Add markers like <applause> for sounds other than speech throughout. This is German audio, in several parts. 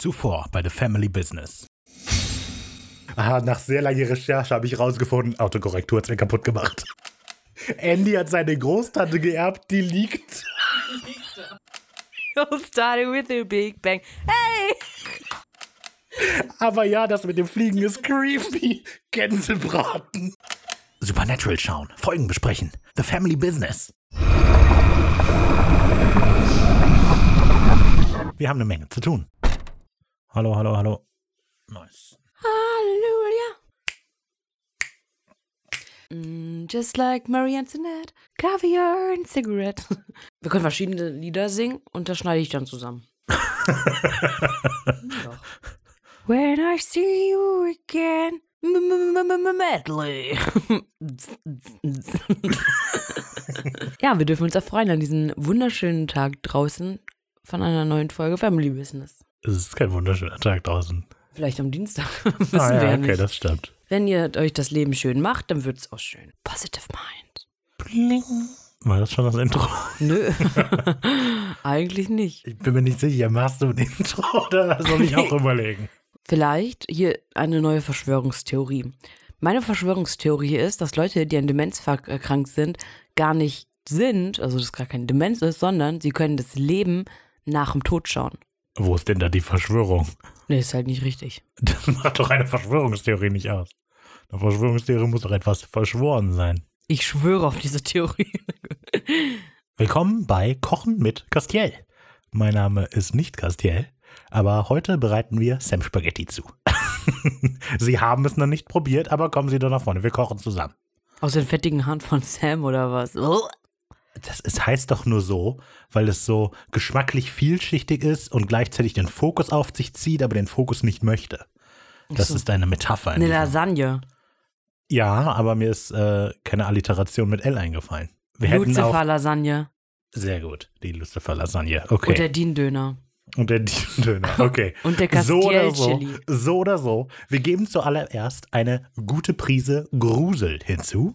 Zuvor bei The Family Business. Aha, nach sehr langer Recherche habe ich rausgefunden, Autokorrektur hat es mir kaputt gemacht. Andy hat seine Großtante geerbt, die liegt. You started with a big bang. Hey! Aber ja, das mit dem Fliegen ist creepy. Gänsebraten. Supernatural schauen, Folgen besprechen. The Family Business. Wir haben eine Menge zu tun. Hallo, hallo, hallo. Nice. Halleluja. Mm, just like Marie Antoinette, Caviar and Cigarette. <laughs> Wir können verschiedene Lieder singen und das schneide ich dann zusammen. <laughs> ja. When I see you again. Medley. <laughs> ja, wir dürfen uns erfreuen an diesem wunderschönen Tag draußen von einer neuen Folge Family Business. Es ist kein wunderschöner Tag draußen. Vielleicht am Dienstag. <laughs> Wissen Ah wir ja, ja okay, nicht. das stimmt. Wenn ihr euch das Leben schön macht, dann wird es auch schön. Positive Mind. Bling. War das schon das Intro? Nö. <laughs> Eigentlich nicht. Ich bin mir nicht sicher, machst du ein Intro oder soll ich auch <laughs> überlegen? Vielleicht hier eine neue Verschwörungstheorie. Meine Verschwörungstheorie ist, dass Leute, die an Demenz erkrankt sind, gar nicht sind, also dass es gar keine Demenz ist, sondern sie können das Leben nach dem Tod schauen. Wo ist denn da die Verschwörung? Nee, ist halt nicht richtig. <laughs> Das macht doch eine Verschwörungstheorie nicht aus. Eine Verschwörungstheorie muss doch etwas verschworen sein. Ich schwöre auf diese Theorie. <laughs> Willkommen bei Kochen mit Castiel. Mein Name ist nicht Castiel, aber heute bereiten wir Sam Spaghetti zu. <laughs> Sie haben es noch nicht probiert, aber kommen Sie doch nach vorne. Wir kochen zusammen. Aus den fettigen Haaren von Sam oder was? Oh. Das ist, heißt doch nur so, weil es so geschmacklich vielschichtig ist und gleichzeitig den Fokus auf sich zieht, aber den Fokus nicht möchte. Das so. ist eine Metapher. in Eine Lasagne. Ja, aber mir ist äh, keine Alliteration mit L eingefallen. Wir Lucifer-Lasagne. sehr gut die Lucifer Lasagne. Okay. Und der Dean-Döner. Und der Döner. Okay. <laughs> Und der so oder so, so oder so. Wir geben zuallererst eine gute Prise Grusel hinzu.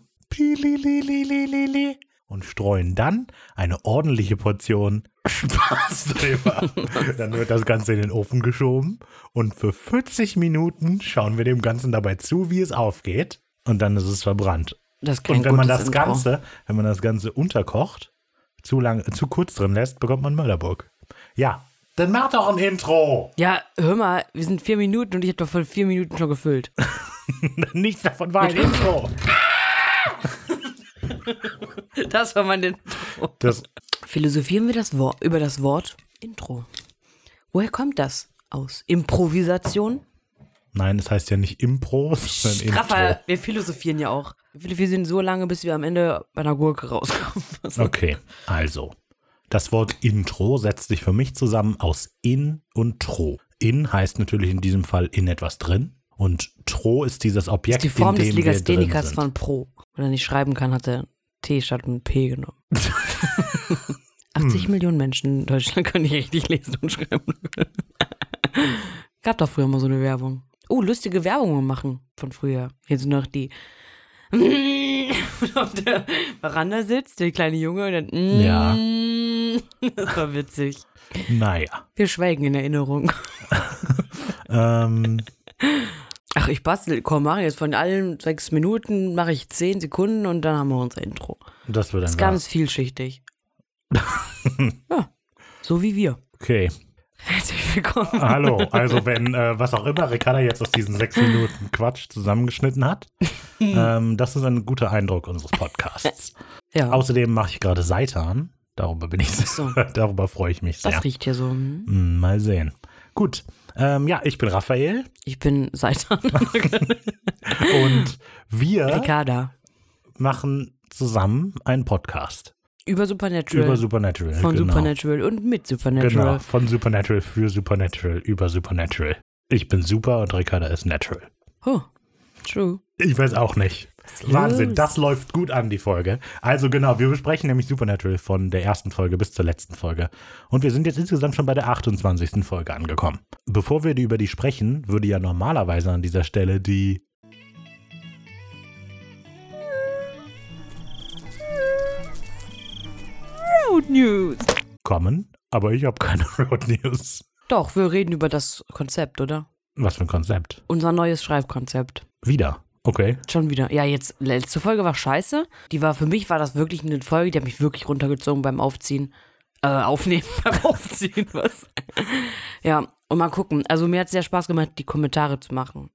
Und streuen dann eine ordentliche Portion <laughs> Spaß drüber. <laughs> dann wird das Ganze in den Ofen geschoben. Und für 40 Minuten schauen wir dem Ganzen dabei zu, wie es aufgeht. Und dann ist es verbrannt. Und wenn man das Intro. Ganze, wenn man das Ganze unterkocht, zu lang, zu kurz drin lässt, bekommt man Mörderburg. Ja, dann mach doch ein Intro. Ja, hör mal, wir sind vier Minuten und ich habe doch von vier Minuten schon gefüllt. <laughs> Nichts davon war ein Intro. <laughs> Das war mein Intro. Das, Philosophieren wir das Wort, über das Wort Intro. Woher kommt das? Aus Improvisation? nein, das heißt ja nicht Impro, <laughs> sondern Straffer, Intro. wir philosophieren ja auch. Wir philosophieren so lange, bis wir am Ende bei einer Gurke rauskommen. <laughs> Okay, also. Das Wort Intro setzt sich für mich zusammen aus in und tro. In heißt natürlich in diesem Fall in etwas drin. Und tro ist dieses Objekt, Die Form in des dem wir drin Legasthenikers von Pro. Wenn er nicht schreiben kann, hat er T statt ein P genommen. <laughs> 80 Millionen Menschen in Deutschland können nicht richtig lesen und schreiben. <laughs> Gab doch früher mal so eine Werbung. Oh, lustige Werbungen machen von früher. Jetzt nur noch die. <laughs> auf der Veranda sitzt, der kleine Junge, und dann. Ja. Das war witzig. Naja. Wir schweigen in Erinnerung. Ähm, Ach, ich bastel. Komm, mach jetzt von allen sechs Minuten, mache ich zehn Sekunden und dann haben wir unser Intro. das wird Das dann ist ganz vielschichtig. <laughs> ja, so wie wir. Okay. Herzlich willkommen. Hallo, also wenn äh, was auch immer Ricarda jetzt aus diesen sechs Minuten Quatsch zusammengeschnitten hat, <laughs> ähm, das ist ein guter Eindruck unseres Podcasts. Ja, Außerdem mache ich gerade Seitan. Darüber bin ich so. <laughs> darüber freue ich mich sehr. das riecht hier so. hm? Hm, mal sehen. Gut. Ähm, ja, ich bin Raphael Ich bin Seitan. <laughs> und wir Ricarda. machen zusammen einen Podcast Über Supernatural. über Supernatural. Von genau. Supernatural und mit Supernatural. Genau, von Supernatural für Supernatural über Supernatural. Ich bin super und Ricarda ist natural. Oh, true. Ich weiß auch nicht. Ist Wahnsinn, los? das läuft gut an, die Folge. Also genau, wir besprechen nämlich Supernatural von der ersten Folge bis zur letzten Folge. Und wir sind jetzt insgesamt schon bei der 28. Folge angekommen. Bevor wir über die sprechen, würde ja normalerweise an dieser Stelle die Road News. kommen, aber ich habe keine <laughs> Road News. Doch, wir reden über das Konzept, oder? Was für ein Konzept? Unser neues Schreibkonzept. Wieder. Okay. Schon wieder. Ja, jetzt, letzte Folge war scheiße. Die war, für mich war das wirklich eine Folge, die hat mich wirklich runtergezogen beim Aufziehen. Äh, aufnehmen, <laughs> beim Aufziehen, was? Ja, und mal gucken. Also mir hat es sehr Spaß gemacht, die Kommentare zu machen.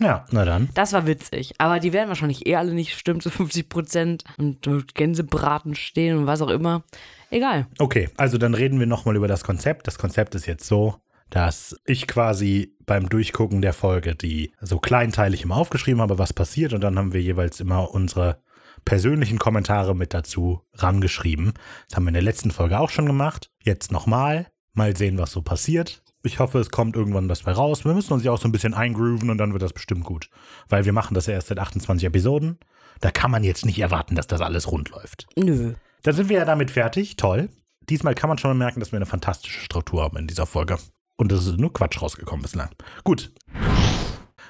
Ja, <laughs> na dann. Das war witzig. Aber die werden wahrscheinlich eh alle nicht stimmen zu 50 Prozent und mit Gänsebraten stehen und was auch immer. Egal. Okay, also dann reden wir nochmal über das Konzept. Das Konzept ist jetzt so, dass ich quasi beim Durchgucken der Folge die so kleinteilig immer aufgeschrieben habe, was passiert und dann haben wir jeweils immer unsere persönlichen Kommentare mit dazu rangeschrieben. Das haben wir in der letzten Folge auch schon gemacht. Jetzt nochmal. Mal sehen, was so passiert. Ich hoffe, es kommt irgendwann was bei raus. Wir müssen uns ja auch so ein bisschen eingrooven und dann wird das bestimmt gut. Weil wir machen das ja erst seit 28 Episoden. Da kann man jetzt nicht erwarten, dass das alles rund läuft. Nö. Dann sind wir ja damit fertig. Toll. Diesmal kann man schon mal merken, dass wir eine fantastische Struktur haben in dieser Folge. Und es ist nur Quatsch rausgekommen bislang. Gut.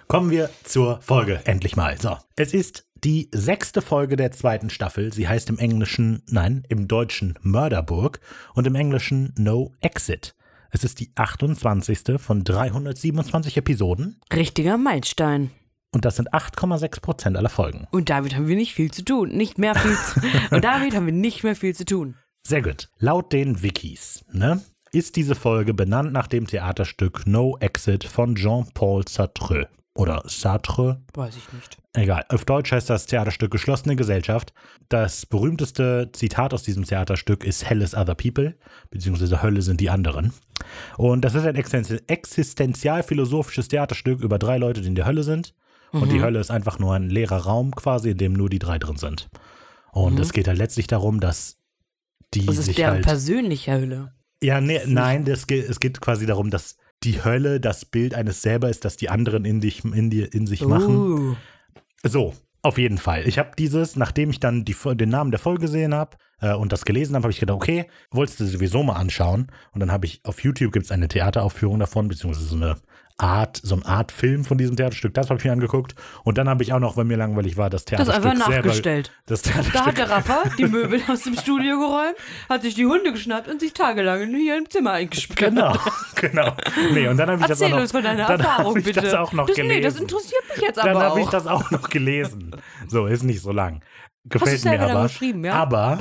Kommen wir zur Folge endlich mal. So, es ist die sechste Folge der zweiten Staffel. Sie heißt im Englischen, nein, im Deutschen Mörderburg und im Englischen No Exit. Es ist die 28. von 327 Episoden Richtiger Meilenstein. und das sind 8,6 Prozent aller Folgen. Und damit haben wir nicht viel zu tun. Nicht mehr viel zu <laughs> Und damit haben wir nicht mehr viel zu tun. Sehr gut. Laut den Wikis, ne, ist diese Folge benannt nach dem Theaterstück No Exit von Jean-Paul Sartre. Oder Sartre, Weiß ich nicht. Egal. Auf Deutsch heißt das Theaterstück Geschlossene Gesellschaft. Das berühmteste Zitat aus diesem Theaterstück ist Hell is other people, beziehungsweise Hölle sind die anderen. Und das ist ein existen- existenzial-philosophisches Theaterstück über drei Leute, die in der Hölle sind. Und die Hölle ist einfach nur ein leerer Raum quasi, in dem nur die drei drin sind. Und es geht halt letztlich darum, dass die Das ist sich deren halt persönliche Hölle. Ja, nee, nein, das es geht quasi darum, dass die Hölle das Bild eines selber ist, das die anderen in, dich, in, dir, in sich machen. Uh. So, auf jeden Fall. Ich habe dieses, nachdem ich dann die, den Namen der Folge gesehen habe äh, und das gelesen habe, habe ich gedacht, okay, wolltest du sowieso mal anschauen. Und dann habe ich auf YouTube gibt es eine Theateraufführung davon, beziehungsweise so eine Art, so eine Art Film von diesem Theaterstück. Das habe ich mir angeguckt. Und dann habe ich auch noch, weil mir langweilig war, das Das Theaterstück einfach selber. nachgestellt. Das Da hat Theaterstück. der Rafa die Möbel aus dem Studio geräumt, hat sich die Hunde geschnappt und sich tagelang hier im Zimmer eingesperrt. Genau, <laughs> genau. Nee, und dann habe ich das auch Erzähl noch, uns von deiner dann Erfahrung, ich bitte. das auch noch das, gelesen. Nee, das interessiert mich jetzt Dann aber habe ich das auch noch gelesen. So, ist nicht so lang. Gefällt selber mir dann aber. geschrieben, ja? Aber,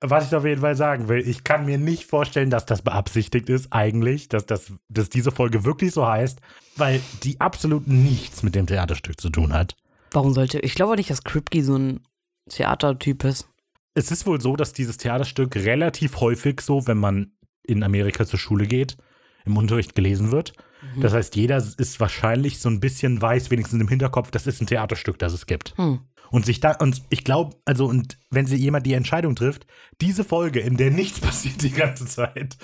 was ich auf jeden Fall sagen will, ich kann mir nicht vorstellen, dass das beabsichtigt ist, eigentlich, dass, das, dass diese Folge wirklich so heißt, weil die absolut nichts mit dem Theaterstück zu tun hat. Warum sollte. Ich glaube nicht, dass Kripke so ein Theatertyp ist. Es ist wohl so, dass dieses Theaterstück relativ häufig so, wenn man in Amerika zur Schule geht, im Unterricht gelesen wird. Mhm. Das heißt, jeder ist wahrscheinlich so ein bisschen weiß, wenigstens im Hinterkopf, das ist ein Theaterstück, das es gibt. Hm. Und sich da, und ich glaube, also, und wenn sie jemand die Entscheidung trifft, diese Folge, in der nichts <laughs> passiert die ganze Zeit,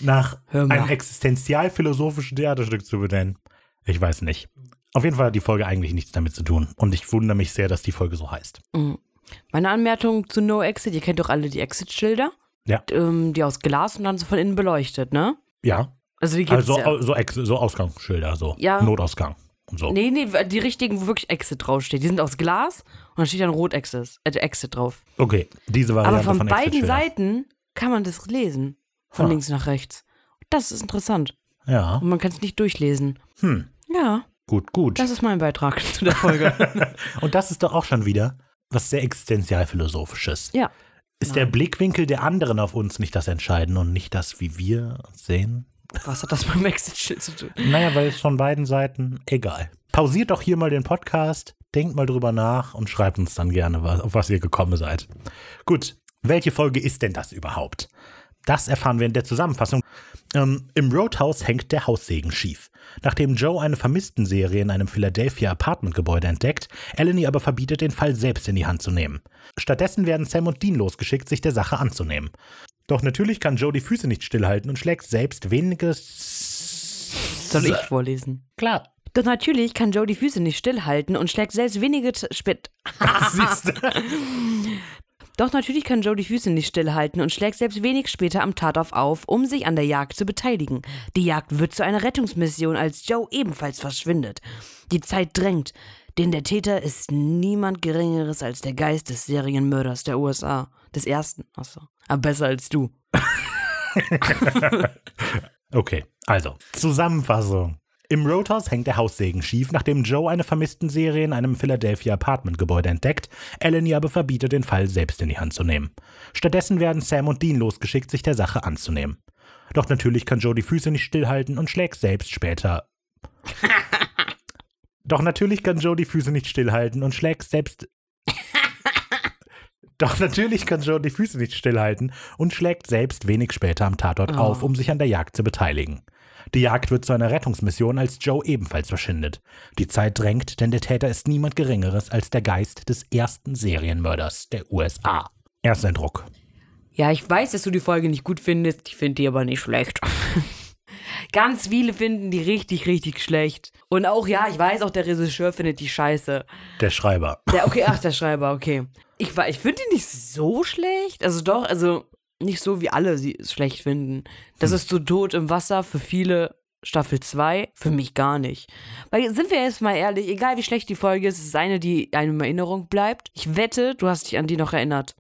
nach einem existenzial-philosophischen Theaterstück zu benennen, ich weiß nicht. Auf jeden Fall hat die Folge eigentlich nichts damit zu tun. Und ich wundere mich sehr, dass die Folge so heißt. Mhm. Meine Anmerkung zu No Exit, ihr kennt doch alle die Exit-Schilder. Ja. Ähm, die aus Glas und dann so von innen beleuchtet, ne? Ja, Also die gibt's also ja. so, so Ausgangsschilder, so Ja. Notausgang und so. Nee, nee, die richtigen, wo wirklich Exit draufsteht. Die sind aus Glas und dann steht dann rot Exit, äh, Exit drauf. Okay, diese Variante Aber von, von beiden Exit-Schildern. Seiten kann man das lesen. Von Ah. links nach rechts. Das ist interessant. Ja, Und man kann es nicht durchlesen. hm, Ja, gut, gut. das ist mein Beitrag <laughs> zu der Folge. <laughs> und das ist doch auch schon wieder was sehr existenzial-philosophisches. ja. Ist der Blickwinkel der anderen auf uns nicht das Entscheidende und nicht das, wie wir uns sehen? Was hat das mit dem Exit-Schild zu tun? Naja, weil es von beiden Seiten egal. Pausiert doch hier mal den Podcast, denkt mal drüber nach und schreibt uns dann gerne, was, auf was ihr gekommen seid. Gut, welche Folge ist denn das überhaupt? Das erfahren wir in der Zusammenfassung. Ähm, Im Roadhouse hängt der Haussegen schief. Nachdem Joe eine Vermisstenserie in einem Philadelphia Apartmentgebäude entdeckt, Eleni aber verbietet, den Fall selbst in die Hand zu nehmen. Stattdessen werden Sam und Dean losgeschickt, sich der Sache anzunehmen. Doch natürlich kann Joe die Füße nicht stillhalten und schlägt selbst weniges. Soll ich vorlesen? Klar. Doch natürlich kann Joe die Füße nicht stillhalten und schlägt selbst wenige T- spät. <laughs> Siehst du? <laughs> Doch natürlich kann Joe die Füße nicht stillhalten und schlägt selbst wenig später am Tatort auf, um sich an der Jagd zu beteiligen. Die Jagd wird zu einer Rettungsmission, als Joe ebenfalls verschwindet. Die Zeit drängt, denn der Täter ist niemand Geringeres als der Geist des Serienmörders der USA. Des ersten, achso. Aber besser als du. <laughs> Okay, also, Zusammenfassung. Im Roadhouse hängt der Haussegen schief, nachdem Joe eine vermissten Serie in einem Philadelphia Apartmentgebäude entdeckt, Eleni aber verbietet, den Fall selbst in die Hand zu nehmen. Stattdessen werden Sam und Dean losgeschickt, sich der Sache anzunehmen. Doch natürlich kann Joe die Füße nicht stillhalten und schlägt selbst später. <laughs> Doch natürlich kann Joe die Füße nicht stillhalten und schlägt selbst. Doch natürlich kann Joe die Füße nicht stillhalten und schlägt selbst wenig später am Tatort Oh. auf, um sich an der Jagd zu beteiligen. Die Jagd wird zu einer Rettungsmission, als Joe ebenfalls verschwindet. Die Zeit drängt, denn der Täter ist niemand Geringeres als der Geist des ersten Serienmörders der USA. Ersteindruck. Ja, ich weiß, dass du die Folge nicht gut findest. Ich finde die aber nicht schlecht. <laughs> Ganz viele finden die richtig, richtig schlecht. Und auch, ja, ich weiß, auch der Regisseur findet die scheiße. Der Schreiber. Der, okay, <laughs> ach, der Schreiber, okay. Ich, ich finde die nicht so schlecht. Also doch, also nicht so, wie alle sie es schlecht finden. Das ist so Tod im Wasser für viele Staffel 2, für mich gar nicht. Weil, sind wir jetzt mal ehrlich, egal wie schlecht die Folge ist, es ist eine, die einem in Erinnerung bleibt. Ich wette, du hast dich an die noch erinnert.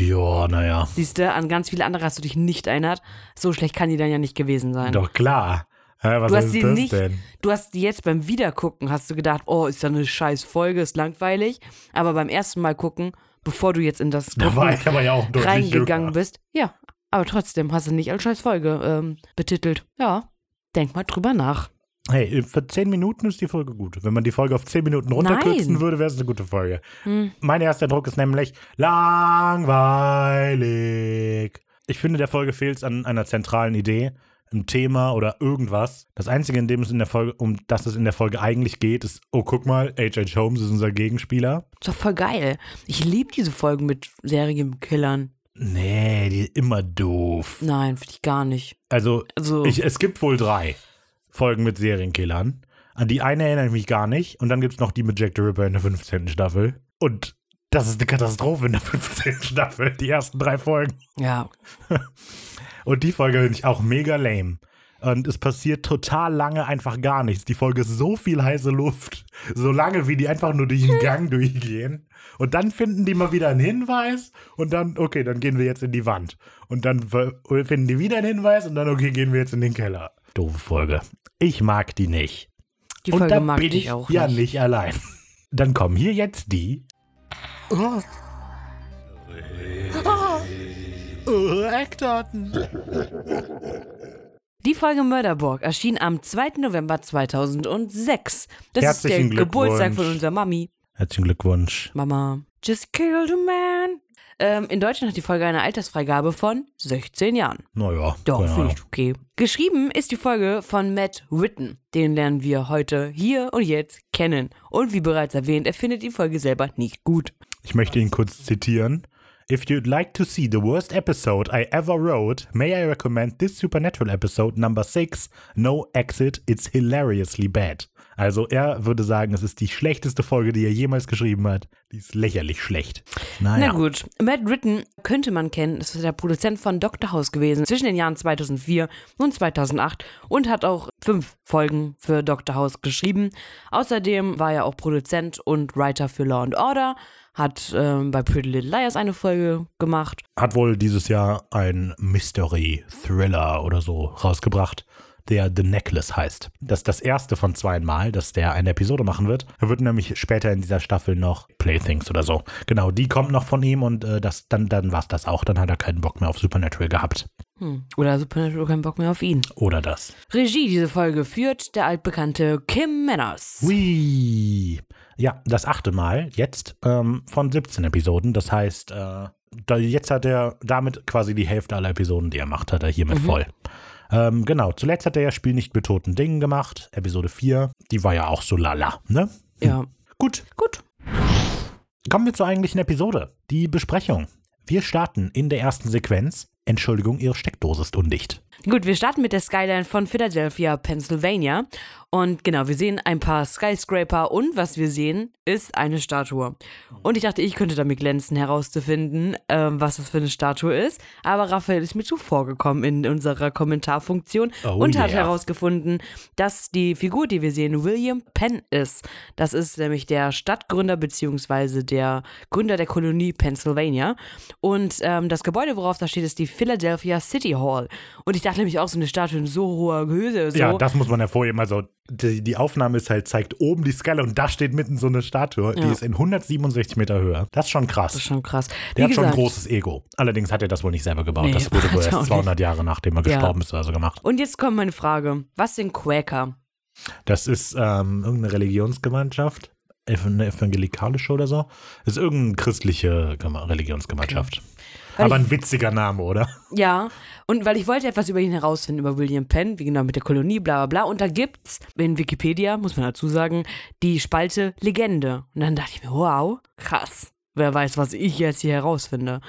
Ja, naja. Siehst du, an ganz viele andere hast du dich nicht erinnert. So schlecht kann die dann ja nicht gewesen sein. Doch klar. Hä, was Du hast das nicht, denn? du hast die jetzt beim Wiedergucken, hast du gedacht, oh, ist ja eine scheiß Folge, ist langweilig. Aber beim ersten Mal gucken, bevor du jetzt in das Da ja reingegangen bist, ja, aber trotzdem hast du nicht als scheiß Folge ähm, betitelt. Ja, denk mal drüber nach. Hey, für 10 Minuten ist die Folge gut. Wenn man die Folge auf 10 Minuten runterkürzen Nein. würde, wäre es eine gute Folge. Hm. Mein erster Eindruck ist nämlich langweilig. Ich finde, der Folge fehlt es an einer zentralen Idee, einem Thema oder irgendwas. Das Einzige, in dem es in der Folge, um das es in der Folge eigentlich geht, ist, oh, guck mal, H.H. Holmes ist unser Gegenspieler. Ist doch voll geil. Ich liebe diese Folgen mit Serienkillern. Nee, die ist immer doof. Nein, finde ich gar nicht. Also, Also, ich, es gibt wohl drei Folgen mit Serienkillern. An die eine erinnere ich mich gar nicht. Und dann gibt es noch die mit Jack the Ripper in der 15. Staffel. Und das ist eine Katastrophe in der 15. Staffel, die ersten drei Folgen. ja, <laughs> Und die Folge finde ich auch mega lame. Und es passiert total lange einfach gar nichts. Die Folge ist so viel heiße Luft. So lange, wie die einfach nur durch den <laughs> Gang durchgehen. Und dann finden die mal wieder einen Hinweis. Und dann, okay, dann gehen wir jetzt in die Wand. Und dann finden die wieder einen Hinweis. Und dann, okay, gehen wir jetzt in den Keller. Doofe Folge. Ich mag die nicht. die Und Folge da mag bin ich ich auch ja nicht. nicht allein. Dann kommen hier jetzt die. Oh. Oh, Eckdaten. Die Folge Mörderburg erschien am 2. November 2006. Das Herzlichen ist der Geburtstag von unserer Mami. Herzlichen Glückwunsch. Mama. Just killed a man. Ähm, in Deutschland hat die Folge eine Altersfreigabe von 16 Jahren. Naja, Doch, finde ich okay. Geschrieben ist die Folge von Matt Witten. Den lernen wir heute hier und jetzt kennen. Und wie bereits erwähnt, er findet die Folge selber nicht gut. Ich möchte ihn kurz zitieren. If you'd like to see the worst episode I ever wrote, may I recommend this Supernatural episode number 6, No Exit, it's hilariously bad. Also er würde sagen, es ist die schlechteste Folge, die er jemals geschrieben hat. Die ist lächerlich schlecht. Naja. Na gut, Matt Witten könnte man kennen, das ist der Produzent von Dr. House gewesen zwischen den Jahren 2004 und 2008 und hat auch fünf Folgen für Dr. House geschrieben. Außerdem war er auch Produzent und Writer für Law and Order, hat ähm, bei Pretty Little Liars eine Folge gemacht. Hat wohl dieses Jahr ein Mystery-Thriller oder so rausgebracht, der The Necklace heißt. Das ist das erste von zweimal, dass der eine Episode machen wird. Er wird nämlich später in dieser Staffel noch Playthings oder so. Genau, die kommt noch von ihm und äh, das, dann, dann war es das auch. Dann hat er keinen Bock mehr auf Supernatural gehabt. Hm. Oder Supernatural keinen Bock mehr auf ihn. Oder das. Regie diese Folge führt der altbekannte Kim Manners. Hui. Ja, das achte Mal jetzt ähm, von 17 Episoden. Das heißt, äh, da, jetzt hat er damit quasi die Hälfte aller Episoden, die er macht, hat er hiermit voll. Ähm, genau, zuletzt hat er ja Spiel nicht mit toten Dingen gemacht, Episode 4. Die war ja auch so lala, ne? Ja, Gut, gut. kommen wir zur eigentlichen Episode. Die Besprechung. Wir starten in der ersten Sequenz. Entschuldigung, Ihre Steckdose ist undicht. Gut, wir starten mit der Skyline von Philadelphia, Pennsylvania. Und genau, wir sehen ein paar Skyscraper und was wir sehen, ist eine Statue. Und ich dachte, ich könnte damit glänzen, herauszufinden, ähm, was das für eine Statue ist. Aber Raphael ist mir zuvorgekommen in unserer Kommentarfunktion Oh und hat yeah. herausgefunden, dass die Figur, die wir sehen, William Penn ist. Das ist nämlich der Stadtgründer bzw. der Gründer der Kolonie Pennsylvania. Und ähm, das Gebäude, worauf da steht, ist die Philadelphia City Hall. Und ich dachte nämlich auch so eine Statue in so hoher Höhe. So. Ja, das muss man hervorheben. Also die, die Aufnahme ist halt, zeigt oben die Skala und da steht mitten so eine Statue, die Ja. ist in 167 Meter Höhe. Das ist schon krass. das ist schon krass. Der Wie hat schon ein gesagt, großes Ego. Allerdings hat er das wohl nicht selber gebaut. Nee, das wurde <laughs> wohl er erst 200 Jahre nachdem er Ja. gestorben ist, also gemacht. Und jetzt kommt meine Frage. Was sind Quaker? Das ist ähm, irgendeine Religionsgemeinschaft, eine evangelikalische oder so. Das ist irgendeine christliche Geme- Religionsgemeinschaft. Weil Aber ich- ein witziger Name, oder? Ja, und weil ich wollte etwas über ihn herausfinden, über William Penn, wie genau mit der Kolonie, bla bla bla. Und da gibt's in Wikipedia, muss man dazu sagen, die Spalte Legende. Und dann dachte ich mir, wow, krass. Wer weiß, was ich jetzt hier herausfinde.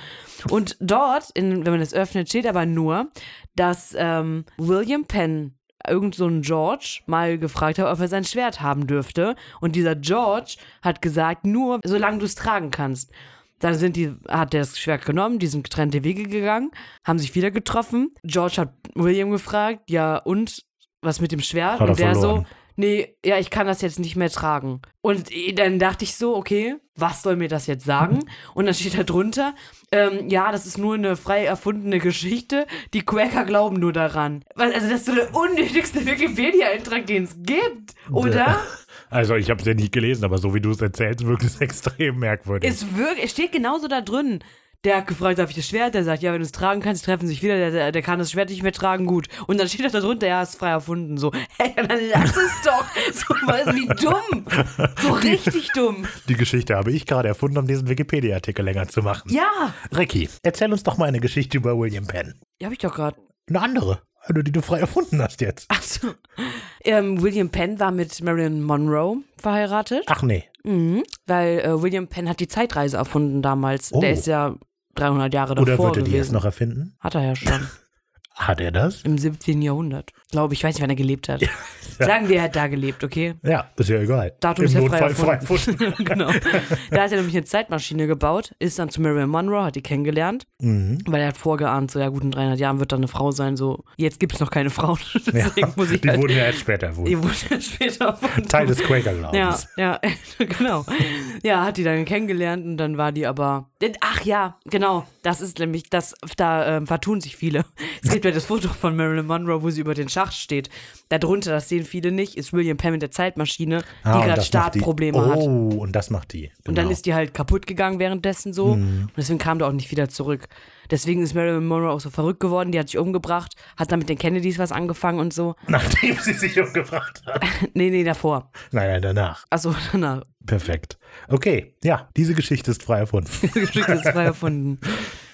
Und dort, in, wenn man das öffnet, steht aber nur, dass ähm, William Penn irgend so ein George mal gefragt hat, ob er sein Schwert haben dürfte. Und dieser George hat gesagt, nur solange du es tragen kannst. Dann sind die, hat er das Schwert genommen, die sind getrennte Wege gegangen, haben sich wieder getroffen. George hat William gefragt, ja, und was mit dem Schwert? Hat er und der verloren. so, nee, ja, ich kann das jetzt nicht mehr tragen. Und dann dachte ich so, okay, was soll mir das jetzt sagen? <laughs> Und dann steht da drunter, ähm, ja, das ist nur eine frei erfundene Geschichte. Die Quaker glauben nur daran. Weil- Also, das ist so der unnötigste Wikipedia-Eintrag, den es gibt, oder? <laughs> Also ich habe es ja nicht gelesen, aber so wie du es erzählst, wirkt es <laughs> extrem merkwürdig. Es, wirkt, steht genauso da drin. Der hat gefragt, darf ich das Schwert? Der sagt, ja, wenn du es tragen kannst, treffen sich wieder. Der, der, der kann das Schwert nicht mehr tragen, gut. Und dann steht da drunter, ja, ist frei erfunden. So, <laughs> hey, dann lass es doch. So, was, wie dumm. So richtig dumm. Die Geschichte habe ich gerade erfunden, um diesen Wikipedia-Artikel länger zu machen. Ja, Ricky, erzähl uns doch mal eine Geschichte über William Penn. ja, hab ich doch gerade. Eine andere, eine, die du frei erfunden hast jetzt. Achso. Ähm, William Penn war mit Marilyn Monroe verheiratet, Ach nee. mhm. weil äh, William Penn hat die Zeitreise erfunden damals. Oh. Der ist ja 300 Jahre Oder davor wird er die jetzt noch erfinden? Hat er ja schon. <laughs> Hat er das? Im 17. Jahrhundert. Glaube ich, weiß nicht, wann er gelebt hat. <laughs> Sagen wir, er hat da gelebt, okay? Ja, ist ja egal. Datum Im ist ja frei erfunden. <laughs> genau. Da hat er nämlich eine Zeitmaschine gebaut, ist dann zu Marilyn Monroe, hat die kennengelernt, mhm. weil er hat vorgeahnt, so ja gut, in 300 Jahren wird da eine Frau sein, so jetzt gibt es noch keine Frauen. <laughs> Deswegen muss ich die halt, wurden ja erst später erfunden. die wurde später erfunden. Teil des Ja, Quaker-Glaubens. ja, genau. Ja, hat die dann kennengelernt und dann war die aber. Ach ja, genau. Das ist nämlich, das, da ähm, vertun sich viele. <laughs> Es gibt ja das Foto von Marilyn Monroe, wo sie über den Schacht steht. Darunter, das sehen viele nicht, ist William Penn mit der Zeitmaschine, die Ah, und gerade die- Startprobleme oh, hat. und das macht die. Genau. Und dann ist die halt kaputt gegangen währenddessen so. Und deswegen kam der auch nicht wieder zurück. Deswegen ist Marilyn Monroe auch so verrückt geworden. Die hat sich umgebracht, hat dann mit den Kennedys was angefangen und so. <laughs> Nachdem sie sich umgebracht hat. <laughs> Nee, nee, davor. Nein, nein, danach. Achso, danach. Perfekt. Okay, ja, diese Geschichte ist frei erfunden. <laughs> Die Geschichte ist frei erfunden.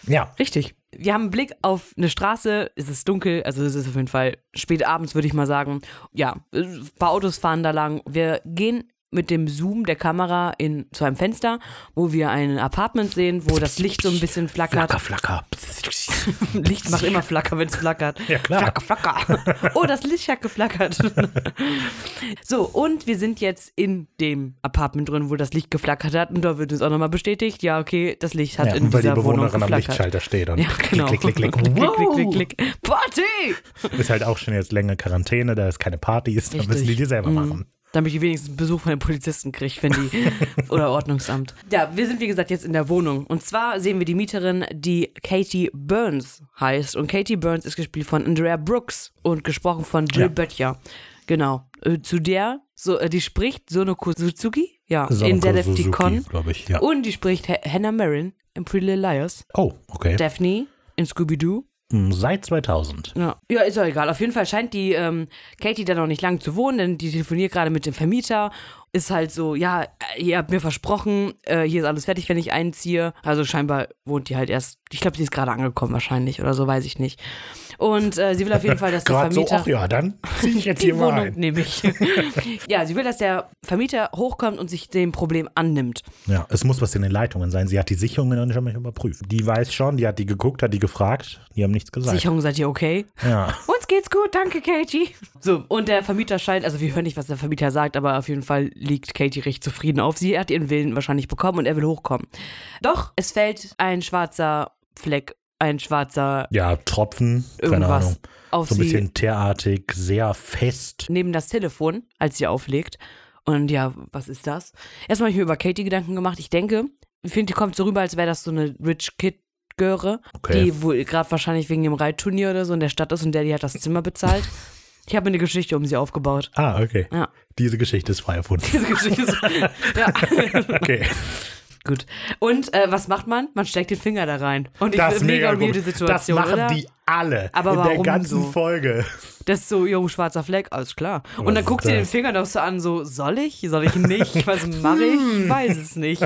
ja, Richtig. Wir haben einen Blick auf eine Straße, es ist dunkel, also es ist auf jeden Fall spät abends, würde ich mal sagen. Ja, ein paar Autos fahren da lang. Wir gehen mit dem Zoom der Kamera in zu einem Fenster, wo wir ein Apartment sehen, wo das Licht so ein bisschen flackert. flacker, flacker. <laughs> Licht macht immer Flacker, wenn es flackert. Ja, klar. Flacker, flacker. <laughs> Oh, das Licht hat geflackert. <laughs> so, und wir sind jetzt in dem Apartment drin, wo das Licht geflackert hat. Und da wird uns auch nochmal bestätigt, ja, okay, das Licht hat Ja, in weil die dieser Wohnung Bewohnerin am geflackert. Lichtschalter steht und Ja, genau. klick, klick, klick, klick. klick, klick, Wow. klick, klick, klick. Party! Ist halt auch schon jetzt länger Quarantäne, da ist keine Party, ist, da müssen die die selber Mhm. machen. Damit ich wenigstens einen Besuch von den Polizisten kriege, wenn die. <laughs> oder Ordnungsamt. Ja, wir sind wie gesagt jetzt in der Wohnung. Und zwar sehen wir die Mieterin, die Katie Burns heißt. Und Katie Burns ist gespielt von Andrea Brooks und gesprochen von Jill Ja. Böttcher. Genau. Äh, Zu der, so, äh, die spricht Sonoko Suzuki, ja, in Sonoko Decepticon. Suzuki, glaube ich, ja. Und die spricht Ha- Hannah Marin in Pretty Little Liars. Oh, okay. Daphne in Scooby-Doo. Seit 2000. Ja. ja, ist auch egal. Auf jeden Fall scheint die ähm, Katie da noch nicht lang zu wohnen, denn die telefoniert gerade mit dem Vermieter. Ist halt so, ja, ihr habt mir versprochen, äh, hier ist alles fertig, wenn ich einziehe. Also scheinbar wohnt die halt erst, ich glaube, sie ist gerade angekommen wahrscheinlich oder so, weiß ich nicht. Und äh, sie will auf jeden Fall, dass der Gerade so, Vermieter... ach ja, dann ziehe ich <laughs> jetzt die hier mal Wohnung ein. nehme ich. <laughs> ja, sie will, dass der Vermieter hochkommt und sich dem Problem annimmt. Ja, es muss was in den Leitungen sein. Sie hat die Sicherungen noch nicht einmal überprüft. Die weiß schon, die hat die geguckt, hat die gefragt, die haben nichts gesagt. Sicherung, seid ihr okay? Ja. Uns geht's gut, danke Katie. So, und der Vermieter scheint, also wir hören nicht, was der Vermieter sagt, aber auf jeden Fall liegt Katie recht zufrieden auf sie. Hat ihren Willen wahrscheinlich bekommen und er will hochkommen. Doch, es fällt ein schwarzer Fleck, ein schwarzer Ja, Tropfen, keine irgendwas Ahnung. auf So ein bisschen theatig, sehr fest. neben das Telefon, als sie auflegt. Und ja, was ist das? Erstmal habe ich mir über Katie Gedanken gemacht. Ich denke, ich finde, die kommt so rüber, als wäre das so eine Rich Kid Göre, Okay. die wohl gerade wahrscheinlich wegen dem Reitturnier oder so in der Stadt ist und der die hat das Zimmer bezahlt. <laughs> Ich habe eine Geschichte um sie aufgebaut. Ah, okay. Ja. Diese Geschichte ist frei erfunden. Diese Geschichte ist. <laughs> ja. Okay. Gut. Und äh, was macht man? Man steckt den Finger da rein. Und ich Das ist mega mega weirde. Situation, Das machen oder? die alle Aber in der warum ganzen so? Folge. Das ist so, jo, schwarzer Fleck, alles klar. Was Und dann guckt sie den? Finger doch so an, so, soll ich? Soll ich nicht? <laughs> Was mache ich? Ich weiß es nicht.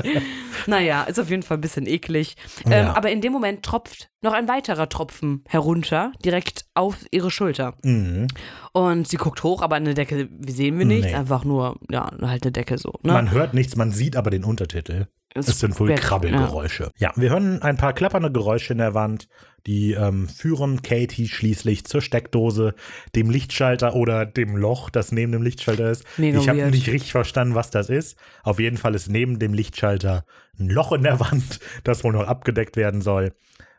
Naja, ist auf jeden Fall ein bisschen eklig. Ähm, Ja. aber in dem Moment tropft noch ein weiterer Tropfen herunter, direkt auf ihre Schulter. Mhm. Und sie guckt hoch, aber eine Decke sehen wir nicht. Nee. Einfach nur, ja, halt eine Decke so. Ne? Man hört nichts, man sieht aber den Untertitel. Es Es sind wohl Krabbelgeräusche. Ja. wir hören ein paar klappernde Geräusche in der Wand. Die ähm, führen Katie schließlich zur Steckdose, dem Lichtschalter oder dem Loch, das neben dem Lichtschalter ist. Mega ich habe nicht richtig verstanden, was das ist. Auf jeden Fall ist neben dem Lichtschalter ein Loch in der Wand, <laughs> das wohl noch abgedeckt werden soll,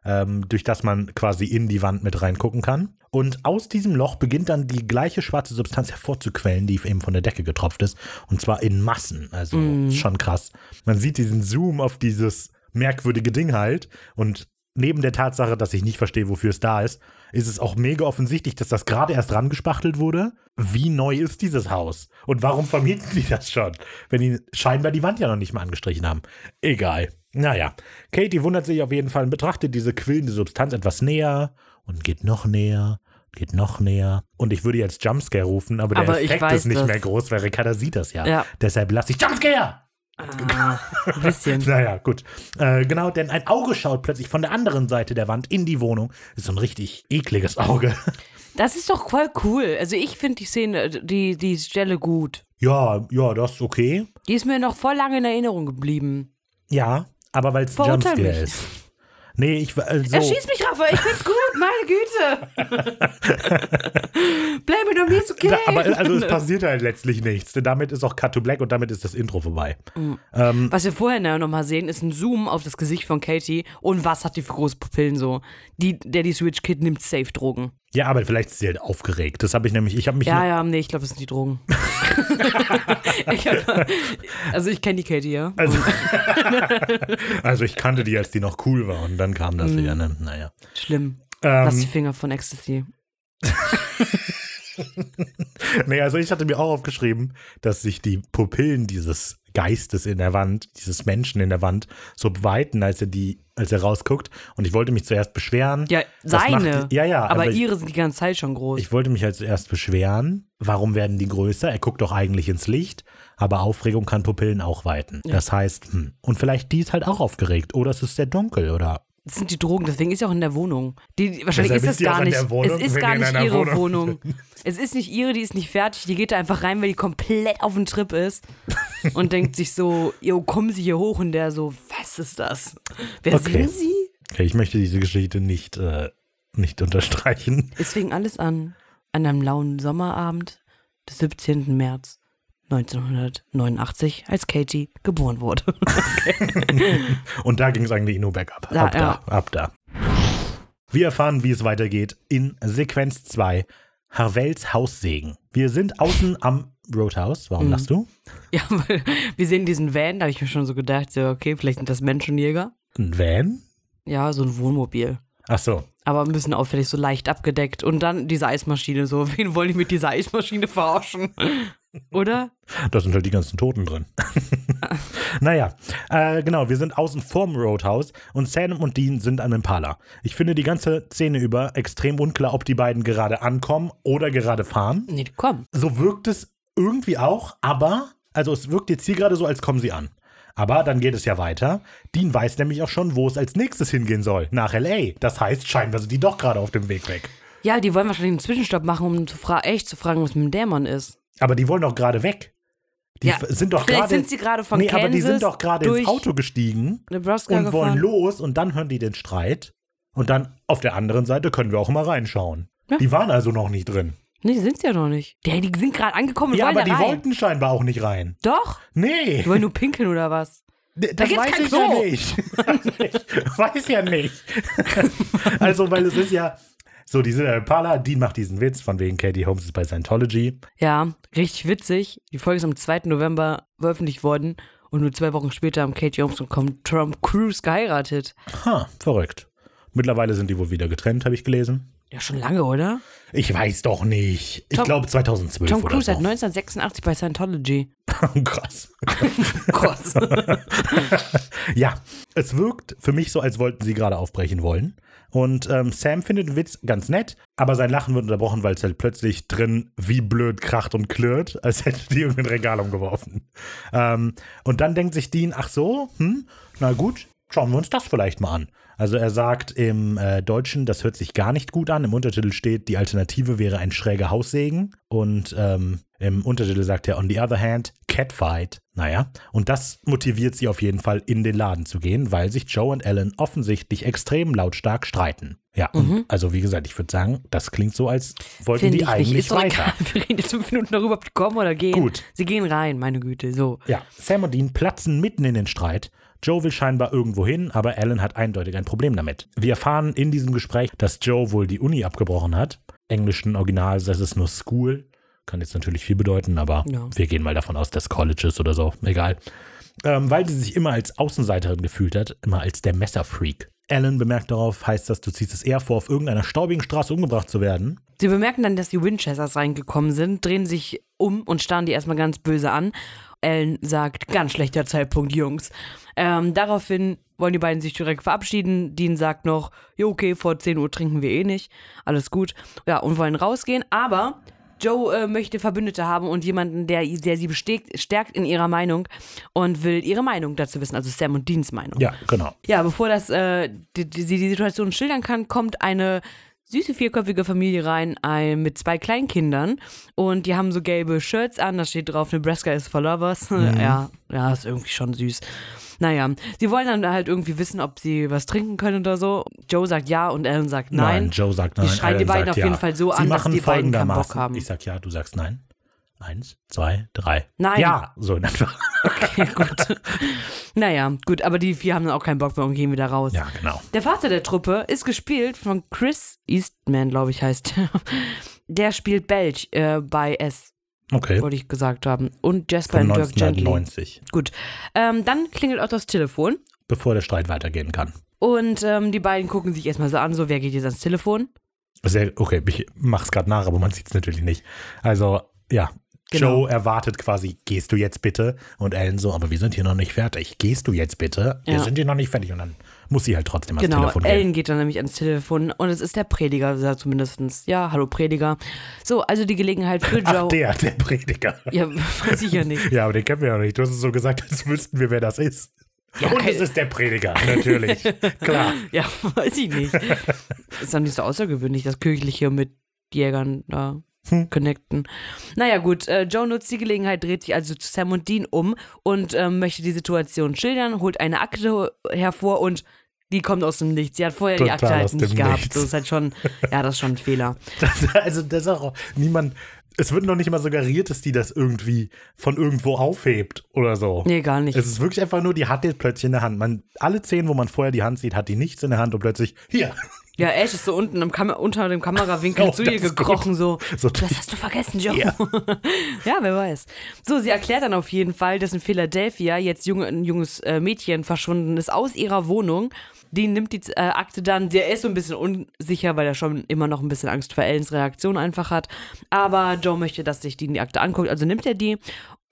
ähm, durch das man quasi in die Wand mit reingucken kann. Und aus diesem Loch beginnt dann die gleiche schwarze Substanz hervorzuquellen, die eben von der Decke getropft ist. Und zwar in Massen. Also ist schon krass. Man sieht diesen Zoom auf dieses merkwürdige Ding halt. Und neben der Tatsache, dass ich nicht verstehe, wofür es da ist, ist es auch mega offensichtlich, dass das gerade erst rangespachtelt wurde. Wie neu ist dieses Haus? Und warum vermieten die das schon? Wenn die scheinbar die Wand ja noch nicht mal angestrichen haben. Egal. Naja, Katie wundert sich auf jeden Fall und betrachtet diese quillende Substanz etwas näher und geht noch näher, geht noch näher. Und ich würde jetzt Jumpscare rufen, aber der Aber ich Effekt ist nicht das. mehr groß, weil Ricarda sieht das ja. Ja. Deshalb lasse ich Jumpscare! Ah, ein bisschen. <laughs> Naja, gut. Äh, genau, denn ein Auge schaut plötzlich von der anderen Seite der Wand in die Wohnung. Ist so ein richtig ekliges Auge. Das ist doch voll cool. Also ich finde die Szene, die, die Stelle gut. Ja, ja, das ist okay. Die ist mir noch voll lange in Erinnerung geblieben. Ja, aber weil es Jumpscare ist. Nee, ich also, Erschieß mich, Rafa, ich find's gut, meine Güte. Blame it on me, it's okay. Da, aber also es passiert halt letztlich nichts. Denn damit ist auch Cut to Black und damit ist das Intro vorbei. Ähm, Was wir vorher nochmal sehen, ist ein Zoom auf das Gesicht von Katie und was hat die für große Pupillen so. Die, Daddy Switch Kid nimmt safe Drogen. Ja, aber vielleicht ist sie halt aufgeregt. Das habe ich nämlich, ich habe mich Ja, ja, nee, ich glaube, das sind die Drogen. <laughs> ich hab, also ich kenne die Katie, ja. Also, <laughs> also ich kannte die, als die noch cool war und dann kam das wieder. Ne? Naja. Schlimm. Lass die Ähm, Finger von Ecstasy. <laughs> nee, also ich hatte mir auch aufgeschrieben, dass sich die Pupillen dieses Geistes in der Wand, dieses Menschen in der Wand, so weiten, als er die, als er rausguckt. Und ich wollte mich zuerst beschweren. Ja, seine. macht- ja, ja, Aber, aber ich- ihre sind die ganze Zeit schon groß. Ich wollte mich halt zuerst beschweren, warum werden die größer? Er guckt doch eigentlich ins Licht, aber Aufregung kann Pupillen auch weiten. Das heißt, hm, und vielleicht die ist halt auch aufgeregt oder es ist sehr dunkel oder Das sind die Drogen, deswegen ist sie auch in der Wohnung. Die, wahrscheinlich Deshalb ist auch gar nicht. Wohnung, es ist gar nicht ihre Wohnung Wohnung. <laughs> Es ist nicht ihre, die ist nicht fertig. Die geht da einfach rein, weil die komplett auf dem Trip ist <laughs> und denkt sich so, jo, kommen Sie hier hoch und der so, was ist das? Wer Okay. sind Sie? Okay, ich möchte diese Geschichte nicht, äh, nicht unterstreichen. Es fing alles an an einem lauen Sommerabend des 17. März 1989, als Katie geboren wurde. <laughs> Und da ging es eigentlich nur bergab. Ja, ab da, ja. ab da. Wir erfahren, wie es weitergeht in Sequenz 2. Harvels Haussegen. Wir sind außen am Roadhouse. Warum Mhm. lachst du? ja, weil <laughs> wir sehen diesen Van, da habe ich mir schon so gedacht, so, okay, vielleicht sind das Menschenjäger. Ein Van? Ja, so ein Wohnmobil. Ach so. Aber ein bisschen auffällig, so leicht abgedeckt. Und dann diese Eismaschine, so, <laughs> wen wollen die mit dieser Eismaschine verarschen? Oder? Da sind halt die ganzen Toten drin. <laughs> naja, äh, genau, wir sind außen vorm Roadhouse und Sam und Dean sind am Impala. Ich finde die ganze Szene über extrem unklar, ob die beiden gerade ankommen oder gerade fahren. Nee, komm. So wirkt es irgendwie auch, aber, also es wirkt jetzt hier gerade so, als kommen sie an. Aber dann geht es ja weiter. Dean weiß nämlich auch schon, wo es als nächstes hingehen soll. Nach L.A. Das heißt, scheinbar sind die doch gerade auf dem Weg weg. Ja, die wollen wahrscheinlich einen Zwischenstopp machen, um zu echt zu fragen, was mit dem Dämon ist. Aber die wollen doch gerade weg. Die Ja, sind doch gerade. sind sie gerade von nee, Kansas aber die sind doch gerade ins Auto gestiegen Nebraska und wollen gefahren. los und dann hören die den Streit. Und dann auf der anderen Seite können wir auch mal reinschauen. Ja. Die waren also noch nicht drin. Nee, die sind ja noch nicht. Die, die sind gerade angekommen und ja, wollen aber die da rein. wollten scheinbar auch nicht rein. Doch. Nee. Die wollen nur pinkeln oder was? Das gibt's weiß kein ich ja Klo. nicht. ich <laughs> weiß ja nicht. <laughs> also, weil es ist ja so, diese äh, Pala, Dean macht diesen Witz, von wegen Katie Holmes ist bei Scientology. Ja, richtig witzig. Die Folge ist am 2. November veröffentlicht worden und nur zwei Wochen später haben Katie Holmes und Tom Cruise geheiratet. Ha, verrückt. Mittlerweile sind die wohl wieder getrennt, habe ich gelesen. Ja, schon lange, oder? Ich weiß doch nicht. Ich Tom- glaube 2012 Tom Cruise hat 1986 bei Scientology. Krass. <laughs> Krass. <laughs> Ja, es wirkt für mich so, als wollten sie gerade aufbrechen wollen. Und ähm, Sam findet den Witz ganz nett, aber sein Lachen wird unterbrochen, weil es halt plötzlich drin wie blöd kracht und klirrt, als hätte die irgendein Regal umgeworfen. Ähm, und dann denkt sich Dean, ach so, hm, na gut, schauen wir uns das vielleicht mal an. Also er sagt im äh, Deutschen, das hört sich gar nicht gut an. Im Untertitel steht, die Alternative wäre ein schräger Haussegen. Und ähm, im Untertitel sagt er, on the other hand, Catfight. Naja, und das motiviert sie auf jeden Fall, in den Laden zu gehen, weil sich Joe und Ellen offensichtlich extrem lautstark streiten. Ja, und also wie gesagt, ich würde sagen, das klingt so, als wollten Finde die ich nicht. eigentlich Ist doch weiter. egal. <laughs> Wir reden jetzt fünf Minuten darüber, ob die kommen oder gehen. Gut. Sie gehen rein, meine Güte. So. Ja, Sam und Dean platzen mitten in den Streit. Joe will scheinbar irgendwo hin, aber Alan hat eindeutig ein Problem damit. Wir erfahren in diesem Gespräch, dass Joe wohl die Uni abgebrochen hat. Englischen Original das ist nur School. Kann jetzt natürlich viel bedeuten, aber Ja. wir gehen mal davon aus, dass College ist oder so. Egal. Ähm, weil sie sich immer als Außenseiterin gefühlt hat, immer als der Messerfreak. Alan bemerkt darauf, heißt das, du ziehst es eher vor, auf irgendeiner staubigen Straße umgebracht zu werden. Sie bemerken dann, dass die Winchesters reingekommen sind, drehen sich um und starren die erstmal ganz böse an. Ellen sagt, ganz schlechter Zeitpunkt, Jungs. Ähm, daraufhin wollen die beiden sich direkt verabschieden. Dean sagt noch, jo, okay, vor 10 Uhr trinken wir eh nicht. Alles gut. Ja, und wollen rausgehen. Aber Joe äh, möchte Verbündete haben und jemanden, der, der sie bestärkt, stärkt in ihrer Meinung und will ihre Meinung dazu wissen, also Sam und Deans Meinung. Ja, genau. Ja, bevor das, äh, die, die, sie die Situation schildern kann, kommt eine süße vierköpfige Familie rein ein, mit zwei Kleinkindern und die haben so gelbe Shirts an, da steht drauf, Nebraska is for lovers. <laughs> Ja, ja, ist irgendwie schon süß. Naja, sie wollen dann halt irgendwie wissen, ob sie was trinken können oder so. Joe sagt ja und Alan sagt nein. Joe sagt nein. Die schreien die Alan beiden sagt auf ja. jeden Fall so Sie an, dass machen die beiden keinen Bock haben. Ich sag ja, du sagst nein. Eins, zwei, drei. Nein. Ja, so in etwa. Okay, gut. naja, gut, aber die vier haben dann auch keinen Bock mehr und gehen wieder raus. Ja, genau. Der Vater der Truppe ist gespielt von Chris Eastman, glaube ich, heißt. der. Der spielt Belch äh, bei S, Okay. wollte ich gesagt haben. Und Jasper und Dirk Gently. 1990. Gut. Ähm, dann klingelt auch das Telefon. Bevor der Streit weitergehen kann. Und ähm, die beiden gucken sich erstmal so an, so, wer geht jetzt ans Telefon? Sehr, okay, ich mach's gerade nach, aber man sieht's natürlich nicht. Also, ja. Genau. Joe erwartet quasi, gehst du jetzt bitte? Und Alan so, aber wir sind hier noch nicht fertig. Gehst du jetzt bitte? Wir Ja. sind hier noch nicht fertig. Und dann muss sie halt trotzdem ans Genau, Telefon gehen. Ellen geht dann nämlich ans Telefon und es ist der Prediger, sagt zumindest. Ja, hallo Prediger. So, also die Gelegenheit für <laughs> Ach, Joe. der, der Prediger. ja, weiß ich ja nicht. <laughs> Ja, aber den kennen wir ja noch nicht. Du hast es so gesagt, als wüssten wir, wer das ist. Ja, Und es ist der Prediger, natürlich. <laughs> Klar. Ja, weiß ich nicht. Ist doch nicht so außergewöhnlich, das Kirchliche mit Jägern da Hm. connecten. Naja, gut, äh, Joe nutzt die Gelegenheit, dreht sich also zu Sam und Dean um und ähm, möchte die Situation schildern, holt eine Akte hervor und die kommt aus dem Nichts. Sie hat vorher die Total Akte halt nicht gehabt. Nichts. So ist halt schon, ja, das ist schon ein Fehler. <laughs> Das, also, das ist auch niemand. Es wird noch nicht mal suggeriert, dass die das irgendwie von irgendwo aufhebt oder so. Nee, gar nicht. Es ist wirklich einfach nur, die hat jetzt plötzlich in der Hand. Man, alle zehn, wo man vorher die Hand sieht, hat die nichts in der Hand und plötzlich, hier. Ja, Ash ist so unten unter dem Kamerawinkel Oh, zu ihr gekrochen, so. So Das hast du vergessen, Joe. Ja. <laughs> Ja. wer weiß. So, sie erklärt dann auf jeden Fall, dass in Philadelphia jetzt junge, ein junges äh, Mädchen verschwunden ist aus ihrer Wohnung. Die nimmt die äh, Akte dann, der ist so ein bisschen unsicher, weil er schon immer noch ein bisschen Angst vor Ellens Reaktion einfach hat. Aber Joe möchte, dass sich die, die Akte anguckt, also nimmt er die.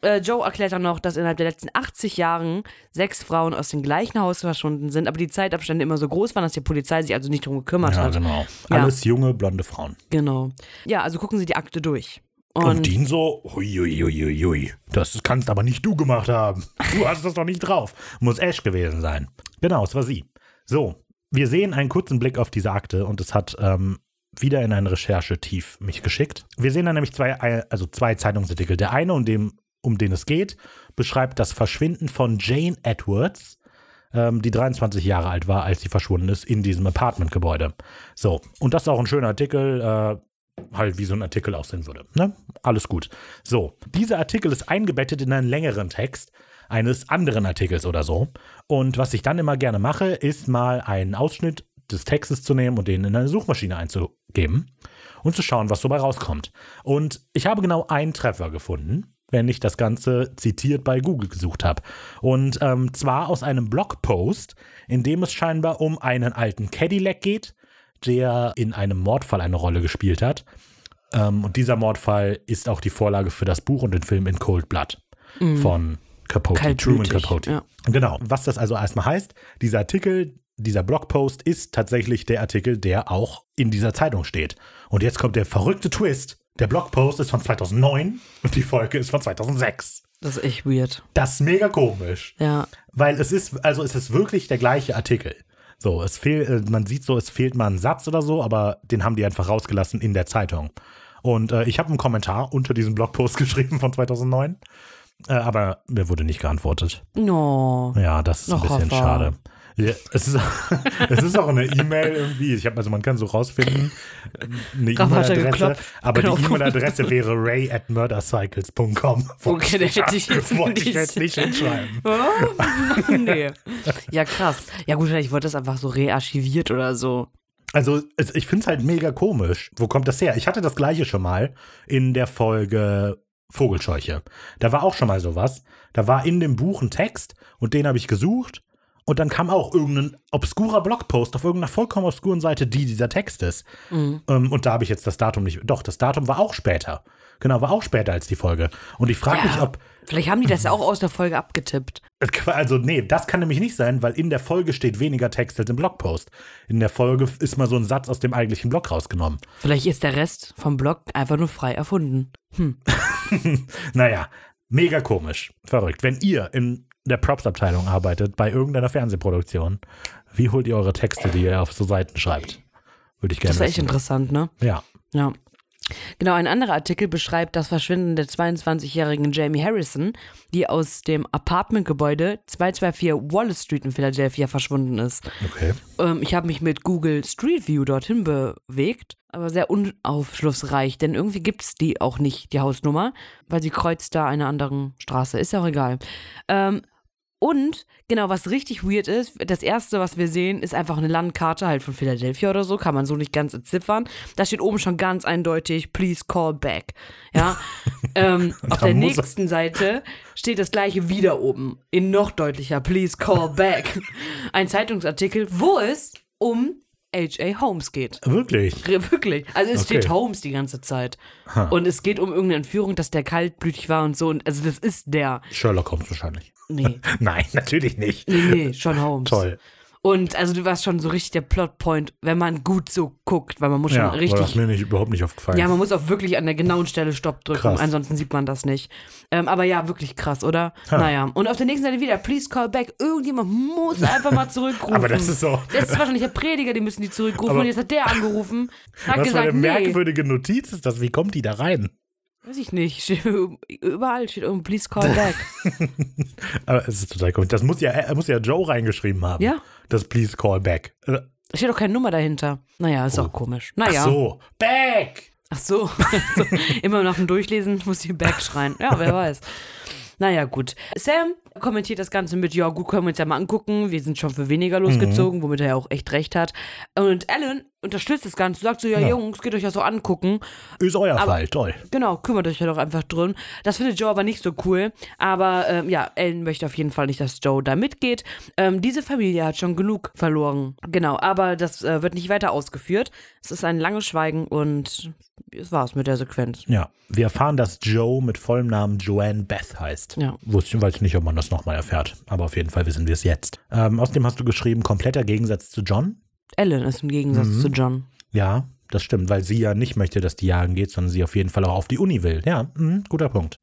Äh, Joe erklärt dann noch, dass innerhalb der letzten 80 Jahren sechs Frauen aus dem gleichen Haus verschwunden sind, aber die Zeitabstände immer so groß waren, dass die Polizei sich also nicht drum gekümmert Ja, hat. genau. Ja. Alles junge, blonde Frauen. Genau. Ja, also gucken Sie die Akte durch. Und, Und, Dean so, huiuiuiui, das kannst aber nicht du gemacht haben. Du hast das doch nicht drauf. Muss Ash gewesen sein. Genau, es war sie. So, wir sehen einen kurzen Blick auf diese Akte und es hat ähm, wieder in ein Recherchetief mich geschickt. Wir sehen da nämlich zwei, also zwei Zeitungsartikel. Der eine, um, dem, um den es geht, beschreibt das Verschwinden von Jane Edwards, ähm, die 23 Jahre alt war, als sie verschwunden ist in diesem Apartmentgebäude. So, und das ist auch ein schöner Artikel, äh, halt wie so ein Artikel aussehen würde. Ne? Alles gut. So, dieser Artikel ist eingebettet in einen längeren Text eines anderen Artikels oder so. Und was ich dann immer gerne mache, ist mal einen Ausschnitt des Textes zu nehmen und den in eine Suchmaschine einzugeben und zu schauen, was dabei rauskommt. Und ich habe genau einen Treffer gefunden. Wenn ich das Ganze zitiert bei Google gesucht habe. Und ähm, zwar aus einem Blogpost, in dem es scheinbar um einen alten Cadillac geht, der in einem Mordfall eine Rolle gespielt hat. Ähm, und dieser Mordfall ist auch die Vorlage für das Buch und den Film In Cold Blood von Capote, Truman Capote. ja. Genau. Was das also erstmal heißt, dieser Artikel, dieser Blogpost ist tatsächlich der Artikel, der auch in dieser Zeitung steht. Und jetzt kommt der verrückte Twist. Der Blogpost ist von 2009 und die Folge ist von 2006. Das ist echt weird. Das ist mega komisch. Ja. Weil es ist, also es ist wirklich der gleiche Artikel. So, es fehlt, äh, man sieht so, es fehlt mal ein Satz oder so, aber den haben die einfach rausgelassen in der Zeitung. Und äh, ich habe einen Kommentar unter diesem Blogpost <laughs> geschrieben von 2009, äh, aber mir wurde nicht geantwortet. No. Ja, das ist ein Noch bisschen Rafa. schade. Ja, es, ist, <laughs> es ist auch eine E-Mail irgendwie. Ich habe also man kann so rausfinden eine E-Mail-Adresse, aber Genau. die E-Mail-Adresse wäre ray at murdercycles.com. Okay, da hätte ich jetzt wollte ich jetzt nicht hinschreiben. Oh, nee. Ja, krass. Ja, gut, vielleicht wurde das einfach so rearchiviert oder so. Also ich finde es halt mega komisch. Wo kommt das her? Ich hatte das gleiche schon mal in der Folge Vogelscheuche. Da war auch schon mal sowas. Da war in dem Buch ein Text und den habe ich gesucht. Und dann kam auch irgendein obskurer Blogpost auf irgendeiner vollkommen obskuren Seite, die dieser Text ist. Ähm, und da habe ich jetzt das Datum nicht. Doch, das Datum war auch später. Genau, war auch später als die Folge. Und ich frage mich, ob. Vielleicht haben die das ja auch aus der Folge abgetippt. Also, nee, das kann nämlich nicht sein, weil in der Folge steht weniger Text als im Blogpost. In der Folge ist mal so ein Satz aus dem eigentlichen Blog rausgenommen. Vielleicht ist der Rest vom Blog einfach nur frei erfunden. Hm. <laughs> Naja, mega komisch. Verrückt. Wenn ihr in der Props-Abteilung arbeitet, bei irgendeiner Fernsehproduktion, wie holt ihr eure Texte, die ihr auf so Seiten schreibt? Würde ich gerne Das wäre echt wissen. interessant, ne? Ja. Ja. Genau, ein anderer Artikel beschreibt das Verschwinden der 22-jährigen Jamie Harrison, die aus dem Apartmentgebäude 224 Wallace Street in Philadelphia verschwunden ist. Okay. Ähm, ich habe mich mit Google Street View dorthin bewegt, aber sehr unaufschlussreich, denn irgendwie gibt es die auch nicht, die Hausnummer, weil sie kreuzt da einer anderen Straße. Ist ja auch egal. Ähm, und genau, was richtig weird ist, das erste, was wir sehen, ist einfach eine Landkarte halt von Philadelphia oder so, kann man so nicht ganz entziffern. Da steht oben schon ganz eindeutig, please call back. Ja. <laughs> ähm, auf der er- nächsten Seite steht das gleiche wieder oben, in noch deutlicher, please call back. Ein Zeitungsartikel, wo es um H.A. Holmes geht. Wirklich? Wirklich. Also es Okay. steht Holmes die ganze Zeit. Und es geht um irgendeine Entführung, dass der kaltblütig war und so. Und also das ist der. Sherlock Holmes wahrscheinlich. Nee, <laughs> Nein, natürlich nicht. nee, nee, schon Holmes. Toll. Und also du warst schon so richtig der Plotpoint, wenn man gut so guckt, weil man muss schon Ja, weil das richtig. mir nicht, überhaupt nicht aufgefallen. Ja, man muss auch wirklich an der genauen Stelle Stopp drücken, Krass. ansonsten sieht man das nicht. Ähm, aber ja, wirklich krass, oder? Naja, und auf der nächsten Seite wieder, please call back. Irgendjemand muss einfach mal <laughs> zurückrufen. Aber das ist so. Das ist wahrscheinlich der Prediger, die müssen die zurückrufen. Aber- und jetzt hat der angerufen, hat Was gesagt, eine nee, merkwürdige Notiz ist das? Wie kommt die da rein? Weiß ich nicht. Steht, <laughs> überall steht irgendwo, please call back. <laughs> Aber es ist total komisch. Das muss ja, äh, muss ja Joe reingeschrieben haben. Ja. Das Please Call Back. Äh, Da steht doch keine Nummer dahinter. Naja, ist auch komisch. Naja. Ach so. Back! Ach so. <laughs> so. Immer nach dem Durchlesen muss ich back schreien. Ja, wer weiß. Naja, gut. Sam kommentiert das Ganze mit, ja, gut, können wir uns ja mal angucken. Wir sind schon für weniger losgezogen, womit er ja auch echt recht hat. Und Alan unterstützt das Ganze, sagt so, ja, Ja. Jungs, geht euch das so angucken. Ist euer Aber- Fall. Toll. Genau, kümmert euch ja doch einfach drin. Das findet Joe aber nicht so cool. Aber ähm, ja, Ellen möchte auf jeden Fall nicht, dass Joe da mitgeht. Ähm, diese Familie hat schon genug verloren. Genau, aber das äh, wird nicht weiter ausgeführt. Es ist ein langes Schweigen und das war's mit der Sequenz. Ja. Wir erfahren, dass Joe mit vollem Namen Joanne Beth heißt. Ja. Wusste, weiß nicht, ob man das nochmal erfährt. Aber auf jeden Fall wissen wir es jetzt. Ähm, außerdem hast du geschrieben, kompletter Gegensatz zu John. Ellen ist im Gegensatz Mhm. zu John. Ja, das stimmt, weil sie ja nicht möchte, dass die jagen geht, sondern sie auf jeden Fall auch auf die Uni will. Ja, mhm, guter Punkt.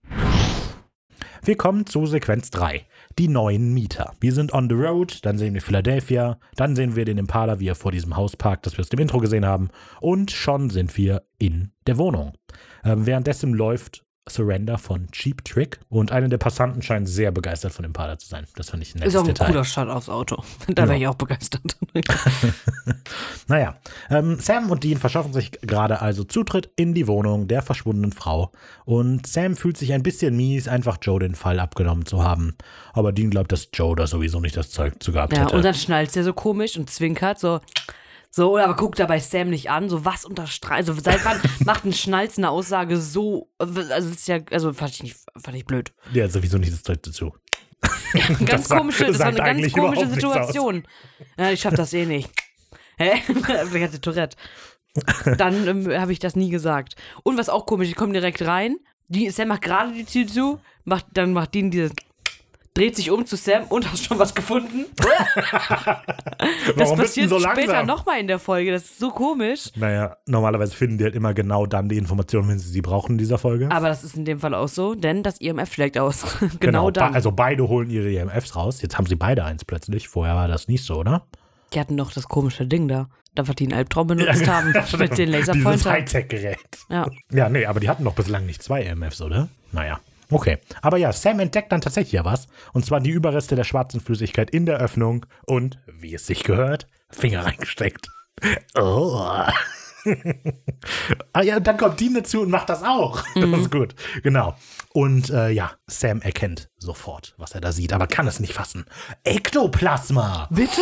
Wir kommen zu Sequenz 3. Die neuen Mieter. Wir sind on the road, dann sehen wir Philadelphia, dann sehen wir den Impala, wie er vor diesem Haus parkt, das wir aus dem Intro gesehen haben. Und schon sind wir in der Wohnung. Ähm, währenddessen läuft Surrender von Cheap Trick und einer der Passanten scheint sehr begeistert von Impala zu sein. Das fand ich ein nettes Ist auch ein Detail. cooler Start aufs Auto. <laughs> Da wäre ich auch begeistert. <laughs> Naja, ähm, Sam und Dean verschaffen sich gerade also Zutritt in die Wohnung der verschwundenen Frau. Und Sam fühlt sich ein bisschen mies, einfach Joe den Fall abgenommen zu haben. Aber Dean glaubt, dass Joe da sowieso nicht das Zeug zu gehabt ja, hätte. und dann schnallt er so komisch und zwinkert so, So, aber guckt dabei Sam nicht an, so was unterstreicht. Also seit wann <laughs> macht ein Schnalz eine Aussage so, also das ist ja, also fand ich nicht, fand ich blöd. Ja, sowieso nicht das dritte zu. <laughs> ganz sagt- komische, das war eine ganz komische. Situation. Ja, ich schaff das eh nicht. <laughs> Hä? Vielleicht hatte Tourette. Dann ähm, habe ich das nie gesagt. Und was auch komisch, ich komme direkt rein. Die, Sam macht gerade die Tür zu, macht, dann macht Dean dieses, dreht sich um zu Sam und hast schon was gefunden. <laughs> Das Warum passiert so später nochmal in der Folge. Das ist so komisch. Naja, normalerweise finden die halt immer genau dann die Informationen, wenn sie sie brauchen in dieser Folge. Aber das ist in dem Fall auch so, denn das IMF schlägt aus. <laughs> genau, be- dann. Also beide holen ihre EMFs raus. Jetzt haben sie beide eins plötzlich. Vorher war das nicht so, oder? Die hatten doch das komische Ding da. Da wir die einen Albtraum benutzt haben. stimmt. mit den <laughs> Dieses Laserpointer. Hightech-Gerät. Ja. Ja, nee, aber die hatten doch bislang nicht zwei EMFs, oder? Naja. Okay. Aber ja, Sam entdeckt dann tatsächlich ja was. Und zwar die Überreste der schwarzen Flüssigkeit in der Öffnung und, wie es sich gehört, Finger reingesteckt. <laughs> Oh. <laughs> ah ja, dann kommt Dean dazu und macht das auch. <laughs> Das ist gut. Genau. Und äh, ja, Sam erkennt sofort, was er da sieht, aber kann es nicht fassen. Ektoplasma! Bitte?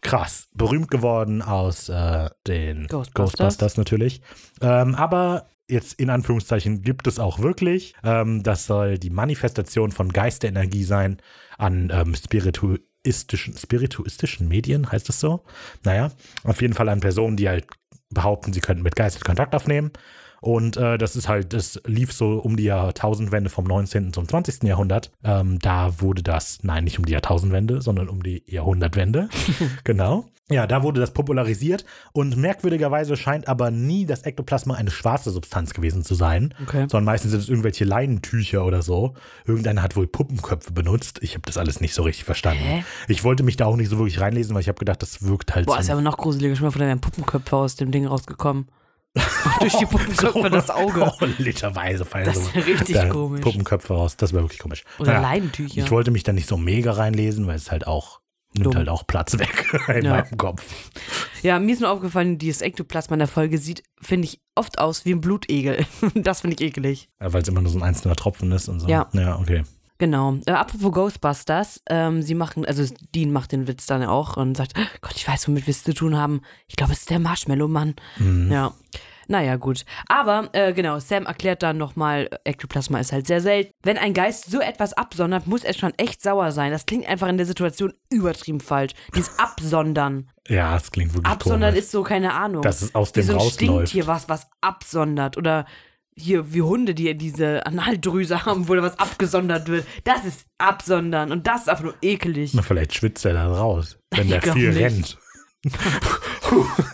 krass. Berühmt geworden aus äh, den Ghostbusters. Ghostbusters, natürlich. Ähm, aber jetzt in Anführungszeichen gibt es auch wirklich. Ähm, das soll die Manifestation von Geisterenergie sein an ähm, spirituistischen, spirituistischen Medien, heißt es so? Naja, auf jeden Fall an Personen, die halt behaupten, sie könnten mit Geistern Kontakt aufnehmen. Und äh, das ist halt, das lief so um die Jahrtausendwende vom 19. zum 20. Jahrhundert. Ähm, da wurde das, nein, nicht um die Jahrtausendwende, sondern um die Jahrhundertwende. <laughs> genau. Ja, da wurde das popularisiert und merkwürdigerweise scheint aber nie das Ektoplasma eine schwarze Substanz gewesen zu sein, Okay. sondern meistens sind es irgendwelche Leinentücher oder so. Irgendeiner hat wohl Puppenköpfe benutzt. Ich habe das alles nicht so richtig verstanden. Hä? Ich wollte mich da auch nicht so wirklich reinlesen, weil ich habe gedacht, das wirkt halt Boah, ist aber noch gruseliger. Schon mal von deinen Puppenköpfe aus dem Ding rausgekommen. <laughs> Durch die Puppenköpfe das Auge. <laughs> Oh, literweise fallen Das so ist ja richtig da komisch. Puppenköpfe raus. Das wäre wirklich komisch. Oder Naja, Leinentücher. Ich wollte mich da nicht so mega reinlesen, weil es halt auch nimmt Dumm. halt auch Platz weg <laughs> in Ja. meinem Kopf. Ja, mir ist nur aufgefallen, dieses Ektoplasma in der Folge sieht, finde ich, oft aus wie ein Blutegel. das finde ich eklig. Ja, weil es immer nur so ein einzelner Tropfen ist und so. Ja. Ja, okay. Genau. Äh, apropos Ghostbusters, ähm, sie machen, also Dean macht den Witz dann auch und sagt, Gott, ich weiß, womit wir es zu tun haben. Ich glaube, es ist der Marshmallow-Mann. Mhm. Ja. Naja, gut. Aber äh, genau, Sam erklärt dann nochmal, Ektoplasma ist halt sehr selten. Wenn ein Geist so etwas absondert, muss er schon echt sauer sein. Das klingt einfach in der Situation übertrieben falsch. Dieses <laughs> Absondern. Ja, es klingt wirklich Absondern komisch. ist so, keine Ahnung. Dass es aus wie dem so ein rausläuft. Stinktier, was was absondert. Oder hier wie Hunde, die diese Analdrüse haben, wo da was abgesondert wird. Das ist absondern. Und das ist einfach nur ekelig. Na, vielleicht schwitzt er da raus, wenn Ich der viel nicht. rennt. <laughs>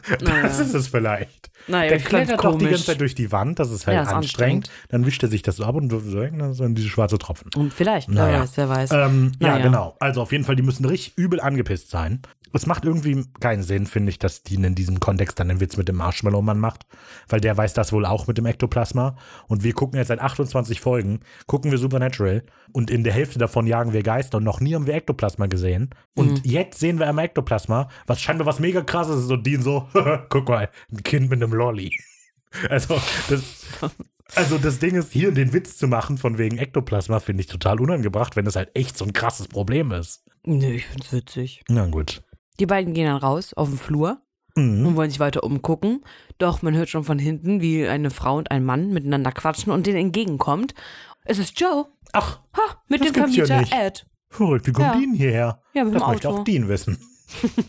das Naja. ist es vielleicht. Naja, Der klettert doch die ganze Zeit durch die Wand, das ist halt Ja, ist anstrengend. Dann wischt er sich das so ab und so, dann sind diese schwarze Tropfen. Und vielleicht, Naja. wer weiß, wer weiß. Ähm, Ja, Naja. genau. Also auf jeden Fall, die müssen richtig übel angepisst sein. Es macht irgendwie keinen Sinn, finde ich, dass die in diesem Kontext dann den Witz mit dem Marshmallow-Mann macht, weil der weiß das wohl auch mit dem Ektoplasma. Und wir gucken jetzt seit 28 Folgen, gucken wir Supernatural und in der Hälfte davon jagen wir Geister und noch nie haben wir Ektoplasma gesehen. Und jetzt sehen wir einmal Ektoplasma, was scheinbar was mega krasses ist und Dean so, <laughs> guck mal, ein Kind mit einem Lolli. <laughs> Also, das, also das Ding ist, hier den Witz zu machen von wegen Ektoplasma, finde ich total unangebracht, wenn das halt echt so ein krasses Problem ist. Nö, ich find's witzig. Na gut. Die beiden gehen dann raus auf den Flur Mhm. und wollen sich weiter umgucken. Doch man hört schon von hinten, wie eine Frau und ein Mann miteinander quatschen und denen entgegenkommt. Es ist Joe. Ach, Ha, mit dem ja Vermieter nicht. Ed. verrückt, wie kommt Ja. Dean hierher? Ja, mit das dem möchte Auto. auch Dean wissen. <laughs>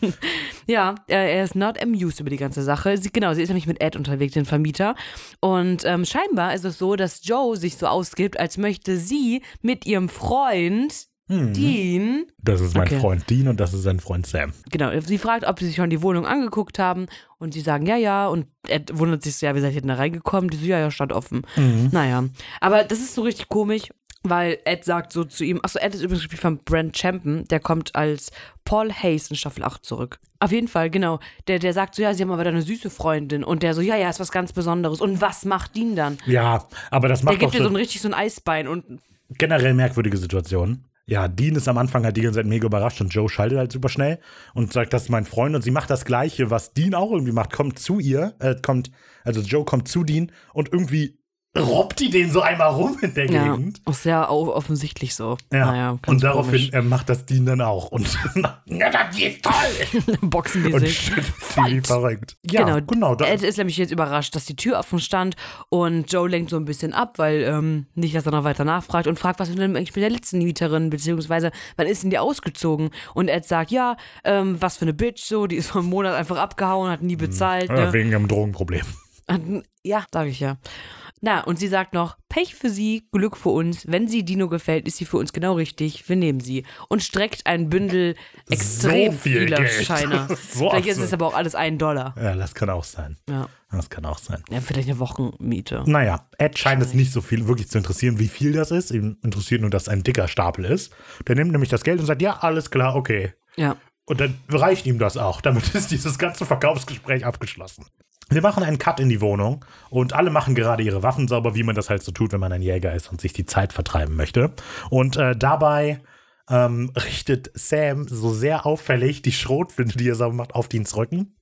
Ja, er, er ist not amused über die ganze Sache. Sie, genau, sie ist nämlich mit Ed unterwegs, den Vermieter. Und ähm, scheinbar ist es so, dass Joe sich so ausgibt, als möchte sie mit ihrem Freund Dean Das ist mein Okay. Freund Dean und das ist sein Freund Sam. Genau, sie fragt, ob sie sich schon die Wohnung angeguckt haben und sie sagen ja, ja und Ed wundert sich so, ja, wie seid ihr denn da reingekommen? Die so, ja, ja, stand offen. Naja, aber das ist so richtig komisch, weil Ed sagt so zu ihm, achso, Ed ist übrigens gespielt von Brent Champen, der kommt als Paul Hayes in Staffel 8 zurück. Auf jeden Fall, genau, der, der sagt so, ja, sie haben aber da eine süße Freundin und der so, ja, ja, ist was ganz Besonderes und was macht Dean dann? Ja, aber das Der macht doch gibt dir so so ein richtig so ein Eisbein und generell merkwürdige Situation. Ja, Dean ist am Anfang halt die ganze Zeit mega überrascht und Joe schaltet halt super schnell und sagt, das ist mein Freund und sie macht das Gleiche, was Dean auch irgendwie macht, kommt zu ihr, äh, kommt, also Joe kommt zu Dean und irgendwie robbt die den so einmal rum in der Ja, Gegend. auch sehr offensichtlich so. Ja, Naja, und daraufhin äh, macht das Dean dann auch. Und <laughs> ja, das ist toll. <laughs> boxen die Und sich. wie verrückt. Ja, Genau. genau. Ed ist nämlich jetzt überrascht, dass die Tür offen stand und Joe lenkt so ein bisschen ab, weil ähm, nicht, dass er noch weiter nachfragt und fragt, was ist denn eigentlich mit der letzten Mieterin, beziehungsweise wann ist denn die ausgezogen? Und Ed sagt, ja, ähm, was für eine Bitch, so, die ist vor einem Monat einfach abgehauen, hat nie bezahlt. ja, Ne? wegen einem Drogenproblem. Ja, sage ich ja. Na, und sie sagt noch, Pech für sie, Glück für uns. Wenn sie Dino gefällt, ist sie für uns genau richtig. Wir nehmen sie. Und streckt ein Bündel extrem So viel vieler Geld. Scheine. <laughs> So Vielleicht ist es aber auch alles ein Dollar. Ja, das kann auch sein. Ja. Das kann auch sein. ja, vielleicht eine Wochenmiete. Naja, Ed scheint es nicht so viel wirklich zu interessieren, wie viel das ist. Ihm interessiert nur, dass ein dicker Stapel ist. Der nimmt nämlich das Geld und sagt, ja, alles klar, okay. Ja. Und dann reicht ihm das auch. Damit <laughs> ist dieses ganze Verkaufsgespräch abgeschlossen. Wir machen einen Cut in die Wohnung und alle machen gerade ihre Waffen sauber, wie man das halt so tut, wenn man ein Jäger ist und sich die Zeit vertreiben möchte. Und äh, dabei ähm, richtet Sam so sehr auffällig die Schrotflinte, die er sauber macht, auf Deans Rücken.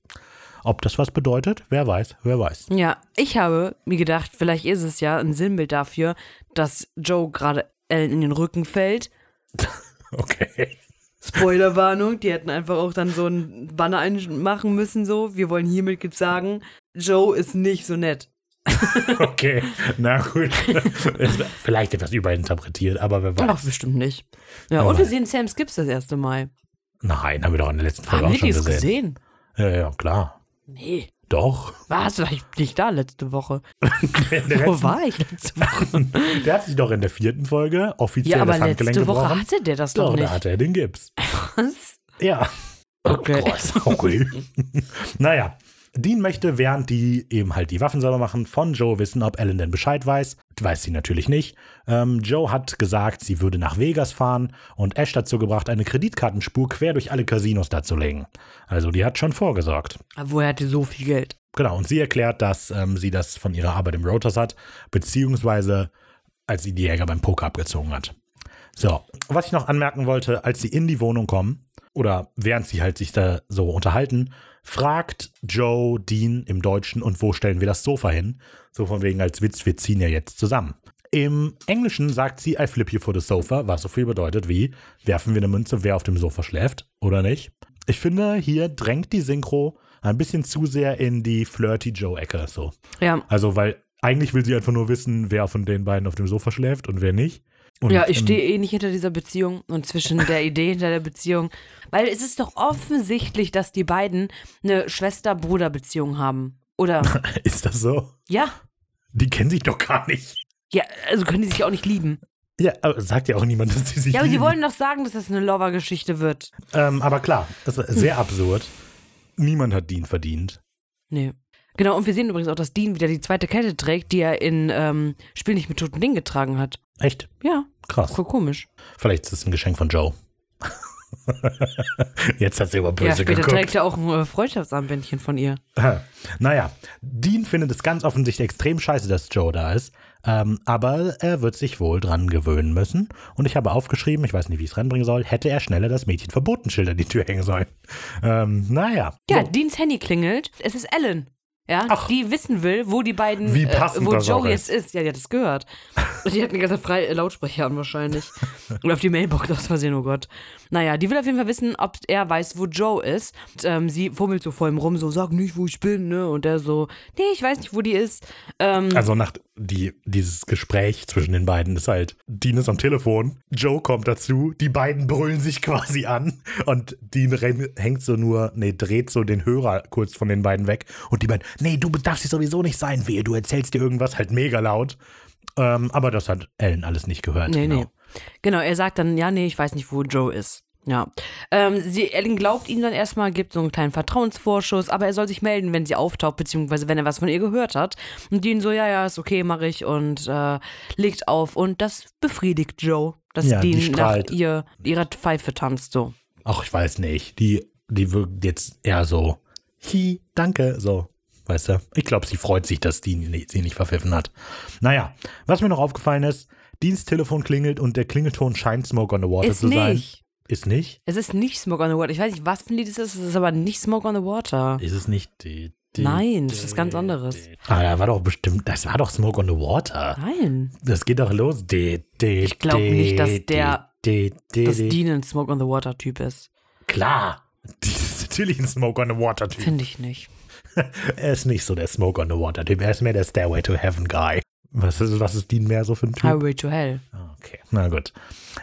Ob das was bedeutet? Wer weiß, wer weiß. Ja, ich habe mir gedacht, vielleicht ist es ja ein Sinnbild dafür, dass Joe gerade Ellen in den Rücken fällt. <laughs> Okay. Spoilerwarnung, die hätten einfach auch dann so ein Banner einmachen müssen, so. Wir wollen hiermit jetzt sagen, Joe ist nicht so nett. <laughs> Okay, na gut. Vielleicht etwas überinterpretiert, aber wer weiß. Ach, bestimmt nicht. Ja, Aber- und wir sehen Sam Skips das erste Mal. Nein, haben wir doch in der letzten Folge Haben auch schon gesehen. gesehen? Ja, ja, klar. Nee. Doch. Was? War ich nicht da letzte Woche? Der <laughs> Wo letzten- war ich letzte Woche? <laughs> Der hat sich doch in der vierten Folge offiziell Ja, aber das Handgelenk letzte Woche gebrochen. hatte der das doch doch, da nicht. hatte er den Gips. <laughs> Was? Ja. Okay. Krass, okay. naja, Dean möchte, während die eben halt die Waffen sauber machen, von Joe wissen, ob Ellen denn Bescheid weiß. Weiß sie natürlich nicht. Ähm, Joe hat gesagt, sie würde nach Vegas fahren und Ash dazu gebracht, eine Kreditkartenspur quer durch alle Casinos darzulegen. Also die hat schon vorgesorgt. Aber woher hat die so viel Geld? Genau, und sie erklärt, dass ähm, sie das von ihrer Arbeit im Rotors hat, beziehungsweise als sie die Jäger beim Poker abgezogen hat. So, was ich noch anmerken wollte, als sie in die Wohnung kommen, oder während sie halt sich da so unterhalten, fragt Joe Dean im Deutschen, und wo stellen wir das Sofa hin? So von wegen als Witz, wir ziehen ja jetzt zusammen. Im Englischen sagt sie, I flip you for the sofa, was so viel bedeutet wie, werfen wir eine Münze, wer auf dem Sofa schläft, oder nicht? Ich finde, hier drängt die Synchro ein bisschen zu sehr in die Flirty Joe-Ecke, so. Ja. Also, weil eigentlich will sie einfach nur wissen, wer von den beiden auf dem Sofa schläft und wer nicht. Und Ja, ich im- stehe eh nicht hinter dieser Beziehung und zwischen der Idee hinter der Beziehung. Weil es ist doch offensichtlich, dass die beiden eine Schwester-Bruder-Beziehung haben. Oder? <laughs> Ist das so? ja. Die kennen sich doch gar nicht. Ja, also können die sich auch nicht lieben. Ja, aber sagt ja auch niemand, dass sie sich Ja, aber sie lieben. wollen doch sagen, dass das eine Lover-Geschichte wird. Ähm, aber klar, das ist sehr <laughs> absurd. Niemand hat Dean verdient. Nee. Genau, und wir sehen übrigens auch, dass Dean wieder die zweite Kette trägt, die er in ähm, Spiel nicht mit toten Dingen getragen hat. Echt? Ja, Krass. voll komisch. Vielleicht ist es ein Geschenk von Joe. <laughs> Jetzt hat sie aber böse ja, später geguckt. trägt er auch ein äh, Freundschaftsarmbändchen von ihr. Naja, Dean findet es ganz offensichtlich extrem scheiße, dass Joe da ist. Ähm, aber er wird sich wohl dran gewöhnen müssen. Und ich habe aufgeschrieben, ich weiß nicht, wie ich es ranbringen soll, hätte er schneller das Mädchen Verbotenschild an die Tür hängen sollen. Ähm, naja. Ja, So. Deans Handy klingelt. Es ist Ellen. Ja, Ach. die wissen will, wo die beiden, Wie äh, wo das auch Joe jetzt ist. Ja, die hat es gehört. Und die hatten die ganze Zeit frei äh, Lautsprecher an wahrscheinlich. <laughs> Und auf die Mailbox aus Versehen, oh Gott. Naja, die will auf jeden Fall wissen, ob er weiß, wo Joe ist. Und, ähm, sie fummelt so vor ihm rum, so, sag nicht, wo ich bin, ne? Und der so, nee, ich weiß nicht, wo die ist. Ähm, Also nach die, dieses Gespräch zwischen den beiden ist halt, Dean ist am Telefon, Joe kommt dazu, die beiden brüllen sich <laughs> quasi an und Dean hängt so nur, nee, dreht so den Hörer kurz von den beiden weg und die beiden, nee, du darfst hier sowieso nicht sein, wehe, du erzählst dir irgendwas, halt mega laut. Ähm, aber das hat Ellen alles nicht gehört. Nee, genau. nee. Genau, er sagt dann, ja, nee, ich weiß nicht, wo Joe ist. Ja. Ähm, sie, Ellen glaubt ihm dann erstmal, gibt so einen kleinen Vertrauensvorschuss, aber er soll sich melden, wenn sie auftaucht, beziehungsweise wenn er was von ihr gehört hat. Und Dean so, ja, ja, ist okay, mache ich und äh, legt auf und das befriedigt Joe, dass Ja, die Dean nach ihr, ihrer Pfeife tanzt, so. Ach, ich weiß nicht. Die, die wirkt jetzt eher so, hi, danke, so. Weißt du? Ich glaube, sie freut sich, dass Dean sie nicht verpfiffen hat. Naja, was mir noch aufgefallen ist, Deans Telefon klingelt und der Klingelton scheint Smoke on the Water Ist zu sein. Ist nicht? Es ist nicht Smoke on the Water. Ich weiß nicht, was für ein Lied es ist, es ist aber nicht Smoke on the Water. Ist es nicht? Die, Nein, das ist ganz anderes. Ah, da war doch bestimmt, das war doch Smoke on the Water. Nein. Das geht doch los. Ich glaub nicht, dass der- das Dean ein Smoke on the Water Typ ist. Klar. <laughs> Die ist natürlich ein Smoke on the Water Typ. Finde ich nicht. <laughs> Er ist nicht so der Smoke on the Water Typ. Er ist mehr der Stairway to Heaven Guy. Was ist, was ist Dean mehr so für ein Typ? Highway to Hell. Okay, na gut.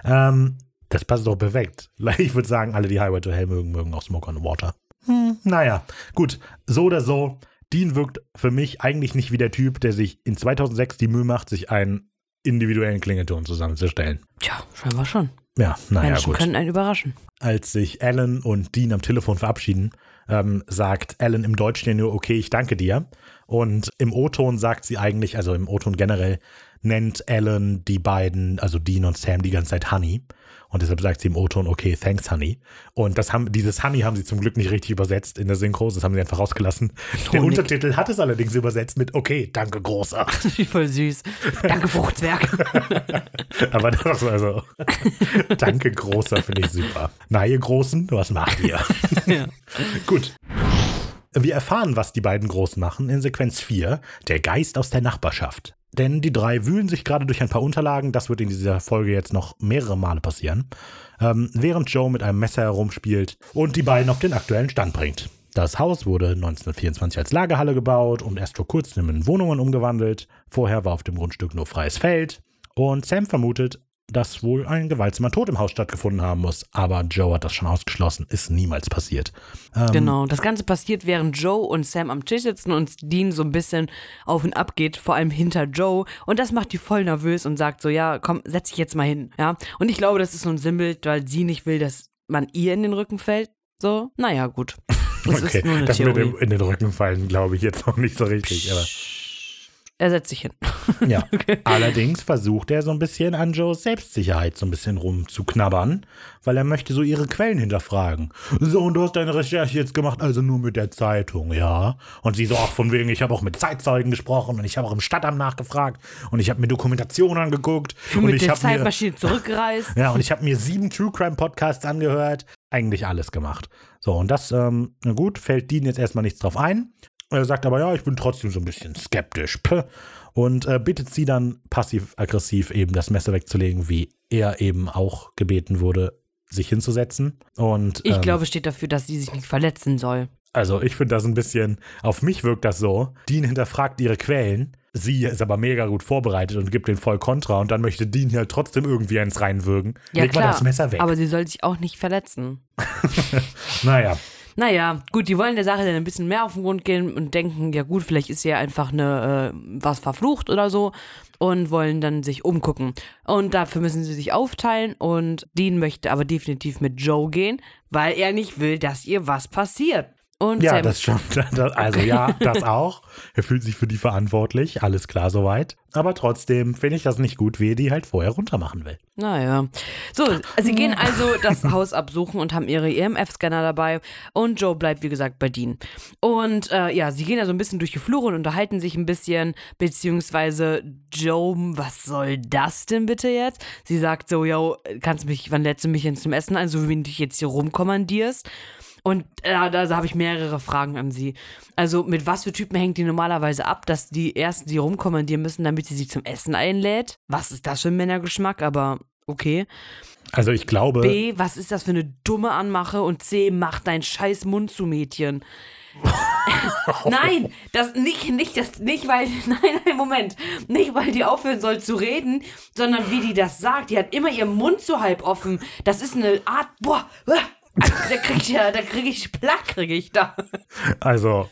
Ähm, das passt doch perfekt. <laughs> Ich würde sagen, alle, die Highway to Hell mögen, mögen auch Smoke on the Water. Hm, naja, gut. So oder so. Dean wirkt für mich eigentlich nicht wie der Typ, der sich in 2006 die Mühe macht, sich einen individuellen Klingelton zusammenzustellen. Tja, scheinbar schon. Ja, naja, Menschen gut. können einen überraschen. Als sich Alan und Dean am Telefon verabschieden, ähm, sagt Alan im Deutschen nur, okay, ich danke dir. Und im O-Ton sagt sie eigentlich, also im O-Ton generell, nennt Alan die beiden, also Dean und Sam, die ganze Zeit Honey. Und deshalb sagt sie im O-Ton, okay, thanks, Honey. Und das haben, dieses Honey haben sie zum Glück nicht richtig übersetzt in der Synchro, das haben sie einfach rausgelassen. Der Honig. Untertitel hat es allerdings übersetzt mit, okay, danke, großer. <laughs> Voll süß. Danke, Fruchtzwerg. <laughs> Aber das war so, <laughs> danke, großer, finde ich super. Na, ihr Großen, was macht ihr? ja. Gut. Wir erfahren, was die beiden Großen machen in Sequenz 4, der Geist aus der Nachbarschaft. Denn die drei wühlen sich gerade durch ein paar Unterlagen, das wird in dieser Folge jetzt noch mehrere Male passieren, ähm, während Joe mit einem Messer herumspielt und die beiden auf den aktuellen Stand bringt. Das Haus wurde 1924 als Lagerhalle gebaut und erst vor kurzem in Wohnungen umgewandelt. Vorher war auf dem Grundstück nur freies Feld. Und Sam vermutet, dass wohl ein gewaltsamer Tod im Haus stattgefunden haben muss. Aber Joe hat das schon ausgeschlossen, ist niemals passiert. Ähm, Genau. Das Ganze passiert, während Joe und Sam am Tisch sitzen und Dean so ein bisschen auf und ab geht, vor allem hinter Joe. Und das macht die voll nervös und sagt so, ja, komm, setz dich jetzt mal hin. Ja. Und ich glaube, das ist so ein Sinnbild, weil sie nicht will, dass man ihr in den Rücken fällt. So, naja, gut. <laughs> Das Okay, ist nur eine das mit Theorie. dem in den Rücken fallen, glaube ich, jetzt noch nicht so richtig. Aber Er setzt sich hin. <laughs> ja. Allerdings versucht er so ein bisschen an Joes Selbstsicherheit so ein bisschen rumzuknabbern, weil er möchte so ihre Quellen hinterfragen. So, und du hast deine Recherche jetzt gemacht, also nur mit der Zeitung, ja? Und sie so, ach, von wegen, ich habe auch mit Zeitzeugen gesprochen und ich habe auch im Stadtamt nachgefragt und ich habe mir Dokumentationen angeguckt und mit ich der habe mir Zeitmaschine zurückgereist. <laughs> ja, und ich habe mir sieben True Crime Podcasts angehört. Eigentlich alles gemacht. So, und das, ähm, na gut, fällt Dean jetzt erstmal nichts drauf ein. Er sagt aber, ja, ich bin trotzdem so ein bisschen skeptisch. Puh. Und äh, bittet sie dann passiv-aggressiv eben das Messer wegzulegen, wie er eben auch gebeten wurde, sich hinzusetzen. Und Ich ähm, glaube, steht dafür, dass sie sich nicht verletzen soll. also ich finde das ein bisschen, auf mich wirkt das so. Dean hinterfragt ihre Quellen. Sie ist aber mega gut vorbereitet und gibt den voll Kontra und dann möchte Dean hier trotzdem irgendwie eins reinwürgen. Ja, Leg mal klar. das Messer weg. Aber sie soll sich auch nicht verletzen. <laughs> naja, Naja, gut, die wollen der Sache dann ein bisschen mehr auf den Grund gehen und denken, ja gut, vielleicht ist ja einfach eine, äh, was verflucht oder so und wollen dann sich umgucken. Und dafür müssen sie sich aufteilen und Dean möchte aber definitiv mit Joe gehen, weil er nicht will, dass ihr was passiert. Und Ja, Sam, das schon. <laughs> Das, also ja, das auch. Er fühlt sich für die verantwortlich, alles klar soweit. Aber trotzdem finde ich das nicht gut, wie er die halt vorher runtermachen will. Naja. So, sie gehen also das <laughs> Haus absuchen und haben ihre EMF-Scanner dabei. Und Joe bleibt, wie gesagt, bei Dean. Und äh, ja, sie gehen also ein bisschen durch die Flure und unterhalten sich ein bisschen. Beziehungsweise Joe, was soll das denn bitte jetzt? Sie sagt so, yo, kannst mich, wann lädst du mich hin zum Essen ein, so wie du dich jetzt hier rumkommandierst? Und äh, da habe ich mehrere Fragen an sie. Also, mit was für Typen hängt die normalerweise ab, dass die ersten sie rumkommandieren müssen, damit sie sie zum Essen einlädt? Was ist das für ein Männergeschmack? Aber okay. Also ich glaube, B, was ist das für eine dumme Anmache? Und C, mach deinen scheiß Mund zu Mädchen. <laughs> nein, das nicht, nicht, das, nicht weil, <laughs> nein, nein, Moment, nicht weil die aufhören soll zu reden, sondern wie die das sagt. Die hat immer ihren Mund so halb offen. Das ist eine Art, boah, ah, da krieg ich ja, da krieg ich Plack, krieg ich da. also,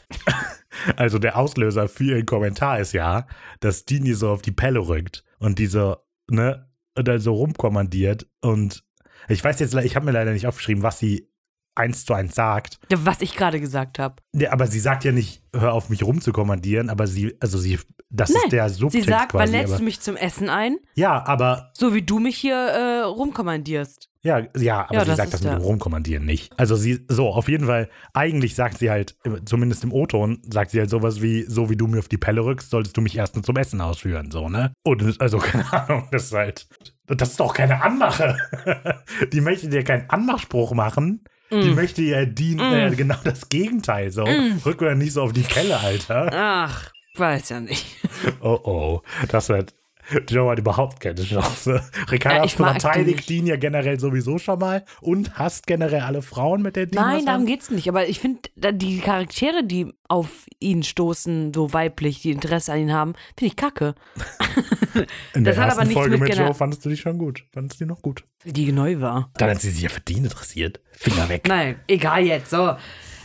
<laughs> also der Auslöser für ihren Kommentar ist ja, dass Dini so auf die Pelle rückt und diese, ne, und dann so rumkommandiert und ich weiß jetzt, ich habe mir leider nicht aufgeschrieben, was sie eins zu eins sagt. Was ich gerade gesagt habe. Ja, aber sie sagt ja nicht, hör auf mich rumzukommandieren, aber sie, also sie, das Nein, ist der Sie Subtext sagt, wann quasi. lädst Aber, du mich zum Essen ein? ja, aber So wie du mich hier äh, rumkommandierst. Ja, ja, aber Ja, sie das sagt das mit dem Rumkommandieren nicht. Also sie, so, auf jeden Fall, eigentlich sagt sie halt, zumindest im O-Ton, sagt sie halt sowas wie, so wie du mir auf die Pelle rückst, solltest du mich erst nur zum Essen ausführen, so, ne? Und also, <laughs> keine Ahnung, das ist halt, das ist doch keine Anmache. <laughs> Die möchte dir keinen Anmachspruch machen. Die möchte ja Dean äh, genau das Gegenteil so. Rück mir nicht so auf die Pelle, Alter. Ach, weiß ja nicht. <laughs> Oh oh, das wird. <laughs> Joe hat überhaupt keine Chance. <laughs> Ricardo Ja, verteidigt. Dean ja generell sowieso schon mal und hasst generell alle Frauen, mit der Dean Nein, darum hat. geht's nicht. Aber ich finde, die Charaktere, die auf ihn stoßen, so weiblich, die Interesse an ihn haben, finde ich kacke. <laughs> In das der hat ersten aber nichts Folge mit mit Joe fandest du die schon gut. Fandest du die noch gut? Die neu war. Dann hat sie sich ja für Dean interessiert. Finger weg. Nein, egal jetzt. So.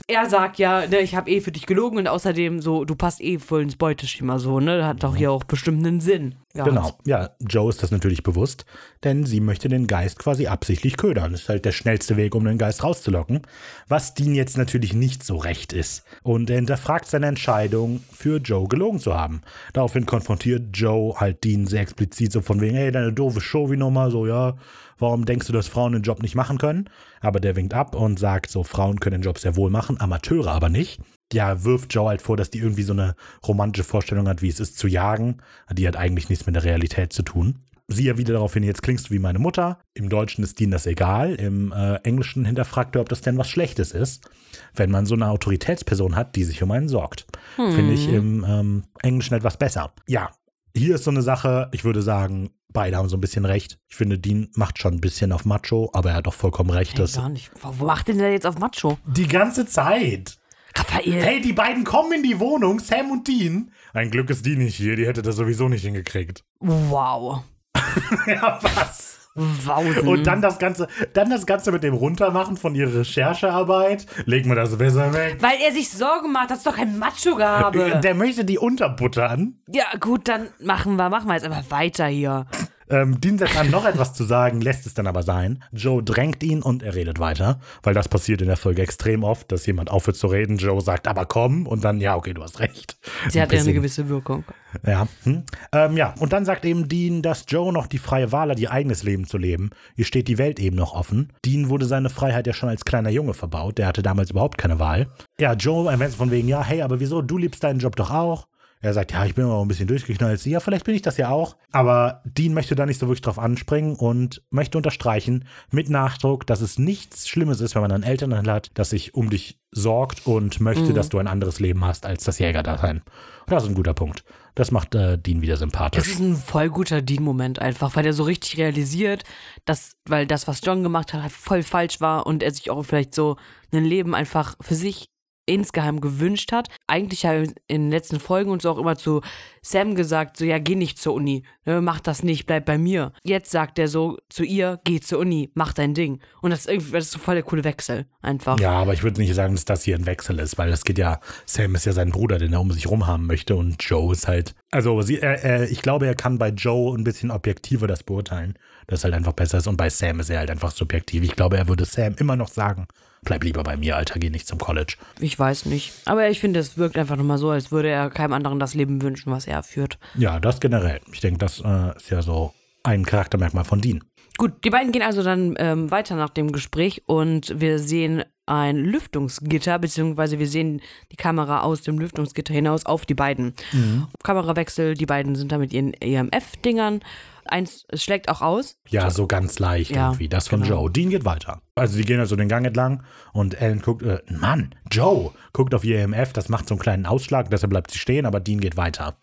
Er sagt ja, ne, ich habe eh für dich gelogen und außerdem so, du passt eh voll ins Beuteschema so, ne? Hat doch hier auch bestimmt einen Sinn. Ja, Genau. Ja, Joe ist das natürlich bewusst, denn sie möchte den Geist quasi absichtlich ködern. Das ist halt der schnellste Weg, um den Geist rauszulocken. Was Dean jetzt natürlich nicht so recht ist. Und er hinterfragt seine Entscheidung, für Joe gelogen zu haben. Daraufhin konfrontiert Joe halt Dean sehr explizit so von wegen, ey, deine doofe Show wie nochmal, so, ja, warum denkst du, dass Frauen den Job nicht machen können? Aber der winkt ab und sagt so, Frauen können den Job sehr wohl machen, Amateure aber nicht. Ja, wirft Joe halt vor, dass die irgendwie so eine romantische Vorstellung hat, wie es ist zu jagen. Die hat eigentlich nichts mit der Realität zu tun. Sie ja wieder darauf hin, jetzt klingst du wie meine Mutter. Im Deutschen ist Dean das egal. Im äh, Englischen hinterfragt er, ob das denn was Schlechtes ist, wenn man so eine Autoritätsperson hat, die sich um einen sorgt. Finde ich im ähm, Englischen etwas besser. Ja, hier ist so eine Sache, ich würde sagen, beide haben so ein bisschen recht. Ich finde, Dean macht schon ein bisschen auf Macho, aber er hat doch vollkommen recht. Ey, Dass gar nicht. Wo wo macht denn der jetzt auf Macho? die ganze Zeit. Raphael. Hey, die beiden kommen in die Wohnung, Sam und Dean. Ein Glück ist die nicht hier, die hätte das sowieso nicht hingekriegt. Wow. <laughs> ja, was? Wausen. Und dann das Ganze, dann das Ganze mit dem Runtermachen von ihrer Recherchearbeit. Legen wir das besser weg. Weil er sich Sorgen macht, dass es doch kein Macho-Gehabe. Der möchte die unterbuttern. Ja, gut, dann machen wir, machen wir jetzt aber weiter hier. Ähm, Dean setzt an, noch etwas zu sagen, lässt es dann aber sein. Joe drängt ihn und er redet weiter, weil das passiert in der Folge extrem oft, dass jemand aufhört zu reden. Joe sagt, aber komm, und dann, ja, okay, du hast recht. Sie hat ja eine gewisse Wirkung. Ja, hm. ähm, ja, und dann sagt eben Dean, dass Joe noch die freie Wahl hat, ihr eigenes Leben zu leben. Ihr steht die Welt eben noch offen. Dean wurde seine Freiheit ja schon als kleiner Junge verbaut. Der hatte damals überhaupt keine Wahl. Ja, Joe erwähnt von wegen, ja, hey, aber wieso? Du liebst deinen Job doch auch. Er sagt, ja, ich bin aber auch ein bisschen durchgeknallt. Sie, Ja, vielleicht bin ich das ja auch. Aber Dean möchte da nicht so wirklich drauf anspringen und möchte unterstreichen mit Nachdruck, dass es nichts Schlimmes ist, wenn man einen Elternteil hat, das sich um dich sorgt und möchte, dass du ein anderes Leben hast als das Jägerdasein. Und das ist ein guter Punkt. Das macht äh, Dean wieder Das sympathisch. ist ein voll guter Dean-Moment einfach, weil er so richtig realisiert, dass, weil das, was John gemacht hat, halt voll falsch war und er sich auch vielleicht so ein Leben einfach für sich insgeheim gewünscht hat. Eigentlich ja in den letzten Folgen uns auch immer zu Sam gesagt, so ja, geh nicht zur Uni, ne, mach das nicht, bleib bei mir. Jetzt sagt er so zu ihr, geh zur Uni, mach dein Ding. Und das ist irgendwie, das ist so voll der coole Wechsel, einfach. Ja, aber ich würde nicht sagen, dass das hier ein Wechsel ist, weil das geht ja, Sam ist ja sein Bruder, den er um sich rum haben möchte und Joe ist halt, also sie, er, er, ich glaube, er kann bei Joe ein bisschen objektiver das beurteilen, dass halt einfach besser ist und bei Sam ist er halt einfach subjektiv. Ich glaube, er würde Sam immer noch sagen, bleib lieber bei mir, Alter, geh nicht zum College. Ich weiß nicht. Aber ich finde, es wirkt einfach nochmal so, als würde er keinem anderen das Leben wünschen, was er führt. Ja, das generell. Ich denke, das äh, ist ja so ein Charaktermerkmal von Dean. Gut, die beiden gehen also dann ähm, weiter nach dem Gespräch und wir sehen ein Lüftungsgitter, beziehungsweise wir sehen die Kamera aus dem Lüftungsgitter hinaus auf die beiden. Kamerawechsel, die beiden sind da mit ihren EMF-Dingern. Eins es schlägt auch aus. Ja, so ganz leicht Ja, irgendwie. Das von genau. Joe. Dean geht weiter. Also die gehen also den Gang entlang und Ellen guckt, äh, Mann, Joe guckt auf ihr EMF, das macht so einen kleinen Ausschlag, deshalb bleibt sie stehen, aber Dean geht weiter.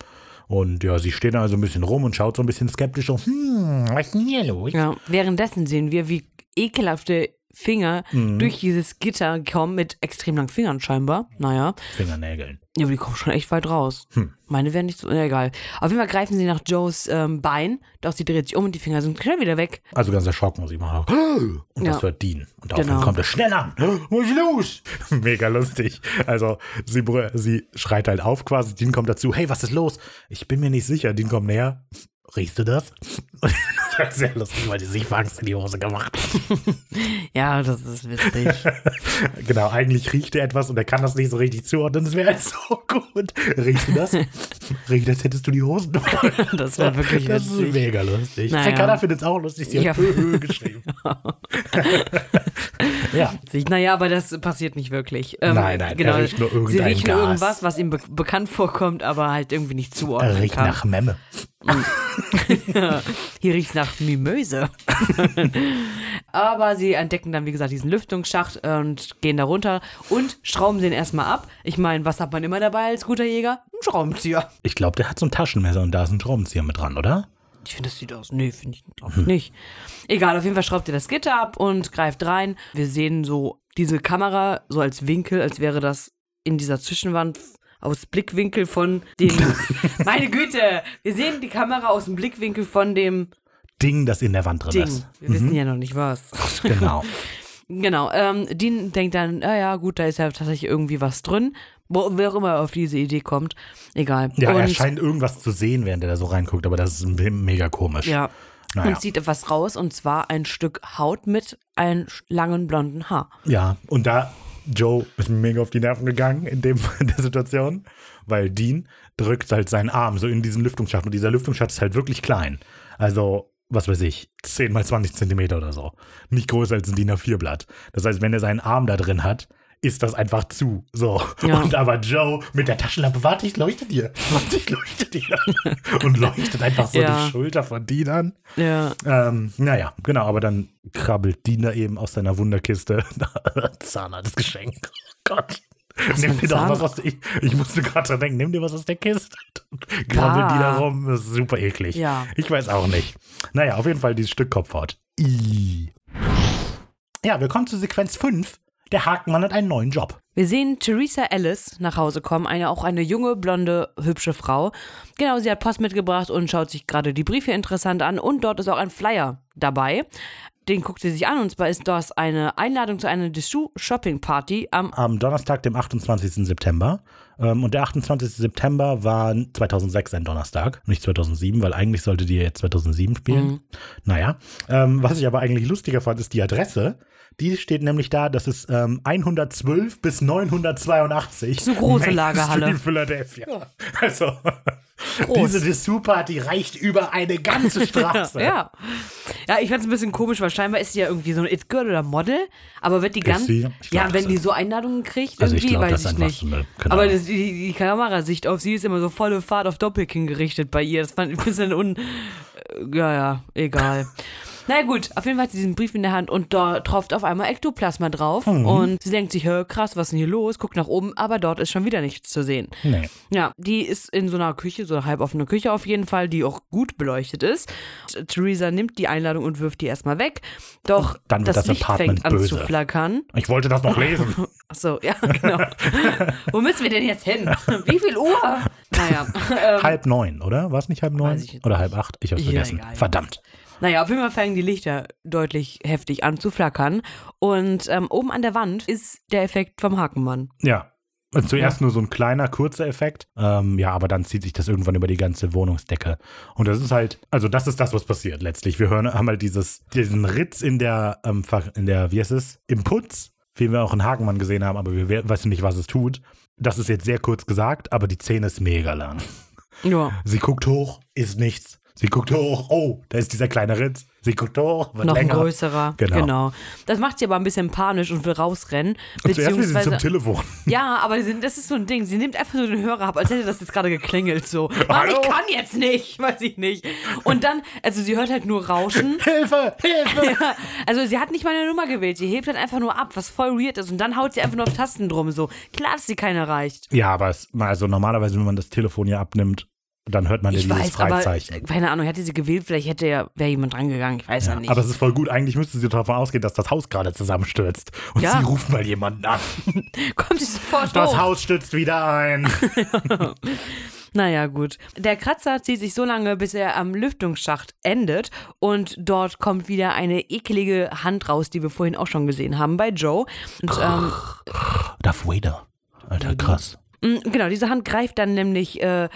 Und ja, sie steht da also ein bisschen rum und schaut so ein bisschen skeptisch so, hm, was ist denn hier los? Ja, währenddessen sehen wir, wie ekelhafte Finger durch dieses Gitter kommen mit extrem langen Fingern scheinbar. Naja. Fingernägeln. Ja, aber die kommen schon echt weit raus. Meine wären nicht so, ja, egal. Auf jeden Fall greifen sie nach Joes ähm, Bein, doch sie dreht sich um und die Finger sind schnell wieder weg. Also ganz erschrocken muss ich machen. <gasps> Und das Ja. hört Dean. Und daraufhin Genau. kommt es schnell an. <gasps> Was ist los? <laughs> Mega lustig. Also sie, sie schreit halt auf quasi. Dean kommt dazu. Hey, was ist los? Ich bin mir nicht sicher. Dean kommt näher. Riechst du das? <laughs> das ist sehr lustig, weil die sich Angst in die Hose gemacht hat. <laughs> Ja, das ist witzig. <laughs> Genau, eigentlich riecht er etwas und er kann das nicht so richtig zuordnen. Das wäre halt so gut. Riechst du das? Riecht, als hättest du die Hosen. Das wäre wirklich Das ist witzig. mega lustig. Naja. Naja. findet es auch lustig. Sie Ja. hat Höhö geschrieben. ja. Naja, aber das passiert nicht wirklich. Ähm, Nein, nein, er genau. riecht nur Sie irgendein riechen Gas. irgendwas, was ihm be bekannt vorkommt, aber halt irgendwie nicht zuordnen Er riecht kann. nach Memme. <laughs> Hier riecht nach Mimöse. <laughs> Aber sie entdecken dann, wie gesagt, diesen Lüftungsschacht und gehen da runter und schrauben den erstmal ab. Ich meine, was hat man immer dabei als guter Jäger? Ein Schraubenzieher. Ich glaube, der hat so ein Taschenmesser und da ist ein Schraubenzieher mit dran, oder? Ich finde, das sieht aus. Nee, finde ich glaub ich nicht. Egal, auf jeden Fall schraubt ihr das Gitter ab und greift rein. Wir sehen so diese Kamera so als Winkel, als wäre das in dieser Zwischenwand aus Blickwinkel von dem. <laughs> Meine Güte! Wir sehen die Kamera aus dem Blickwinkel von dem Ding, das in der Wand drin Ding. ist. Wir wissen ja noch nicht was. <laughs> Genau. Genau, ähm, Dean denkt dann, ah ja, gut, da ist ja tatsächlich irgendwie was drin. Wo, wer auch immer auf diese Idee kommt, egal. Ja, er Und- scheint irgendwas zu sehen, während er da so reinguckt, aber das ist me- mega komisch. Ja. Naja. Und zieht etwas raus, und zwar ein Stück Haut mit einem langen blonden Haar. Ja, und da Joe ist mega auf die Nerven gegangen in, dem, <laughs> in der Situation, weil Dean drückt halt seinen Arm so in diesen Lüftungsschacht und dieser Lüftungsschacht ist halt wirklich klein. Also, was weiß ich, 10 mal 20 Zentimeter oder so. Nicht größer als ein DIN A4-Blatt. Das heißt, wenn er seinen Arm da drin hat, ist das einfach zu. So. Ja. Und aber Joe mit der Taschenlampe, warte, ich leuchte dir. Warte, ich leuchte dir. <laughs> und leuchtet einfach so Ja. die Schulter von Dean an. Ja. Ähm, naja, genau, aber dann krabbelt Dina eben aus seiner Wunderkiste. <laughs> Zahnarztgeschenk. Gott. Nimm dir doch was aus der, ich, ich musste gerade dran denken, nimm dir was aus der Kiste. <laughs> Krabbelt Ah. die da rum, das ist super eklig. Ja. Ich weiß auch nicht. Naja, auf jeden Fall dieses Stück Kopfhaut. I. Ja, wir kommen zu Sequenz 5. Der Hakenmann hat einen neuen Job. Wir sehen Theresa Ellis nach Hause kommen, eine auch eine junge, blonde, hübsche Frau. Genau, sie hat Post mitgebracht und schaut sich gerade die Briefe interessant an und dort ist auch ein Flyer dabei. Den guckt sie sich an und zwar ist das eine Einladung zu einer Dessous Shopping Party am Am Donnerstag, dem 28. September. Ähm, und der 28. September war 2006 ein Donnerstag, nicht 2007, weil eigentlich sollte die jetzt 2007 spielen. Mhm. Naja, ähm, was ich aber eigentlich lustiger fand, ist die Adresse. Die steht nämlich da, das ist ähm, 112 bis 982. So große Main Lagerhalle. Street, Philadelphia. Also, Groß. diese Dessous-Party reicht über eine ganze <laughs> Straße. Ja. Ja, ich fand es ein bisschen komisch, weil scheinbar ist sie ja irgendwie so ein It-Girl oder Model, aber wird die ganz. Ich glaub, Ja, wenn die so Einladungen kriegt, Also ich irgendwie, glaub, weiß ich nicht. so eine- keine aber das, die, die Kamerasicht auf sie ist immer so volle Fahrt auf Doppelkinn gerichtet bei ihr. Das fand ich ein bisschen un. Ja, ja, egal. Na naja, gut, auf jeden Fall hat sie diesen Brief in der Hand und da tropft auf einmal Ektoplasma drauf. Mhm. Und sie denkt sich, hör, krass, was ist denn hier los? Guckt nach oben, aber dort ist schon wieder nichts zu sehen. Nee. Ja, die ist in so einer Küche, so eine halboffene Küche auf jeden Fall, die auch gut beleuchtet ist. Theresa nimmt die Einladung und wirft die erstmal weg. Doch Dann das, das Licht Apartment fängt an böse. zu flackern. Ich wollte das noch lesen. <laughs> Achso, ja, genau. Wo müssen wir denn jetzt hin? Wie viel Uhr? Naja, <laughs> ähm, halb neun, oder? War es nicht halb neun? Oder halb acht? Ich hab's Ja, vergessen. egal. Verdammt. Naja, auf jeden Fall fangen die Lichter deutlich heftig an zu flackern. Und ähm, oben an der Wand ist der Effekt vom Hakenmann. Ja. Und zuerst nur so ein kleiner, kurzer Effekt. Ähm, ja, aber dann zieht sich das irgendwann über die ganze Wohnungsdecke. Und das ist halt, also das ist das, was passiert letztlich. Wir hören, haben halt dieses, diesen Ritz in der, ähm, in der, wie heißt es, im Putz, wie wir auch in Hakenmann gesehen haben, aber wir wissen nicht, was es tut. Das ist jetzt sehr kurz gesagt, aber die Szene ist mega lang. Ja. Sie guckt hoch, ist nichts. Sie guckt hoch, oh, da ist dieser kleine Ritz. Sie guckt hoch, wird Noch länger. ein größerer. Genau. Das macht sie aber ein bisschen panisch und will rausrennen. Und zuerst will sie beziehungsweise- zum Telefon. <laughs> Ja, aber sie, das ist so ein Ding. Sie nimmt einfach so den Hörer ab, als hätte das jetzt gerade geklingelt. So, <laughs> Mann, ich kann jetzt nicht, <laughs> weiß ich nicht. Und dann, also sie hört halt nur Rauschen. Hilfe, Hilfe. Ja, also sie hat nicht mal eine Nummer gewählt. Sie hebt dann einfach nur ab, was voll weird ist. Und dann haut sie einfach nur auf Tasten drum. So, klar, dass sie keine erreicht. Ja, aber es, also normalerweise, wenn man das Telefon ja abnimmt, dann hört man ja Ich dieses weiß, aber Freizeichen. äh, keine Ahnung, hätte sie gewählt, vielleicht hätte ja, wäre jemand drangegangen. Ich weiß ja, Ja, nicht. aber es ist voll gut. Eigentlich müsste sie davon ausgehen, dass das Haus gerade zusammenstürzt. Und Ja. sie ruft mal jemanden an. <laughs> Kommt sie sofort Das hoch. Haus stürzt wieder ein. <laughs> Naja, gut. Der Kratzer zieht sich so lange, bis er am Lüftungsschacht endet. Und dort kommt wieder eine ekelige Hand raus, die wir vorhin auch schon gesehen haben bei Joe. Und ähm, Darth Vader. Alter, krass. mh, genau, diese Hand greift dann nämlich äh,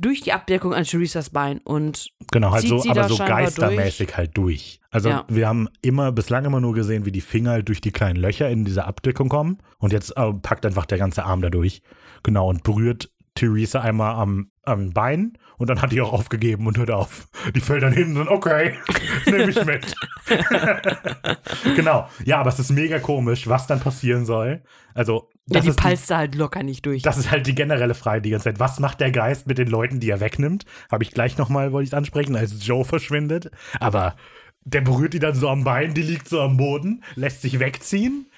durch die Abdeckung an Theresas Bein. Und Genau, halt Zieht so, sie aber so geistermäßig halt durch. Also Ja. wir haben immer, bislang immer nur gesehen, wie die Finger halt durch die kleinen Löcher in diese Abdeckung kommen. Und jetzt äh, packt einfach der ganze Arm da durch. Genau, und berührt Theresa einmal am, am Bein und dann hat die auch aufgegeben und hört auf. Die fällt dann hin und okay, <laughs> nehme ich mit. <laughs> genau. Ja, aber es ist mega komisch, was dann passieren soll. Also, ja, die, palst da halt locker nicht durch. das ist halt die generelle Frage die ganze Zeit. Was macht der Geist mit den Leuten, die er wegnimmt? Habe ich gleich nochmal, wollte ich es ansprechen, als Joe verschwindet. Aber der berührt die dann so am Bein, die liegt so am Boden, lässt sich wegziehen.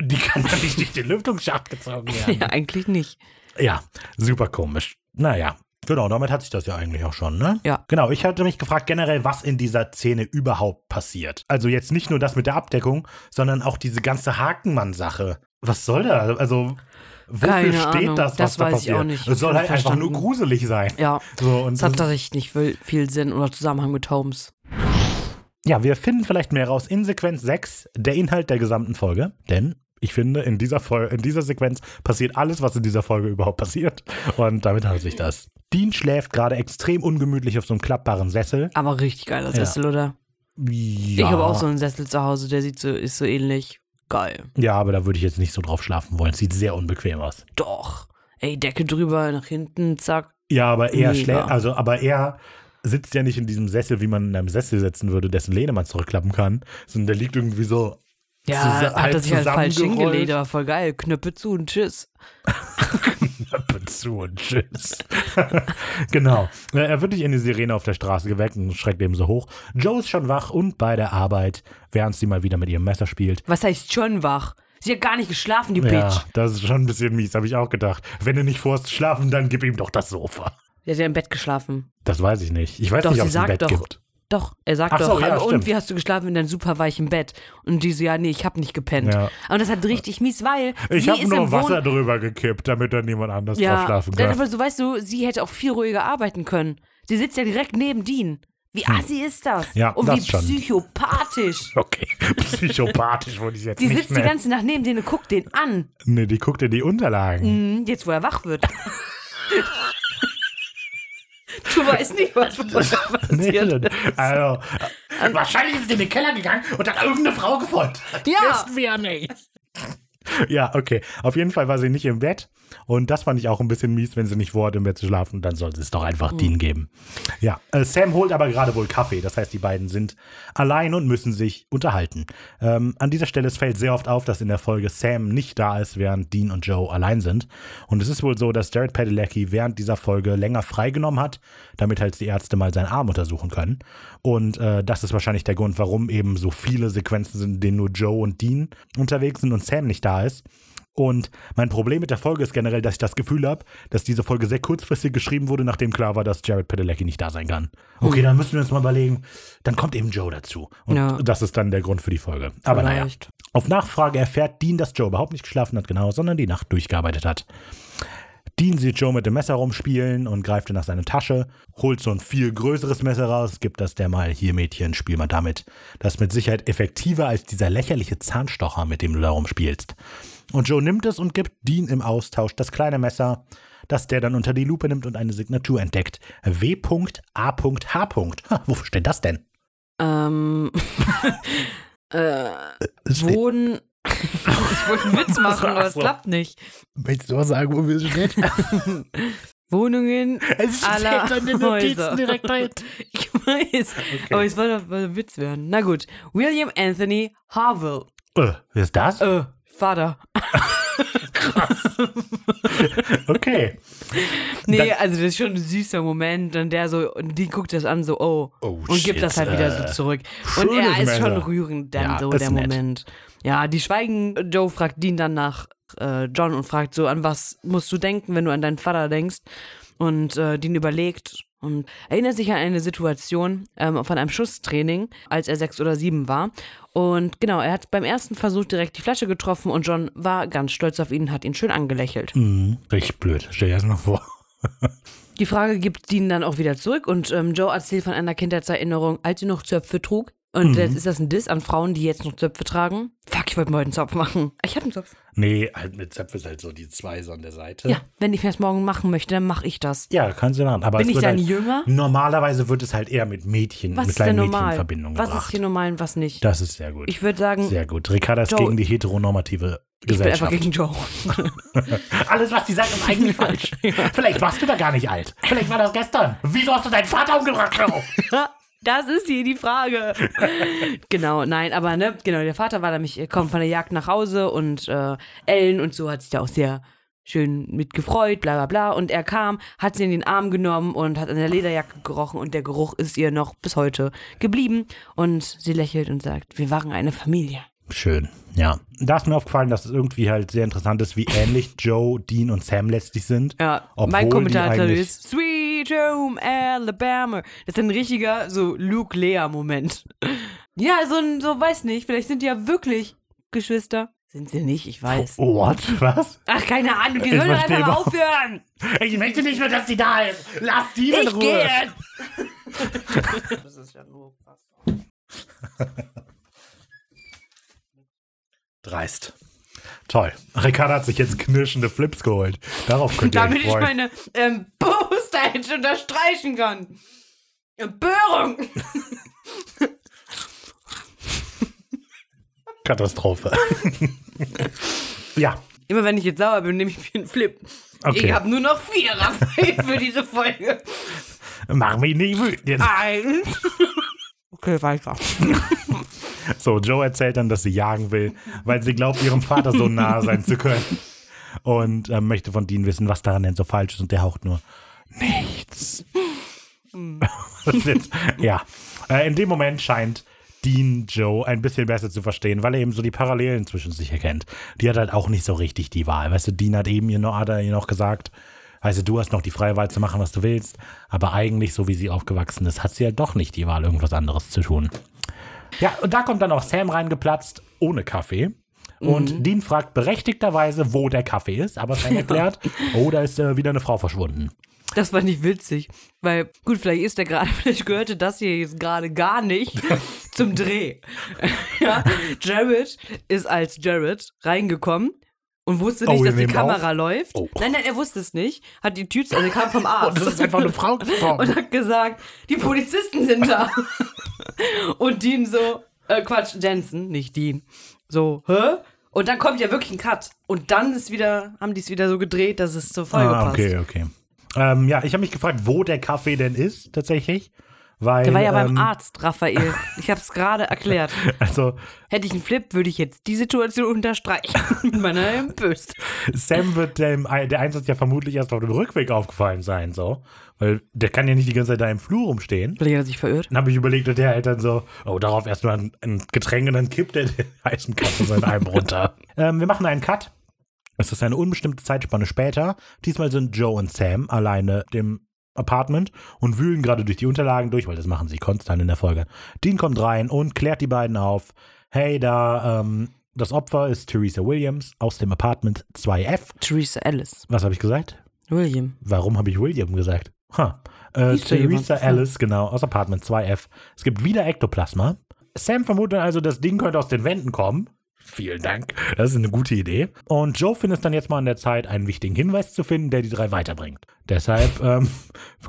Die kann dann nicht durch den Lüftungsschacht gezogen <laughs> werden. Ja, eigentlich nicht. Ja, super komisch. Naja, genau, damit hat sich das ja eigentlich auch schon, ne? Ja. Genau, ich hatte mich gefragt generell, was in dieser Szene überhaupt passiert. Also jetzt nicht nur das mit der Abdeckung, sondern auch diese ganze Hakenmann-Sache. Was soll da? Also, wofür Keine steht Ahnung, das, was das da weiß ich passiert? auch nicht. Es soll halt einfach nur verstanden. gruselig sein. Ja, So, und das hat tatsächlich nicht viel, Sinn oder Zusammenhang mit Holmes. Ja, wir finden vielleicht mehr raus in Sequenz 6, der Inhalt der gesamten Folge. Denn ich finde, in dieser, Fol in dieser Sequenz passiert alles, was in dieser Folge überhaupt passiert. Und damit hat sich das. Dean schläft gerade extrem ungemütlich auf so einem klappbaren Sessel. Aber richtig geiler Ja. Sessel, oder? Ja, Ich habe auch so einen Sessel zu Hause, der sieht so, ist so ähnlich. Geil. Ja, aber da würde ich jetzt nicht so drauf schlafen wollen. Sieht sehr unbequem aus. Doch. Ey, Decke drüber, nach hinten, zack. Ja, aber er schläft, also, aber er sitzt ja nicht in diesem Sessel, wie man in einem Sessel sitzen würde, dessen Lehne man zurückklappen kann, sondern der liegt irgendwie so Ja, hat er sich halt falsch hingelegt, aber voll geil. Knöpfe zu und tschüss. <laughs> <laughs> Zu und tschüss. <laughs> genau. Er wird nicht in die Sirene auf der Straße geweckt und schreckt eben so hoch. Joe ist schon wach und bei der Arbeit, während sie mal wieder mit ihrem Messer spielt. Was heißt schon wach? Sie hat gar nicht geschlafen, die Ja, Bitch. das ist schon ein bisschen mies, habe ich auch gedacht. Wenn du nicht vorhast zu schlafen, dann gib ihm doch das Sofa. Sie hat ja im Bett geschlafen. Das weiß ich nicht. Ich weiß Doch, nicht, ob sie es ein Bett doch- gibt. Doch, er sagt Ach so, doch, ja, aber und stimmt. wie hast du geschlafen in deinem super weichen Bett? Und die so, ja, nee, ich hab nicht gepennt. Ja. Und das hat richtig mies, weil Ich habe nur im Wohn Wasser drüber gekippt, damit dann niemand anders drauf ja, schlafen dann kann. aber so weißt du, sie hätte auch viel ruhiger arbeiten können. Sie sitzt ja direkt neben Dean. Wie assi ist das? Hm. Ja, und das wie schon. psychopathisch. <laughs> Okay, psychopathisch wurde ich jetzt Die nicht sitzt die nennen. ganze Nacht neben denen und guckt den an. Nee, die guckt in die Unterlagen. Mhm, Jetzt, wo er wach wird. <laughs> du weißt nicht, was <laughs> passiert. Nee, also, äh, wahrscheinlich ist sie in den Keller gegangen und hat irgendeine Frau gefoltert. Ja. Wissen wir nicht. Ja, okay. Auf jeden Fall war sie nicht im Bett. Und das fand ich auch ein bisschen mies, wenn sie nicht vorhat, im Bett zu schlafen. Dann sollte es doch einfach Dean geben. Ja, äh, Sam holt aber gerade wohl Kaffee. Das heißt, die beiden sind allein und müssen sich unterhalten. Ähm, an dieser Stelle es fällt sehr oft auf, dass in der Folge Sam nicht da ist, während Dean und Joe allein sind. Und es ist wohl so, dass Jared Padalecki während dieser Folge länger freigenommen hat, damit halt die Ärzte mal seinen Arm untersuchen können. Und äh, das ist wahrscheinlich der Grund, warum eben so viele Sequenzen sind, in denen nur Joe und Dean unterwegs sind und Sam nicht da ist. Und mein Problem mit der Folge ist generell, dass ich das Gefühl habe, dass diese Folge sehr kurzfristig geschrieben wurde, nachdem klar war, dass Jared Padalecki nicht da sein kann. Okay, dann müssen wir uns mal überlegen, dann kommt eben Joe dazu. Und Ja. das ist dann der Grund für die Folge. Aber naja. Vielleicht. Auf Nachfrage erfährt Dean, dass Joe überhaupt nicht geschlafen hat, genau, sondern die Nacht durchgearbeitet hat. Dean sieht Joe mit dem Messer rumspielen und greift nach seine Tasche, holt so ein viel größeres Messer raus, gibt das der mal, hier Mädchen, spiel mal damit. Das ist mit Sicherheit effektiver als dieser lächerliche Zahnstocher, mit dem du da rumspielst. Und Joe nimmt es und gibt Dean im Austausch das kleine Messer, das der dann unter die Lupe nimmt und eine Signatur entdeckt. W.A.H. Wofür steht das denn? Ähm, <laughs> äh, Wohnen. <laughs> ich wollte einen Witz machen, aber <laughs> es so. klappt nicht. Willst du auch sagen, wofür es steht? Wohnungen Es aller Häuser. Notizen direkt dahinter. Ich weiß, aber es doch ein Witz werden. Na gut. William Anthony Harville. Äh, wer ist das? Äh, Vater. Okay. Nee, Dann- also das ist schon ein süßer Moment und der so, und die guckt das an so, oh, Oh, und shit, gibt das halt wieder äh, so zurück. Und er ist schon rührend dann Ja, so, der nett. Moment. Ja, die schweigen, Joe fragt Dean dann nach äh, John und fragt so, an was musst du denken, wenn du an deinen Vater denkst? Und äh, Dean überlegt und erinnert sich an eine Situation ähm, von einem Schusstraining, als er sechs oder sieben war. Und genau, er hat beim ersten Versuch direkt die Flasche getroffen und John war ganz stolz auf ihn und hat ihn schön angelächelt. Mhm, richtig blöd. Stell dir das mal vor. Die Frage gibt Dean dann auch wieder zurück und ähm, Joe erzählt von einer Kindheitserinnerung, als sie noch Zöpfe trug. Und Mhm. jetzt ist das ein Diss an Frauen, die jetzt noch Zöpfe tragen? Fuck, ich wollte mir heute einen Zopf machen. Ich habe einen Zopf. Nee, halt mit Zöpfe ist halt so die zwei so an der Seite. Ja, wenn ich mir das morgen machen möchte, dann mache ich das. Ja, kannst du machen. Aber Bin ich dann halt, jünger? Normalerweise wird es halt eher mit Mädchen, Was mit ist denn kleinen Mädchen in normal? Verbindung Was gebracht. ist hier normal und was nicht? das ist sehr gut. Ich würde sagen, sehr gut. Ricarda ist Joe- gegen die heteronormative ich bin einfach Gesellschaft. gegen Joe. <laughs> Alles, was die sagt, ist eigentlich falsch. <laughs> Vielleicht warst du da gar nicht alt. Vielleicht war das gestern. Wieso hast du deinen Vater umgebracht, Joe? <laughs> Das ist hier die Frage. <laughs> genau, nein, aber ne, genau, der Vater war nämlich, er kommt von der Jagd nach Hause und äh, Ellen und so hat sich da auch sehr schön mit gefreut, bla bla bla. Und er kam, hat sie in den Arm genommen und hat an der Lederjacke gerochen und der Geruch ist ihr noch bis heute geblieben. Und sie lächelt und sagt, wir waren eine Familie. Schön, ja. Da ist mir aufgefallen, dass es irgendwie halt sehr interessant ist, wie ähnlich Joe, Dean und Sam letztlich sind. Ja, Obwohl mein Kommentar ist Sweet Home Alabama. Das ist ein richtiger so Luke-Lea-Moment. Ja, so ein, so weiß nicht, vielleicht sind die ja wirklich Geschwister. Sind sie nicht, ich weiß. What? Was? Ach, keine Ahnung, die sollen einfach mal aufhören. Ich möchte nicht mehr, dass die da ist. Lass die in Ich Ruhe. gehe jetzt. <laughs> das ist ja nur Dreist. Toll. Ricardo hat sich jetzt knirschende Flips geholt. Darauf könnt ihr Damit ich meine ähm, Poster jetzt unterstreichen kann. Empörung. <laughs> Katastrophe. <laughs> ja, Immer wenn ich jetzt sauer bin, nehme ich mir einen Flip. Okay. Ich habe nur noch vier Raphael für diese Folge. mach mich nicht wütend jetzt. Eins. Okay, weiter. <laughs> So, Joe erzählt dann, dass sie jagen will, weil sie glaubt, ihrem Vater so nahe sein zu können. Und äh, möchte von Dean wissen, was daran denn so falsch ist. Und der haucht nur nichts. <laughs> Ja. Äh, in dem Moment scheint Dean Joe ein bisschen besser zu verstehen, weil er eben so die Parallelen zwischen sich erkennt. Die hat halt auch nicht so richtig die Wahl. Weißt du, Dean hat eben ihr noch, hat er ihr noch gesagt, weißt du, hast noch die freie Wahl zu machen, was du willst. Aber eigentlich, so wie sie aufgewachsen ist, hat sie ja doch nicht die Wahl, irgendwas anderes zu tun. Ja, und da kommt dann auch Sam reingeplatzt, ohne Kaffee. Und Dean fragt berechtigterweise, wo der Kaffee ist, aber Sam <laughs> erklärt, oh, da ist äh, wieder eine Frau verschwunden. Das war nicht witzig. Weil, gut, vielleicht ist der gerade, <laughs> vielleicht gehörte das hier jetzt gerade gar nicht <laughs> zum Dreh. ja, Jared ist als Jared reingekommen und wusste nicht, Oh, dass die Kamera auf? läuft. Oh. Nein, nein, er wusste es nicht. Hat die Tür, also er kam vom <laughs> Arzt. Und das ist einfach eine Frau gestorben. und hat gesagt, die Polizisten sind da. <laughs> und Dean so, äh, Quatsch, Jensen, nicht Dean. So, hä? Und dann kommt ja wirklich ein Cut. Und dann ist wieder, haben die es wieder so gedreht, dass es zur Folge Ah, passt. okay, okay. Ähm, ja, ich habe mich gefragt, wo der Kaffee denn ist, tatsächlich. Weil, Der war ja beim ähm, Arzt, Raphael. Ich habe es gerade erklärt. <laughs> Also, Hätte ich einen Flip, würde ich jetzt die Situation unterstreichen <laughs> mit meiner Empöst. Sam wird dem, der Einsatz ja vermutlich erst auf dem Rückweg aufgefallen sein, so. Weil der kann ja nicht die ganze Zeit da im Flur rumstehen. Vielleicht hat er sich verirrt. Dann habe ich überlegt, und der hält dann so, oh, darauf erstmal ein, ein Getränk und dann kippt er den <laughs> heißen Kaffee so in einem runter. ähm, wir machen einen Cut. Es ist eine unbestimmte Zeitspanne später. Diesmal sind Joe und Sam alleine dem Apartment und wühlen gerade durch die Unterlagen durch, weil das machen sie konstant in der Folge. Dean kommt rein und klärt die beiden auf. Hey, da, ähm, das Opfer ist Theresa Williams aus dem Apartment 2F. Theresa Ellis. Was habe ich gesagt? William. Warum habe ich William gesagt? Ha. Äh? Theresa Alice, genau, aus Apartment 2F. Es gibt wieder Ektoplasma. Sam vermutet also, das Ding könnte aus den Wänden kommen. Vielen Dank. Das ist eine gute Idee. Und Joe findet es dann jetzt mal an der Zeit, einen wichtigen Hinweis zu finden, der die drei weiterbringt. Deshalb <laughs> ähm,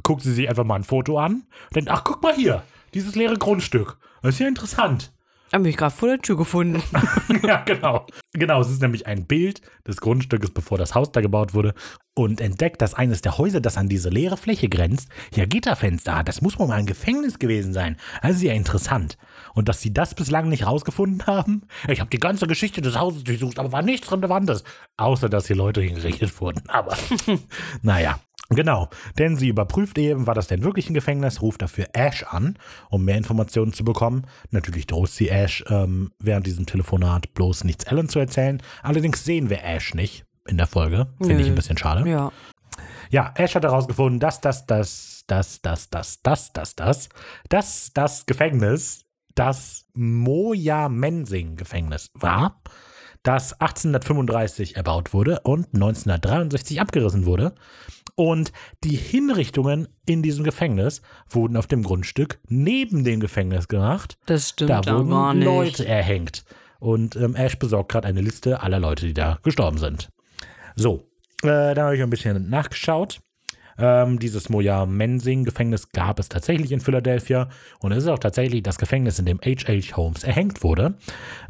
guckt sie sich einfach mal ein Foto an denkt, ach, guck mal hier, dieses leere Grundstück. Das ist ja interessant. Hab mich gerade vor der Tür gefunden. <laughs> ja, genau. Genau, es ist nämlich ein Bild des Grundstückes, bevor das Haus da gebaut wurde. Und entdeckt, dass eines der Häuser, das an diese leere Fläche grenzt, ja Gitterfenster hat. Das muss wohl mal ein Gefängnis gewesen sein. Also ja interessant. Und dass sie das bislang nicht rausgefunden haben? Ich habe die ganze Geschichte des Hauses durchsucht, aber war nichts Relevantes. Außer, dass hier Leute hingerichtet wurden. Aber <laughs> naja. Genau, denn sie überprüft eben, war das denn wirklich ein Gefängnis, ruft dafür Ash an, um mehr Informationen zu bekommen. Natürlich droht sie Ash ähm, während diesem Telefonat bloß nichts Ellen zu erzählen. Allerdings sehen wir Ash nicht in der Folge. Finde ich ein bisschen schade. Ja. Ja, Ash hat herausgefunden, dass das, das, das, das, das, das, das, das, das, das Gefängnis das Moja Mensing Gefängnis war, das 1835 erbaut wurde und 1963 abgerissen wurde. Und die Hinrichtungen in diesem Gefängnis wurden auf dem Grundstück neben dem Gefängnis gemacht. Das stimmt Da aber gar wurden nicht. Leute erhängt. Und ähm, Ash besorgt gerade eine Liste aller Leute, die da gestorben sind. So, äh, da habe ich ein bisschen nachgeschaut. Ähm, dieses Moja Mensing Gefängnis gab es tatsächlich in Philadelphia und es ist auch tatsächlich das Gefängnis, in dem H.H. Holmes erhängt wurde.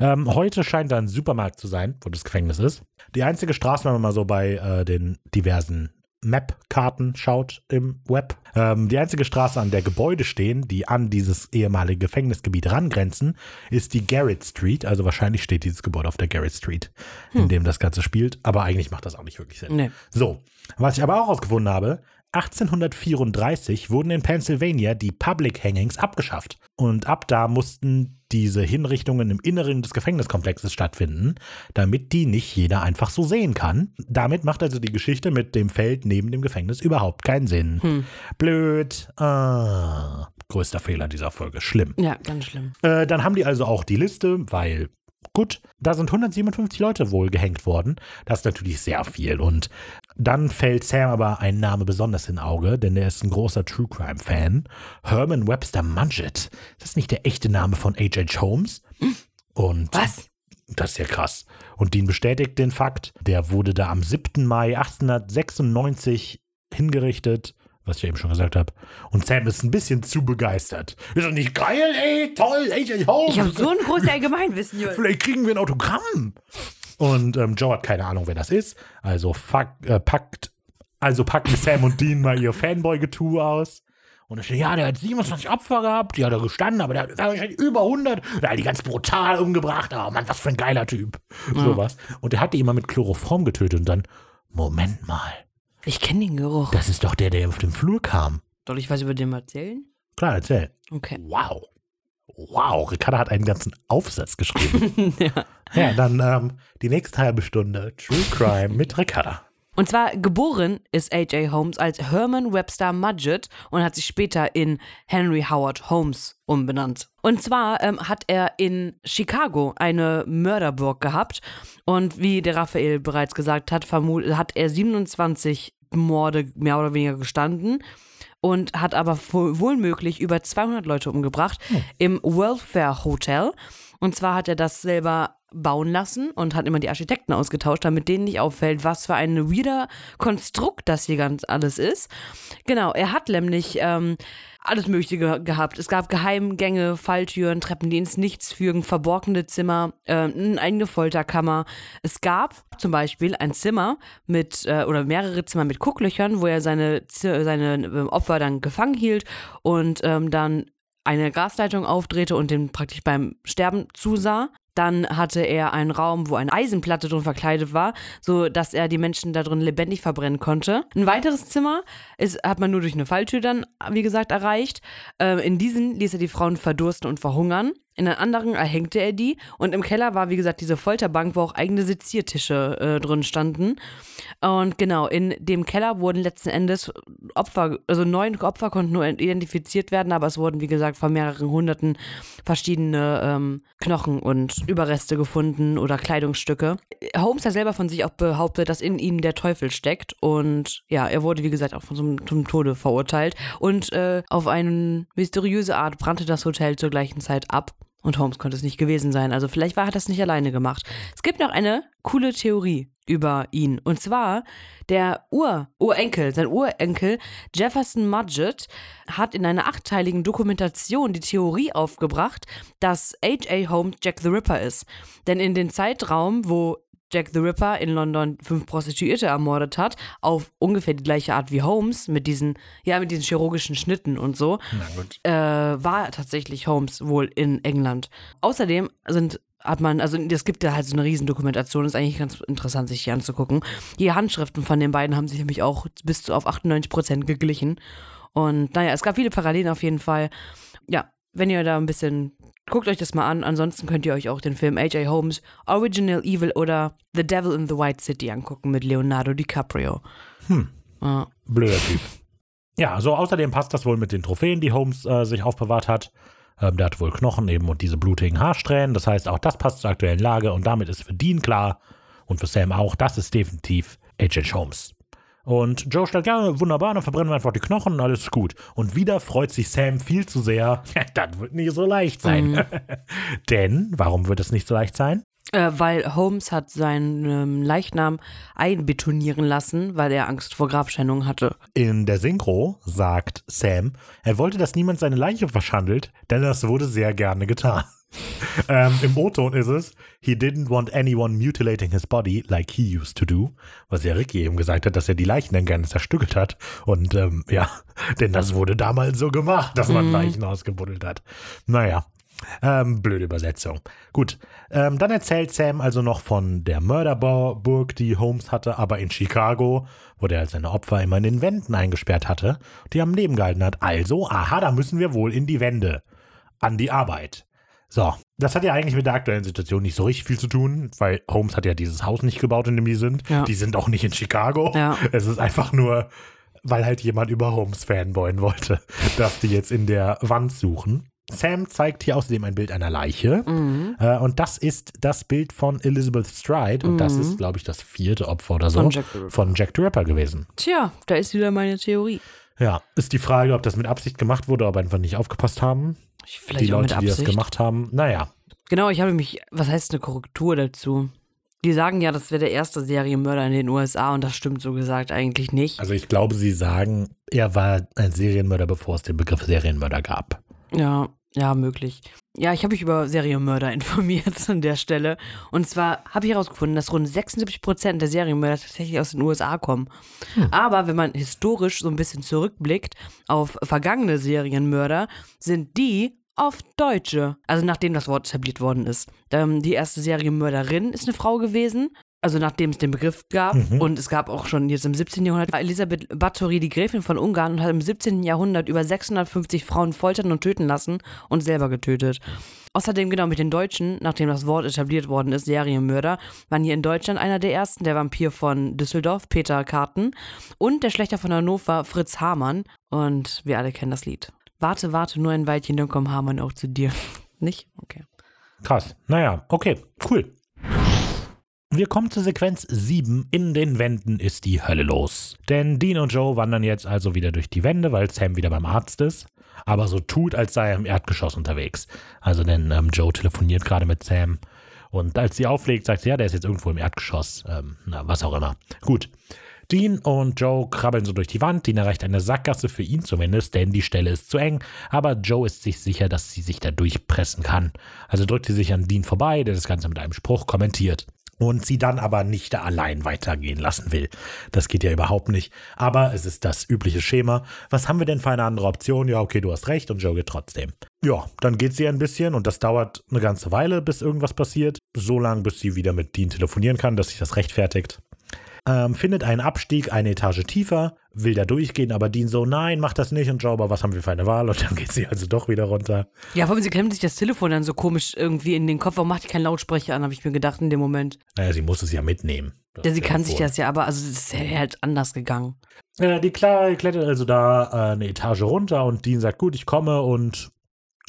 Ähm, heute scheint da ein Supermarkt zu sein, wo das Gefängnis ist. Die einzige Straße, wenn man mal so bei äh, den diversen Map-Karten schaut im Web. Ähm, die einzige Straße, an der Gebäude stehen, die an dieses ehemalige Gefängnisgebiet rangrenzen, ist die Garrett Street. Also wahrscheinlich steht dieses Gebäude auf der Garrett Street, in dem das Ganze spielt. Aber eigentlich macht das auch nicht wirklich Sinn. Nee. So, was ich aber auch herausgefunden habe, 1834 wurden in Pennsylvania die Public Hangings abgeschafft. Und ab da mussten diese Hinrichtungen im Inneren des Gefängniskomplexes stattfinden, damit die nicht jeder einfach so sehen kann. Damit macht also die Geschichte mit dem Feld neben dem Gefängnis überhaupt keinen Sinn. Blöd. Ah, größter Fehler dieser Folge. Schlimm. Ja, ganz schlimm. Äh, dann haben die also auch die Liste, weil gut, da sind 157 Leute wohl gehängt worden. Das ist natürlich sehr viel. Und dann fällt Sam aber ein Name besonders in Auge, denn er ist ein großer True Crime Fan. Herman Webster Mudgett. Das ist nicht der echte Name von H.H. Holmes. Und Was? das ist ja krass. Und Dean bestätigt den Fakt. Der wurde da am 7. Mai 1896 hingerichtet, was ich eben schon gesagt habe. Und Sam ist ein bisschen zu begeistert. Ist doch nicht geil, ey, toll, H.H. Holmes. Ich habe so ein großes Allgemeinwissen, Jürgen. Vielleicht kriegen wir ein Autogramm. Und ähm, Joe hat keine Ahnung, wer das ist. Also fuck, äh, packt, also packen Sam und Dean mal ihr Fanboy-Getue aus. Und steht, ja, der hat 27 Opfer gehabt, die hat er gestanden, aber der hat wahrscheinlich über 100. Der hat die ganz brutal umgebracht. Oh Mann, was für ein geiler Typ. Sowas. Und der hat die immer mit Chloroform getötet und dann, Moment mal, Ich kenne den Geruch. das ist doch der, der auf dem Flur kam. Soll ich was über den erzählen? Klar, erzähl. Okay. Wow. Wow, Ricarda hat einen ganzen Aufsatz geschrieben. <laughs> ja. Ja, dann ähm, die nächste halbe Stunde True Crime mit Ricarda. Und zwar geboren ist A.J. Holmes als Herman Webster Mudgett und hat sich später in Henry Howard Holmes umbenannt. Und zwar ähm, hat er in Chicago eine Mörderburg gehabt und wie der Raphael bereits gesagt hat, hat er 27 Morde mehr oder weniger gestanden und hat aber wohl möglich über 200 Leute umgebracht im Welfare Hotel. Und zwar hat er das selber bauen lassen und hat immer die Architekten ausgetauscht, damit denen nicht auffällt, was für ein weirder Konstrukt das hier ganz alles ist. Genau, er hat nämlich ähm, alles Mögliche ge gehabt. Es gab Geheimgänge, Falltüren, Treppen, die ins Nichts führen, verborgene Zimmer, äh, eine eigene Folterkammer. Es gab zum Beispiel ein Zimmer mit, äh, oder mehrere Zimmer mit Gucklöchern, wo er seine, Z- seine äh, Opfer dann gefangen hielt und ähm, dann eine Gasleitung aufdrehte und den praktisch beim Sterben zusah. Dann hatte er einen Raum, wo eine Eisenplatte drin verkleidet war, so dass er die Menschen da drin lebendig verbrennen konnte. Ein weiteres Zimmer ist, hat man nur durch eine Falltür dann, wie gesagt, erreicht. Ähm, in diesen ließ er die Frauen verdursten und verhungern. In einen anderen erhängte er die. Und im Keller war, wie gesagt, diese Folterbank, wo auch eigene Seziertische äh, drin standen. Und genau, in dem Keller wurden letzten Endes Opfer, also neun Opfer konnten nur identifiziert werden, aber es wurden, wie gesagt, von mehreren hunderten verschiedene ähm, Knochen und Überreste gefunden oder Kleidungsstücke. Holmes hat selber von sich auch behauptet, dass in ihm der Teufel steckt. Und ja, er wurde, wie gesagt, auch von so einem, zum Tode verurteilt. Und äh, auf eine mysteriöse Art brannte das Hotel zur gleichen Zeit ab. Und Holmes konnte es nicht gewesen sein. Also vielleicht war er das nicht alleine gemacht. Es gibt noch eine coole Theorie über ihn. Und zwar der Ur Urenkel, sein Urenkel Jefferson Mudgett hat in einer achteiligen Dokumentation die Theorie aufgebracht, dass H.A. Holmes Jack the Ripper ist. Denn in den Zeitraum, wo Jack the Ripper in London fünf Prostituierte ermordet hat, auf ungefähr die gleiche Art wie Holmes, mit diesen, ja, mit diesen chirurgischen Schnitten und so, äh, war tatsächlich Holmes wohl in England. Außerdem sind hat man, also es gibt ja halt so eine Riesendokumentation, ist eigentlich ganz interessant, sich hier anzugucken. Die Handschriften von den beiden haben sich nämlich auch bis zu auf 98 Prozent geglichen. Und naja, es gab viele Parallelen auf jeden Fall. Ja, wenn ihr da ein bisschen, guckt euch das mal an. Ansonsten könnt ihr euch auch den Film A.J. Holmes, Original Evil oder The Devil in the White City angucken mit Leonardo DiCaprio. Hm. Ja. Blöder Typ. Ja, so außerdem passt das wohl mit den Trophäen, die Holmes äh, sich aufbewahrt hat. Ähm, der hat wohl Knochen eben und diese blutigen Haarsträhnen. Das heißt, auch das passt zur aktuellen Lage und damit ist für Dean klar und für Sam auch, das ist definitiv H.H. Holmes. Und Joe stellt, ja, wunderbar, dann verbrennen wir einfach die Knochen und alles ist gut. Und wieder freut sich Sam viel zu sehr. <laughs> das wird nicht so leicht sein. <laughs> Denn, warum wird es nicht so leicht sein? Äh, weil Holmes hat seinen ähm, Leichnam einbetonieren lassen, weil er Angst vor Grabschändung hatte. In der Synchro sagt Sam, er wollte, dass niemand seine Leiche verschandelt, denn das wurde sehr gerne getan. Ähm, Im O-Ton ist es, he didn't want anyone mutilating his body like he used to do. Was ja Ricky eben gesagt hat, dass er die Leichen dann gerne zerstückelt hat. Und ähm, ja, <laughs> denn das wurde damals so gemacht, dass man Leichen ausgebuddelt hat. Naja, ähm, blöde Übersetzung. Gut, ähm, dann erzählt Sam also noch von der Mörderburg, die Holmes hatte, aber in Chicago, wo der seine Opfer immer in den Wänden eingesperrt hatte, die am Leben gehalten hat. Also, aha, da müssen wir wohl in die Wände. An die Arbeit. So, das hat ja eigentlich mit der aktuellen Situation nicht so richtig viel zu tun, weil Holmes hat ja dieses Haus nicht gebaut, in dem die sind. Ja. Die sind auch nicht in Chicago. Ja. Es ist einfach nur, weil halt jemand über Holmes fanboyen wollte, <laughs> dass die jetzt in der Wand suchen. Sam zeigt hier außerdem ein Bild einer Leiche. Mhm. Äh, und das ist das Bild von Elizabeth Stride. Und das ist, glaube ich, das vierte Opfer oder so Mhm. Von Jack the Ripper. von Jack the Ripper gewesen. Tja, da ist wieder meine Theorie. Ja, ist die Frage, ob das mit Absicht gemacht wurde, ob einfach nicht aufgepasst haben. Vielleicht die Leute, die das gemacht haben. Naja, Genau, ich habe mich, was heißt eine Korrektur dazu? Die sagen ja, das wäre der erste Serienmörder in den USA und das stimmt so gesagt eigentlich nicht. also ich glaube, sie sagen, er war ein Serienmörder, bevor es den Begriff Serienmörder gab. Ja, ja, möglich. Ja, ich habe mich über Serienmörder <laughs> informiert an der Stelle. Und zwar habe ich herausgefunden, dass rund 76 Prozent der Serienmörder tatsächlich aus den USA kommen. Aber wenn man historisch so ein bisschen zurückblickt auf vergangene Serienmörder, sind die oft Deutsche. Also nachdem das Wort etabliert worden ist. Ähm, die erste Serienmörderin ist eine Frau gewesen. Also nachdem es den Begriff gab. Und es gab auch schon jetzt im 17. Jahrhundert war Elisabeth Bathory, die Gräfin von Ungarn, und hat im 17. Jahrhundert über 650 Frauen foltern und töten lassen und selber getötet. Außerdem genau mit den Deutschen, nachdem das Wort etabliert worden ist, Serienmörder, waren hier in Deutschland einer der ersten, der Vampir von Düsseldorf, Peter Karten, und der Schlechter von Hannover, Fritz Hamann. Und wir alle kennen das Lied. Warte, warte, nur ein Weilchen, dann kommt Hamann auch zu dir. <laughs> Nicht? Okay. Krass. Naja, okay, cool. Wir kommen zur Sequenz 7. In den Wänden ist die Hölle los. Denn Dean und Joe wandern jetzt also wieder durch die Wände, weil Sam wieder beim Arzt ist. Aber so tut, als sei er im Erdgeschoss unterwegs. Also denn ähm, Joe telefoniert gerade mit Sam. Und als sie auflegt, sagt sie, ja, der ist jetzt irgendwo im Erdgeschoss. Ähm, na, was auch immer. Gut. Dean und Joe krabbeln so durch die Wand. Dean erreicht eine Sackgasse für ihn zumindest, denn die Stelle ist zu eng. Aber Joe ist sich sicher, dass sie sich da durchpressen kann. Also drückt sie sich an Dean vorbei, der das Ganze mit einem Spruch kommentiert. Und sie dann aber nicht allein weitergehen lassen will. Das geht ja überhaupt nicht. Aber es ist das übliche Schema. Was haben wir denn für eine andere Option? Ja, okay, du hast recht und Joe geht trotzdem. Ja, dann geht sie ein bisschen und das dauert eine ganze Weile, bis irgendwas passiert. So lange, bis sie wieder mit Dean telefonieren kann, dass sich das rechtfertigt ähm, findet einen Abstieg eine Etage tiefer, will da durchgehen, aber Dean so, nein, mach das nicht und Joe, aber was haben wir für eine Wahl? Und dann geht sie also doch wieder runter. Ja, vor allem, sie klemmt sich das Telefon dann so komisch irgendwie in den Kopf. Warum macht die keinen Lautsprecher an, habe ich mir gedacht in dem Moment. Naja, sie muss es ja mitnehmen. Ja, sie kann sich das ja, aber also es ist ja halt anders gegangen. Äh, die Kla klettert also da äh, eine Etage runter und Dean sagt, gut, ich komme und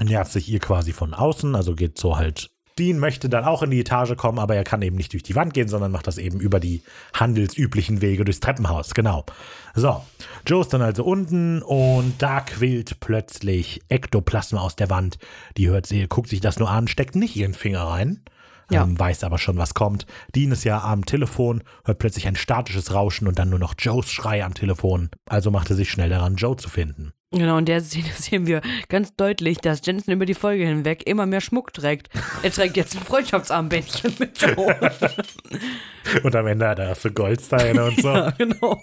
nähert sich ihr quasi von außen, also geht so halt. Dean möchte dann auch in die Etage kommen, aber er kann eben nicht durch die Wand gehen, sondern macht das eben über die handelsüblichen Wege durchs Treppenhaus. Genau. So, Joe ist dann also unten und da quillt plötzlich Ektoplasma aus der Wand. Die hört sie, guckt sich das nur an, steckt nicht ihren Finger rein. Ja. Ähm, weiß aber schon, was kommt. Dean ist ja am Telefon, hört plötzlich ein statisches Rauschen und dann nur noch Joes Schrei am Telefon. Also macht er sich schnell daran, Joe zu finden. Genau, in der Szene <laughs> sehen wir ganz deutlich, dass Jensen über die Folge hinweg immer mehr Schmuck trägt. Er trägt jetzt ein Freundschaftsarmbändchen mit. <laughs> Und am Ende hat er so Goldsteine und so. ja, genau.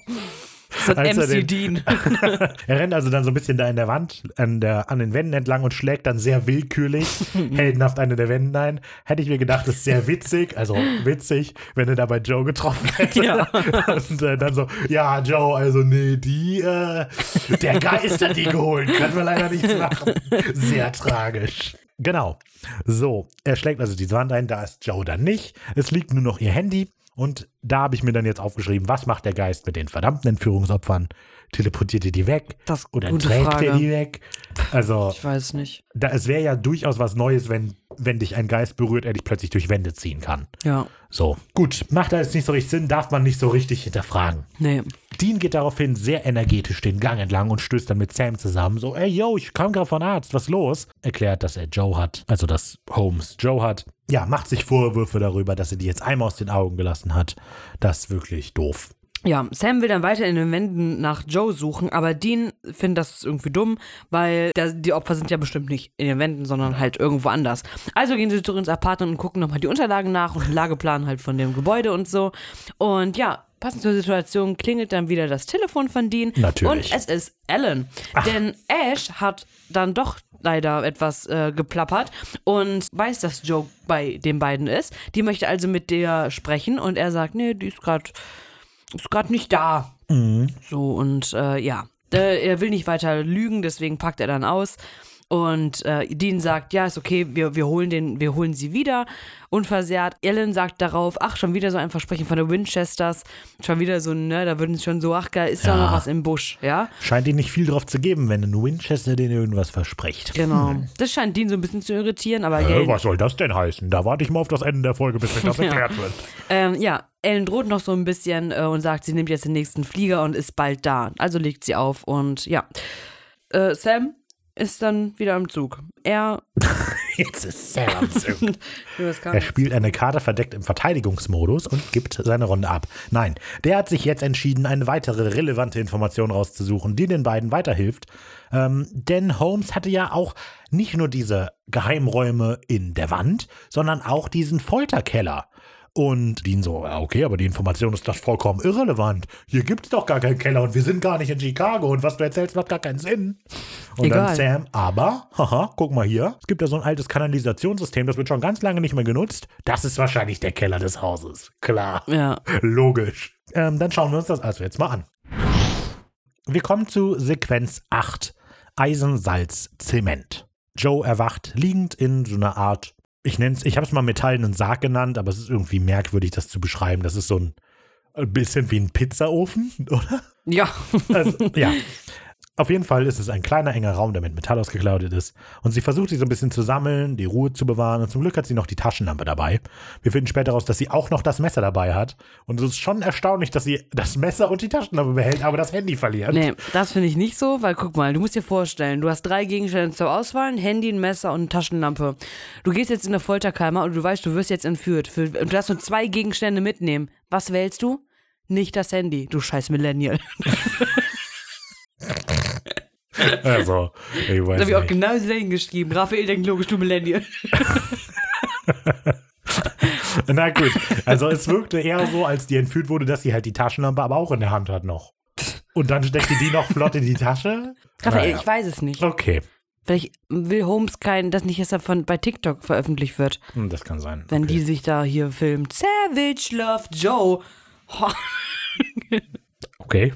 Als er MC Dean. <laughs> Er rennt also dann so ein bisschen da in der Wand, an, der, an den Wänden entlang und schlägt dann sehr willkürlich <laughs> heldenhaft eine der Wände ein. Hätte ich mir gedacht, das ist sehr witzig, also witzig, wenn er da bei Joe getroffen hätte. Ja. Und äh, dann so, ja, Joe, also nee, die, äh, der Geist hat die geholt, können wir leider nichts machen. Sehr tragisch. Genau. So, er schlägt also die Wand ein, da ist Joe dann nicht. Es liegt nur noch ihr Handy. Und da habe ich mir dann jetzt aufgeschrieben, was macht der Geist mit den verdammten Entführungsopfern? Teleportiert er die weg? Das Oder gute trägt Frage. er die weg? Also, Ich weiß nicht. da, es wäre ja durchaus was Neues, wenn, wenn dich ein Geist berührt, er dich plötzlich durch Wände ziehen kann. Ja. So, gut, macht da jetzt nicht so richtig Sinn, darf man nicht so richtig hinterfragen. Nee. Dean geht daraufhin sehr energetisch den Gang entlang und stößt dann mit Sam zusammen. So, ey, yo, ich kam gerade von Arzt, was los? Erklärt, dass er Joe hat, also dass Holmes Joe hat. Ja, macht sich Vorwürfe darüber, dass er die jetzt einmal aus den Augen gelassen hat. Das ist wirklich doof. Ja, Sam will dann weiter in den Wänden nach Joe suchen, aber Dean findet das irgendwie dumm, weil die Opfer sind ja bestimmt nicht in den Wänden, sondern halt irgendwo anders. Also gehen sie zurück ins Apartment und gucken nochmal die Unterlagen nach und den Lageplan halt von dem Gebäude und so. Und ja, passend zur Situation klingelt dann wieder das Telefon von Dean. Natürlich. Und es ist Alan. Denn Ash hat dann doch leider etwas äh, geplappert und weiß, dass Joe bei den beiden ist. Die möchte also mit der sprechen und er sagt, nee, die ist gerade ist gerade nicht da. So und äh, ja, äh, er will nicht weiter lügen, deswegen packt er dann aus. Und äh, Dean sagt, ja, ist okay, wir, wir, holen den, wir holen sie wieder, unversehrt. Ellen sagt darauf, ach, schon wieder so ein Versprechen von der Winchesters. Schon wieder so, ne, da würden sie schon so, ach, geil, ist da Ja. noch was im Busch, ja? Scheint ihnen nicht viel drauf zu geben, wenn ein Winchester denen irgendwas verspricht. Genau. Das scheint Dean so ein bisschen zu irritieren, aber Äh, Ellen, was soll das denn heißen? Da warte ich mal auf das Ende der Folge, bis mir das <laughs> erklärt wird. ähm, ja, Ellen droht noch so ein bisschen äh, und sagt, sie nimmt jetzt den nächsten Flieger und ist bald da. Also legt sie auf und ja. Äh, Sam ist dann wieder im Zug. Er. <laughs> Jetzt ist Sam am Zug. <laughs> Er spielt eine Karte verdeckt im Verteidigungsmodus und gibt seine Runde ab. Nein, der hat sich jetzt entschieden, eine weitere relevante Information rauszusuchen, die den beiden weiterhilft. Ähm, denn Holmes hatte ja auch nicht nur diese Geheimräume in der Wand, sondern auch diesen Folterkeller. Und Dean so, ja, okay, aber die Information ist doch vollkommen irrelevant. Hier gibt es doch gar keinen Keller und wir sind gar nicht in Chicago und was du erzählst, macht gar keinen Sinn. Und Egal. dann Sam, aber, haha, guck mal hier, es gibt ja so ein altes Kanalisationssystem, das wird schon ganz lange nicht mehr genutzt. Das ist wahrscheinlich der Keller des Hauses. Klar. Ja. Logisch. Ähm, dann schauen wir uns das also jetzt mal an. Wir kommen zu Sequenz 8. Eisen, Salz, Zement. Joe erwacht liegend in so einer Art, ich nenne es, ich habe es mal metallenen Sarg genannt, aber es ist irgendwie merkwürdig, das zu beschreiben. Das ist so ein, ein bisschen wie ein Pizzaofen, <laughs> oder? Ja. Also, ja. Auf jeden Fall ist es ein kleiner, enger Raum, der mit Metall ausgekleidet ist. Und sie versucht sich so ein bisschen zu sammeln, die Ruhe zu bewahren. Und zum Glück hat sie noch die Taschenlampe dabei. Wir finden später raus, dass sie auch noch das Messer dabei hat. Und es ist schon erstaunlich, dass sie das Messer und die Taschenlampe behält, aber das Handy verliert. Nee, das finde ich nicht so, weil guck mal, du musst dir vorstellen, du hast drei Gegenstände zur Auswahl, ein Handy, ein Messer und eine Taschenlampe. Du gehst jetzt in eine Folterkammer und du weißt, du wirst jetzt entführt. Und du darfst nur zwei Gegenstände mitnehmen. Was wählst du? Nicht das Handy, du scheiß Millennial. <laughs> <laughs> Also, ich Da weiß habe ich auch genau so hingeschrieben. Raphael denkt logisch, du Millennial. <laughs> Na gut, also es wirkte eher so, als die entführt wurde, dass sie halt die Taschenlampe aber auch in der Hand hat noch. Und dann steckt sie die noch flott in die Tasche. Raphael, Naja. ich weiß es nicht. Okay, Vielleicht will Holmes kein, dass nicht erst von bei TikTok veröffentlicht wird, Hm, das kann sein. wenn okay. die sich da hier filmt. Savage Love Joe. <laughs> Okay.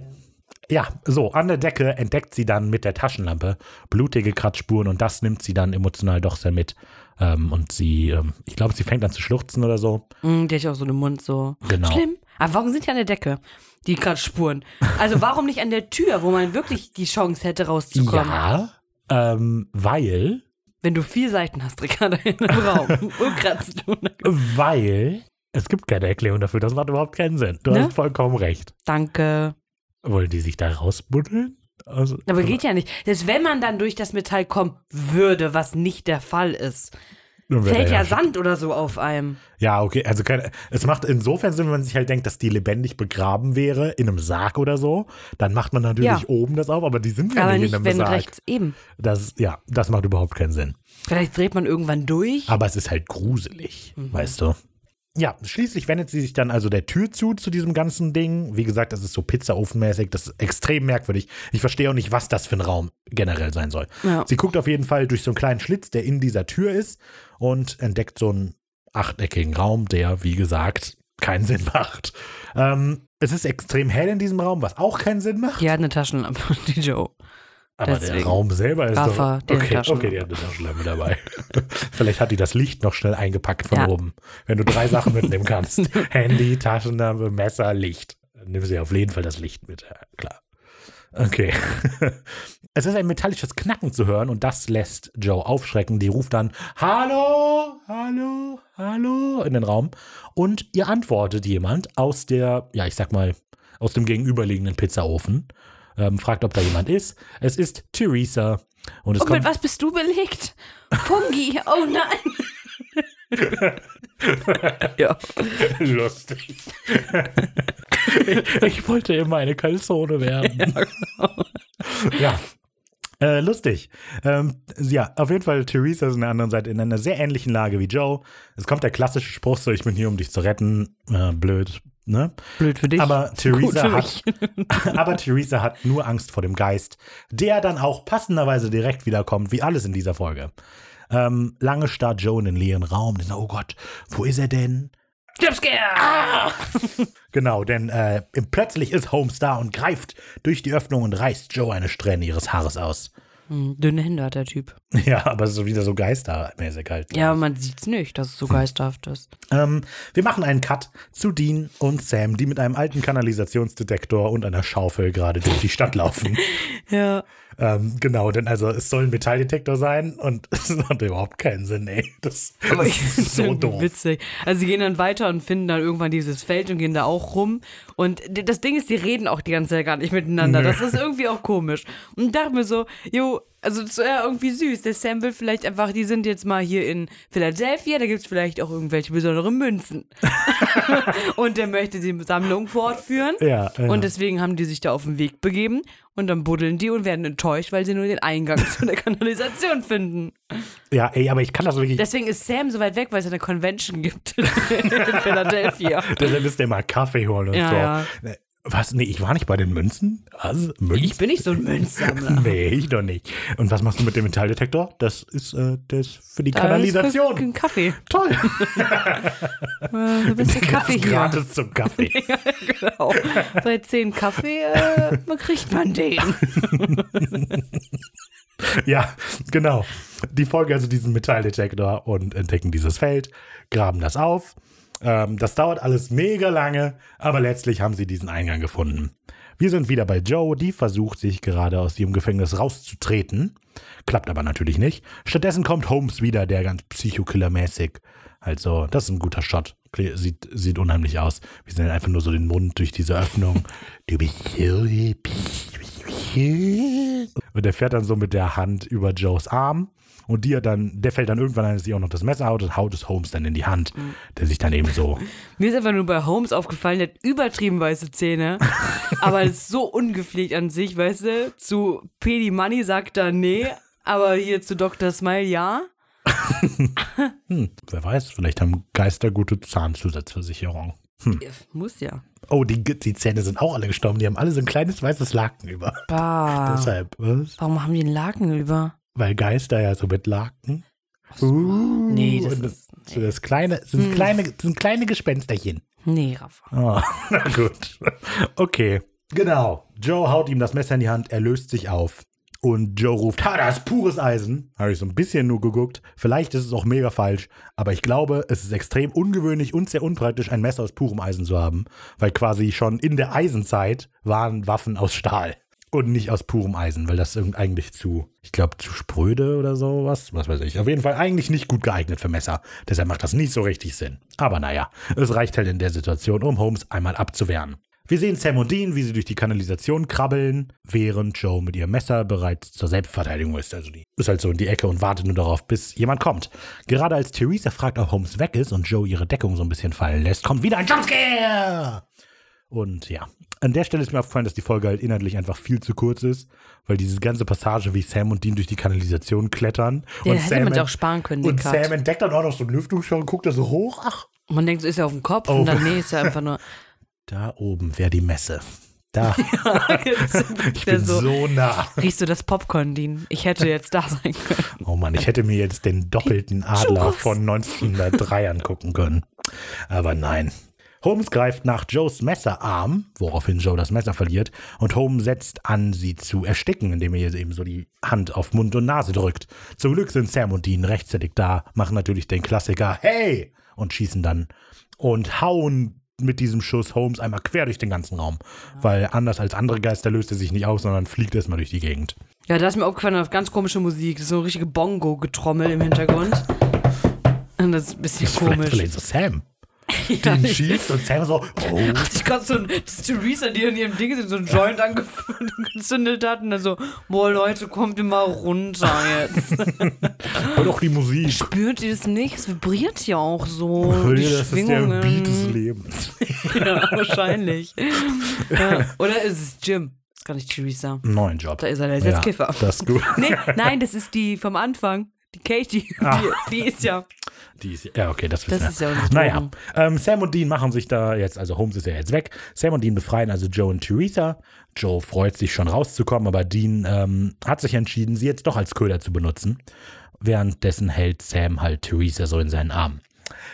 Ja, so, an der Decke entdeckt sie dann mit der Taschenlampe blutige Kratzspuren und das nimmt sie dann emotional doch sehr mit. Ähm, und sie, ähm, ich glaube, sie fängt an zu schluchzen oder so. Mm, Die hat ja auch so den Mund so. Genau. Schlimm. Aber warum sind die an der Decke? Die gerade Spuren. Also warum nicht an der Tür, wo man wirklich die Chance hätte rauszukommen? Ja, ähm, weil, Wenn du vier Seiten hast, Ricardo, in einem Raum. Wo kratzt du? weil, es gibt keine Erklärung dafür, das macht überhaupt keinen Sinn. Du Ne? hast vollkommen recht. Danke. Wollen die sich da rausbuddeln? Also, Aber geht ja nicht. Selbst wenn man dann durch das Metall kommen würde, was nicht der Fall ist, fällt er ja Sand oder so auf einem. Ja, okay, also keine, es macht insofern Sinn, wenn man sich halt denkt, dass die lebendig begraben wäre in einem Sarg oder so, dann macht man natürlich Ja. oben das auf, aber die sind ja Aber nicht, nicht, in einem wenn Sarg. rechts eben. Das, ja, das macht überhaupt keinen Sinn. Vielleicht dreht man irgendwann durch. Aber es ist halt gruselig, Mhm. weißt du. Ja, schließlich wendet sie sich dann also der Tür zu, zu diesem ganzen Ding. Wie gesagt, das ist so pizzaofenmäßig, das ist extrem merkwürdig. Ich verstehe auch nicht, was das für ein Raum generell sein soll. Ja. Sie guckt auf jeden Fall durch so einen kleinen Schlitz, der in dieser Tür ist und entdeckt so einen achteckigen Raum, der, wie gesagt, keinen Sinn macht. Ähm, es ist extrem hell in diesem Raum, was auch keinen Sinn macht. Die hat eine Taschenlampe, <laughs> die Joe. Aber der deswegen. Raum selber ist Rafa, doch. Okay, okay, die hat eine Taschenlampe dabei. <laughs> Vielleicht hat die das Licht noch schnell eingepackt von Ja. oben. Wenn du drei Sachen mitnehmen kannst: <laughs> Handy, Taschenlampe, Messer, Licht. Dann nimm sie auf jeden Fall das Licht mit. Ja, klar. Okay. <laughs> Es ist ein metallisches Knacken zu hören und das lässt Joe aufschrecken. Die ruft dann Hallo, hallo, hallo in den Raum und ihr antwortet jemand aus der, ja, ich sag mal, aus dem gegenüberliegenden Pizzaofen. Ähm, fragt, ob da jemand ist. Es ist Theresa. Und es Und mit kommt. was bist du belegt? Fungi. Oh nein. ja. Lustig. ich, ich wollte immer eine Calzone werden. Ja. Äh, lustig. Ähm, ja, auf jeden Fall, Theresa ist an der anderen Seite in einer sehr ähnlichen Lage wie Joe. Es kommt der klassische Spruch so, ich bin hier, um dich zu retten. Äh, blöd, ne? Blöd für dich. Aber Theresa hat, <laughs> aber Theresa hat nur Angst vor dem Geist, der dann auch passenderweise direkt wiederkommt, wie alles in dieser Folge. Ähm, lange starrt Joe in den leeren Raum. So, oh Gott, wo ist er denn? Jumpscare! <laughs> Genau, denn äh, plötzlich ist Holmes da und greift durch die Öffnung und reißt Joe eine Strähne ihres Haares aus. Hm, Dünne Hände hat der Typ. <laughs> Ja, aber so wieder so geistermäßig halt. Ja, man sieht's nicht, dass es so geisterhaft ist. Ähm, wir machen einen Cut zu Dean und Sam, die mit einem alten Kanalisationsdetektor und einer Schaufel gerade durch die Stadt laufen. <laughs> Ja. Ähm, genau, denn also es soll ein Metalldetektor sein und <laughs> es hat überhaupt keinen Sinn, ey. Das, <laughs> das ist so irgendwie doof. witzig. Also sie gehen dann weiter und finden dann irgendwann dieses Feld und gehen da auch rum. Und das Ding ist, die reden auch die ganze Zeit gar nicht miteinander. Das ist irgendwie auch komisch. Und dachte mir so, jo, also das wäre irgendwie süß. Der Sam will vielleicht einfach, die sind jetzt mal hier in Philadelphia, da gibt es vielleicht auch irgendwelche besonderen Münzen. <laughs> und der möchte die Sammlung fortführen. Ja, ja. Und deswegen haben die sich da auf den Weg begeben und dann buddeln die und werden enttäuscht, weil sie nur den Eingang <laughs> zu der Kanalisation finden. Ja, ey, aber ich kann das wirklich. Deswegen ist Sam so weit weg, weil es eine Convention gibt <laughs> in Philadelphia. Deshalb müsst ihr mal Kaffee holen und Ja, so. ja. Was? Nee, ich war nicht bei den Münzen. Was? Münzen? Ich bin nicht so ein Münzsammler. <laughs> Nee, ich doch nicht. Und was machst du mit dem Metalldetektor? Das ist äh, das für die Da Kanalisation. ist für- Kaffee. Toll. <laughs> Du bist der <laughs> Kaffee hier. Gratis zum Kaffee. genau. Bei 10 Kaffee äh, kriegt man den. ja, genau. Die folgen also diesen Metalldetektor und entdecken dieses Feld, graben das auf. Ähm, das dauert alles mega lange, aber letztlich haben sie diesen Eingang gefunden. Wir sind wieder bei Joe, die versucht sich gerade aus ihrem Gefängnis rauszutreten. Klappt aber natürlich nicht. Stattdessen kommt Holmes wieder, der ganz Psychokiller-mäßig. Also, das ist ein guter Shot. Sieht, sieht unheimlich aus. Wir sehen einfach nur so den Mund durch diese Öffnung. <laughs> Du bist so und der fährt dann so mit der Hand über Joes Arm. Und hat dann, der fällt dann irgendwann ein, dass sie auch noch das Messer haut und haut es Holmes dann in die Hand, der sich dann eben so. Mir ist einfach nur bei Holmes aufgefallen, der hat übertrieben weiße Zähne, <laughs> aber ist so ungepflegt an sich, weißt du? Zu Pedi Money sagt er nee, aber hier zu Dr. Smile ja. <laughs> Hm, wer weiß, vielleicht haben Geister gute Zahnzusatzversicherung. Muss ja. Oh, die, die Zähne sind auch alle gestorben. Die haben alle so ein kleines weißes Laken über. Bah. <laughs> Deshalb, was? Warum haben die einen Laken über? Weil Geister ja so mit Laken. Uh, Nee, das und ist- So das kleine, sind kleine, sind kleine Gespensterchen. Nee, Rafa. Oh, <laughs> na gut. Okay. Genau. Joe haut ihm das Messer in die Hand, er löst sich auf. Und Joe ruft, ha, das ist pures Eisen. Habe ich so ein bisschen nur geguckt. Vielleicht ist es auch mega falsch, aber ich glaube, es ist extrem ungewöhnlich und sehr unpraktisch, ein Messer aus purem Eisen zu haben. Weil quasi schon in der Eisenzeit waren Waffen aus Stahl. Und nicht aus purem Eisen, weil das eigentlich zu, ich glaube, zu spröde oder sowas. Was weiß ich. Auf jeden Fall eigentlich nicht gut geeignet für Messer. Deshalb macht das nicht so richtig Sinn. Aber naja, es reicht halt in der Situation, um Holmes einmal abzuwehren. Wir sehen Sam und Dean, wie sie durch die Kanalisation krabbeln, während Joe mit ihrem Messer bereits zur Selbstverteidigung ist. Also die ist halt so in die Ecke und wartet nur darauf, bis jemand kommt. Gerade als Theresa fragt, ob Holmes weg ist und Joe ihre Deckung so ein bisschen fallen lässt, kommt wieder ein Jumpscare! Und ja, an der Stelle ist mir aufgefallen, dass die Folge halt inhaltlich einfach viel zu kurz ist, weil diese ganze Passage, wie Sam und Dean durch die Kanalisation klettern. Den und hätte Sam man sich auch sparen können, Und Cut. Sam entdeckt dann auch noch so einen Lüftungsschau und guckt da so hoch. Ach, Man denkt, so ist er auf dem Kopf Oh. und dann, nee, ist er einfach nur. <laughs> da oben wäre die Messe. Da, <laughs> <laughs> ich Der bin so, so nah. Riechst du das Popcorn, Dean? Ich hätte jetzt da sein können. Oh Mann, ich hätte mir jetzt den doppelten Adler von 1903 angucken können. Aber nein. Holmes greift nach Joes Messerarm, woraufhin Joe das Messer verliert, und Holmes setzt an, sie zu ersticken, indem er ihr eben so die Hand auf Mund und Nase drückt. Zum Glück sind Sam und Dean rechtzeitig da, machen natürlich den Klassiker Hey! und schießen dann und hauen mit diesem Schuss Holmes einmal quer durch den ganzen Raum. Weil anders als andere Geister löst er sich nicht aus, sondern fliegt erstmal durch die Gegend. Ja, da ist mir aufgefallen, auf ganz komische Musik. Das ist so eine richtige Bongo-Getrommel im Hintergrund. Und das ist ein bisschen Vielleicht, komisch. vielleicht so Sam. <laughs> Ja, ich schießt und Sam so, oh, ich gerade so ein, das ist Theresa, die in ihrem Ding so ein Joint <laughs> angezündet hat und dann so, boah Leute, kommt ihr mal runter jetzt. <laughs> hör doch die Musik. Spürt ihr das nicht? Es vibriert ja auch so. Hör die dir, das ist der Schwingungen. Beat des Lebens. ja, wahrscheinlich. ja. Oder ist es Jim? Das ist gar nicht Theresa. Neuen Job. Da ist er, der ist jetzt Ja, Kiffer. Das ist gut. Nee, nein, das ist die vom Anfang. Die Katie. Ah. Die, die ist ja. Die ist, ja, okay, das wissen Das ist ja wir. Naja, ähm, Sam und Dean machen sich da jetzt, also Holmes ist ja jetzt weg. Sam und Dean befreien also Joe und Theresa. Joe freut sich schon rauszukommen, aber Dean ähm, hat sich entschieden, sie jetzt doch als Köder zu benutzen. Währenddessen hält Sam halt Theresa so in seinen Armen.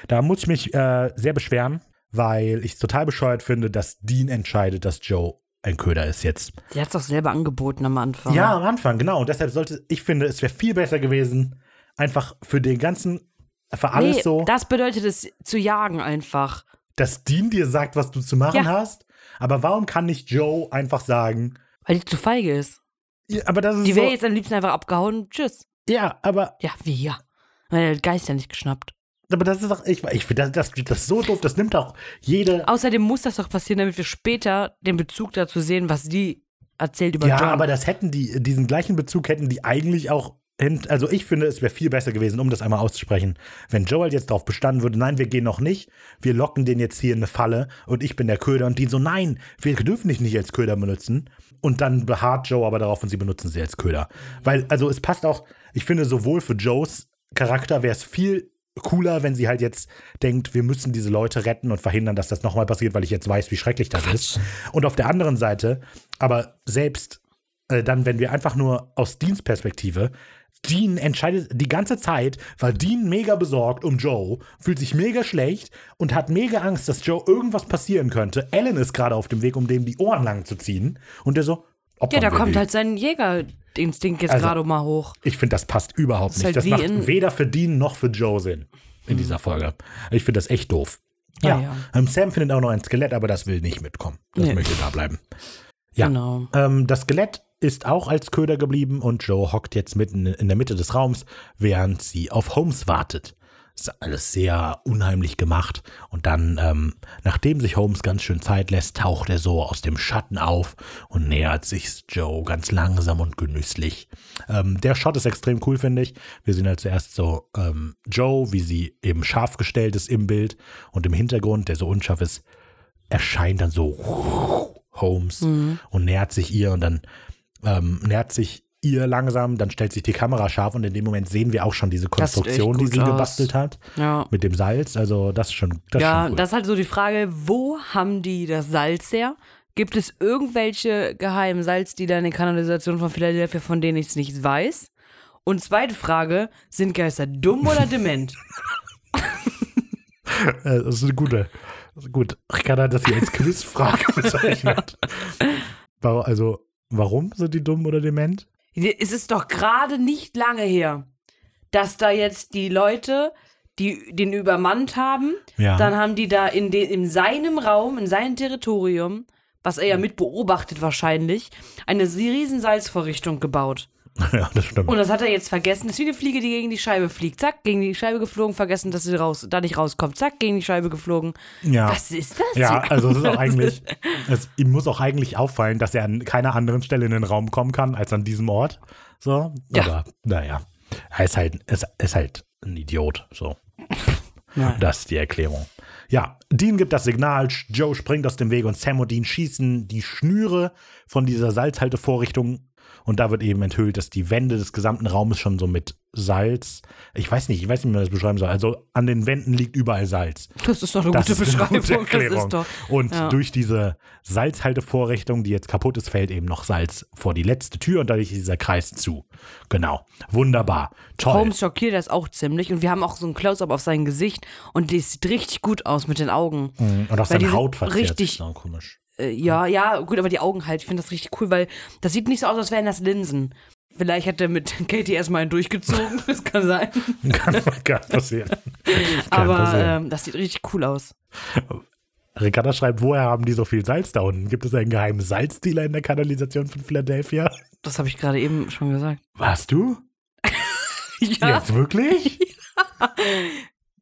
Da muss ich mich äh, sehr beschweren, weil ich es total bescheuert finde, dass Dean entscheidet, dass Joe ein Köder ist jetzt. Sie hat es doch selber angeboten am Anfang. Ja, am Anfang, genau. Und deshalb sollte, ich finde, es wäre viel besser gewesen, einfach für den ganzen, für alles nee, so, das bedeutet es zu jagen einfach. dass Dean dir sagt, was du zu machen Ja. hast. Aber warum kann nicht Joe einfach sagen, Weil die zu feige ist. ja, aber das ist Die so, wäre jetzt am liebsten einfach abgehauen. Tschüss. ja, aber, Ja, wie ja. Weil der Geist ja nicht geschnappt. aber das ist doch, ich, ich finde, das, das, das so doof, das nimmt auch jede, Außerdem muss das doch passieren, damit wir später den Bezug dazu sehen, was die erzählt über ja, John. aber das hätten die, diesen gleichen Bezug hätten die eigentlich auch, also ich finde, es wäre viel besser gewesen, um das einmal auszusprechen, wenn Joe halt jetzt darauf bestanden würde, nein, wir gehen noch nicht, wir locken den jetzt hier in eine Falle und ich bin der Köder und die so, nein, wir dürfen dich nicht als Köder benutzen und dann beharrt Joe aber darauf und sie benutzen sie als Köder. Weil, also es passt auch, ich finde, sowohl für Joes Charakter wäre es viel cooler, wenn sie halt jetzt denkt, wir müssen diese Leute retten und verhindern, dass das nochmal passiert, weil ich jetzt weiß, wie schrecklich das ist. Und auf der anderen Seite, aber selbst äh, dann, wenn wir einfach nur aus Dienstperspektive, Dean entscheidet die ganze Zeit, weil Dean mega besorgt um Joe, fühlt sich mega schlecht und hat mega Angst, dass Joe irgendwas passieren könnte. Ellen ist gerade auf dem Weg, um dem die Ohren lang zu ziehen. Und der so, ja, opfern da wir kommt halt sein Jägerinstinkt jetzt Also- gerade mal hoch. Ich finde, das passt überhaupt ist nicht. halt das macht weder für Dean noch für Joe Sinn in dieser Folge. Ich finde das echt doof. Ja, Ah, ja. Ähm, Sam findet auch noch ein Skelett, aber das will nicht mitkommen. Das Nee. möchte da bleiben. Ja. Genau. Ähm, das Skelett ist auch als Köder geblieben und Joe hockt jetzt mitten in der Mitte des Raums, während sie auf Holmes wartet. Ist alles sehr unheimlich gemacht. Und dann, ähm, nachdem sich Holmes ganz schön Zeit lässt, taucht er so aus dem Schatten auf und nähert sich Joe ganz langsam und genüsslich. Ähm, der Shot ist extrem cool, finde ich. Wir sehen halt zuerst so ähm, Joe, wie sie eben scharf gestellt ist im Bild und im Hintergrund, der so unscharf ist, erscheint dann so Holmes und nähert sich ihr und dann ähm, nähert sich ihr langsam, dann stellt sich die Kamera scharf und in dem Moment sehen wir auch schon diese Konstruktion, die sie aus. gebastelt hat Ja. mit dem Salz. Also das ist schon, das ist Ja, schon cool. das ist halt so die Frage, wo haben die das Salz her? Gibt es irgendwelche geheimen Salzdealer in der Kanalisation von Philadelphia, von denen ich es nicht weiß? Und zweite Frage, sind Geister dumm oder <laughs> dement? Äh, das ist eine gute. Ist gut. Ricardo hat das hier als Quizfrage <laughs> bezeichnet. <laughs> Warum- Also, warum sind die dumm oder dement? es ist doch gerade nicht lange her, dass da jetzt die Leute, die den übermannt haben, Ja. dann haben die da in, de, in seinem Raum, in seinem Territorium, was er ja mit beobachtet wahrscheinlich, eine riesen Salzvorrichtung gebaut. <laughs> ja, das stimmt. Und das hat er jetzt vergessen. Das ist wie eine Fliege, die gegen die Scheibe fliegt. Zack, gegen die Scheibe geflogen, vergessen, dass sie raus, da nicht rauskommt. Zack, gegen die Scheibe geflogen. ja. Was ist das? Ja, also es ist auch eigentlich, es, ihm muss auch eigentlich auffallen, dass er an keiner anderen Stelle in den Raum kommen kann als an diesem Ort. So, Ja. aber naja, er ist halt, ist, ist halt ein Idiot. So, <laughs> Nein. das ist die Erklärung. Ja, Dean gibt das Signal, Joe springt aus dem Weg und Sam und Dean schießen die Schnüre von dieser Salzhaltevorrichtung und da wird eben enthüllt, dass die Wände des gesamten Raumes schon so mit Salz, ich weiß nicht, ich weiß nicht, wie man das beschreiben soll. Also an den Wänden liegt überall Salz. Das ist doch eine Das gute ist eine Beschreibung. gute. Das ist doch. Und ja. durch diese Salzhaltevorrichtung, die jetzt kaputt ist, fällt eben noch Salz vor die letzte Tür und dadurch ist dieser Kreis zu. Genau. Wunderbar. Toll. Holmes schockiert das auch ziemlich und wir haben auch so ein Close-up auf sein Gesicht und das sieht richtig gut aus mit den Augen. Mhm. Und auch seine Haut verzerrt richtig- sich so komisch. Äh, ja, ja, gut, aber die Augen halt, ich finde das richtig cool, weil das sieht nicht so aus, als wären das Linsen. Vielleicht hat er mit <laughs> Katie erstmal einen durchgezogen, <laughs> das kann sein. Kann, kann passieren. <laughs> Kann Aber passieren. ähm, das sieht richtig cool aus. Ricarda schreibt, woher haben die so viel Salz da unten? Gibt es einen geheimen Salzdealer in der Kanalisation von Philadelphia? Das habe ich gerade eben schon gesagt. Warst du? Ja, Jetzt wirklich?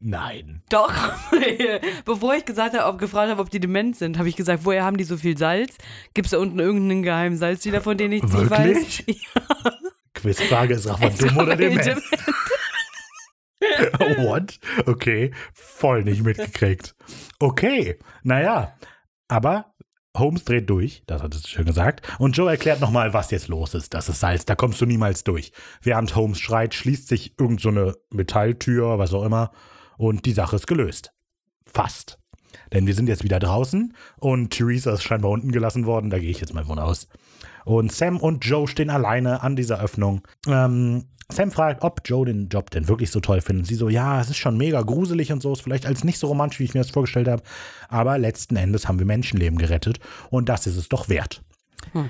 Nein. doch. <laughs> Bevor ich gesagt habe, ob gefragt habe, ob die dement sind, habe ich gesagt, woher haben die so viel Salz? Gibt es da unten irgendeinen geheimen Salzdealer, von dem ich nicht weiß? <laughs> Quizfrage ist auch von Es dumm oder dement. dement. <laughs> What? Okay, voll nicht mitgekriegt. Okay, naja, aber Holmes dreht durch, das hat es schön gesagt, und Joe erklärt nochmal, was jetzt los ist. Das ist Salz, da kommst du niemals durch. Während Holmes schreit, schließt sich irgend so eine Metalltür, was auch immer, und die Sache ist gelöst. Fast. Denn wir sind jetzt wieder draußen und Theresa ist scheinbar unten gelassen worden, da gehe ich jetzt mal von aus. Und Sam und Joe stehen alleine an dieser Öffnung. Ähm, Sam fragt, ob Joe den Job denn wirklich so toll findet. Sie so, ja, es ist schon mega gruselig und so, ist vielleicht als nicht so romantisch, wie ich mir das vorgestellt habe. Aber letzten Endes haben wir Menschenleben gerettet und das ist es doch wert. Hm.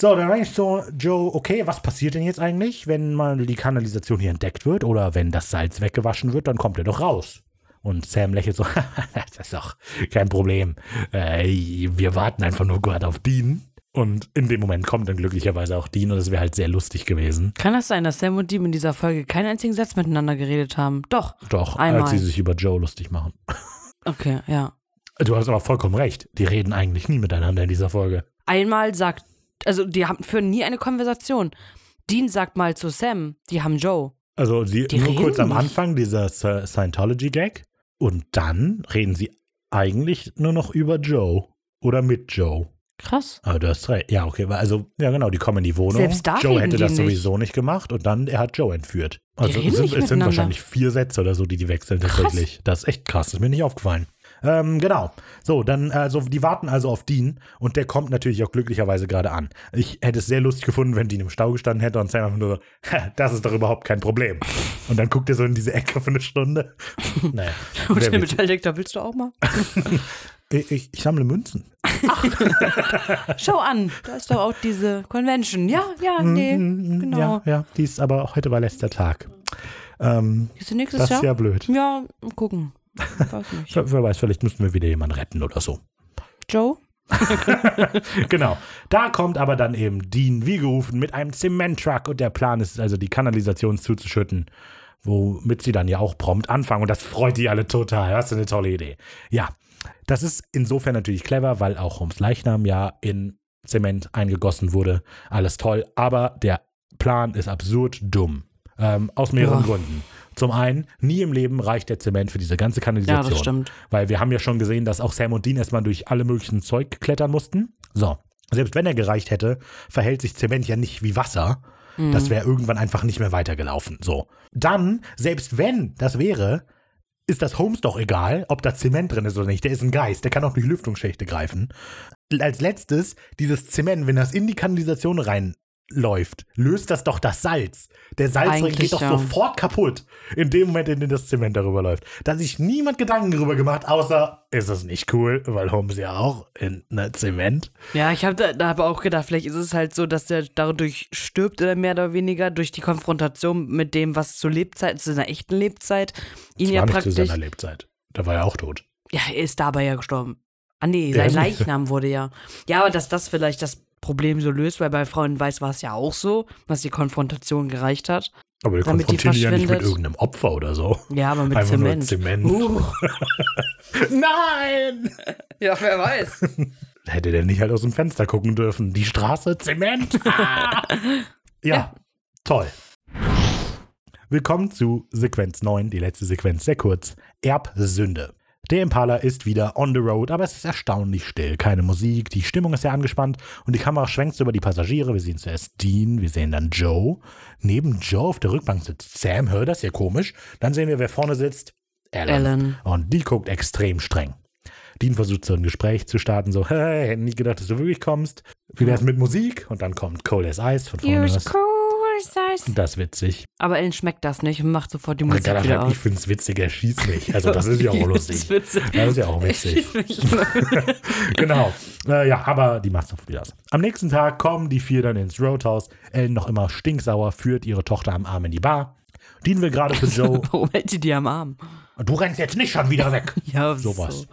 So, dann meine ich so, Joe, okay, was passiert denn jetzt eigentlich, wenn mal die Kanalisation hier entdeckt wird oder wenn das Salz weggewaschen wird, dann kommt er doch raus. Und Sam lächelt so, <laughs> das ist doch kein Problem. Äh, wir warten einfach nur gerade auf Dean. Und in dem Moment kommt dann glücklicherweise auch Dean und es wäre halt sehr lustig gewesen. Kann das sein, dass Sam und Dean in dieser Folge keinen einzigen Satz miteinander geredet haben? Doch. Doch, einmal. als sie sich über Joe lustig machen. <laughs> Okay, ja. Du hast aber vollkommen recht. Die reden eigentlich nie miteinander in dieser Folge. Einmal sagt, also die haben, führen nie eine Konversation. Dean sagt mal zu Sam, die haben Joe. Also sie, Die nur kurz am nicht. Anfang dieser Sci- Scientology-Gag und dann reden sie eigentlich nur noch über Joe oder mit Joe. Krass. Aber du hast recht. Ja, okay, also, ja genau, die kommen in die Wohnung. Selbst da Joe hätte die das nicht. sowieso nicht gemacht und dann, er hat Joe entführt. Also es sind, es sind wahrscheinlich vier Sätze oder so, die die wechseln tatsächlich. Das ist echt krass, das ist mir nicht aufgefallen. Ähm, genau. So, dann, also, die warten also auf Dean und der kommt natürlich auch glücklicherweise gerade an. Ich hätte es sehr lustig gefunden, wenn Dean im Stau gestanden hätte und Sam einfach nur so, "Ha, das ist doch überhaupt kein Problem. Und dann guckt er so in diese Ecke für eine Stunde. <laughs> Naja. Und witzig. Metalldetektor willst du auch mal? <laughs> ich, ich, ich sammle Münzen. <laughs> Schau an, da ist doch auch diese Convention. Ja, ja, nee, Mhm, genau. Ja, ja, die ist aber heute war letzter Tag. Ähm, Ist nächstes das ist Jahr? ja blöd. Ja, gucken. Weiß nicht. Wer weiß, vielleicht müssen wir wieder jemanden retten oder so. Joe? <laughs> Genau. Da kommt aber dann eben Dean, wie gerufen, mit einem Zementtruck und der Plan ist also, die Kanalisation zuzuschütten, womit sie dann ja auch prompt anfangen und das freut die alle total. Das ist eine tolle Idee. Ja, das ist insofern natürlich clever, weil auch Holmes Leichnam ja in Zement eingegossen wurde. Alles toll, aber der Plan ist absurd dumm. Ähm, aus mehreren Ja. Gründen. Zum einen, nie im Leben reicht der Zement für diese ganze Kanalisation. Ja, das stimmt. Weil wir haben ja schon gesehen, dass auch Sam und Dean erstmal durch alle möglichen Zeug klettern mussten. So. Selbst wenn er gereicht hätte, verhält sich Zement ja nicht wie Wasser. Das wäre irgendwann einfach nicht mehr weitergelaufen. So. Dann, selbst wenn das wäre, ist das Holmes doch egal, ob da Zement drin ist oder nicht. Der ist ein Geist, der kann auch durch Lüftungsschächte greifen. Als letztes, dieses Zement, wenn das in die Kanalisation reinläuft, löst das doch das Salz. Der Salzring geht doch ja. sofort kaputt, in dem Moment, in dem das Zement darüber läuft. Da hat sich niemand Gedanken darüber gemacht, außer, ist es nicht cool, weil Holmes ja auch in ne, Zement. Ja, ich habe da, da aber auch gedacht, vielleicht ist es halt so, dass der dadurch stirbt oder mehr oder weniger durch die Konfrontation mit dem, was zur Lebzeit, zu seiner echten Lebzeit, ihn Das ja nicht zu praktisch. seiner Lebzeit. Da war er auch tot. Ja, er ist dabei ja gestorben. Ah nee, sein Leichnam wurde ja. Ja, aber dass das vielleicht das Problem so löst, weil bei Frauen Weiß war es ja auch so, dass die Konfrontation gereicht hat. Aber wir Damit die konfrontieren ihn ja nicht mit irgendeinem Opfer oder so. Ja, aber mit Einfach nur Zement. Zement. Uh, <laughs> Nein! ja, wer weiß. <laughs> Hätte der nicht halt aus dem Fenster gucken dürfen. Die Straße, Zement. Ah. <laughs> ja, Ja. toll. Willkommen zu Sequenz 9, die letzte Sequenz, sehr kurz. Erbsünde. Der Impala ist wieder on the road, aber es ist erstaunlich still. Keine Musik, die Stimmung ist sehr angespannt und die Kamera schwenkt so über die Passagiere. Wir sehen zuerst Dean, wir sehen dann Joe. Neben Joe auf der Rückbank sitzt Sam, hör das ja komisch. Dann sehen wir, wer vorne sitzt. Alan. Alan. Und die guckt extrem streng. Dean versucht so ein Gespräch zu starten, so, <laughs> hey, hätte nicht gedacht, dass du wirklich kommst. Wie wär's mit Musik? Und dann kommt Cold as Ice von vorne. You're Das, cool, size. das ist witzig. Aber Ellen schmeckt das nicht und macht sofort die Musik wieder halt, ich aus. find's witzig, er schießt mich. Also das ist ja auch <laughs> lustig. Das ist ja auch witzig. <laughs> genau. Äh, ja, aber die macht sofort wieder aus. Am nächsten Tag kommen die vier dann ins Roadhouse. Ellen noch immer stinksauer, führt ihre Tochter am Arm in die Bar. Dean will gerade für <laughs> Joe. Warum hält sie die am Arm? Du rennst jetzt nicht schon wieder weg. <laughs> Ja, Sowas. So.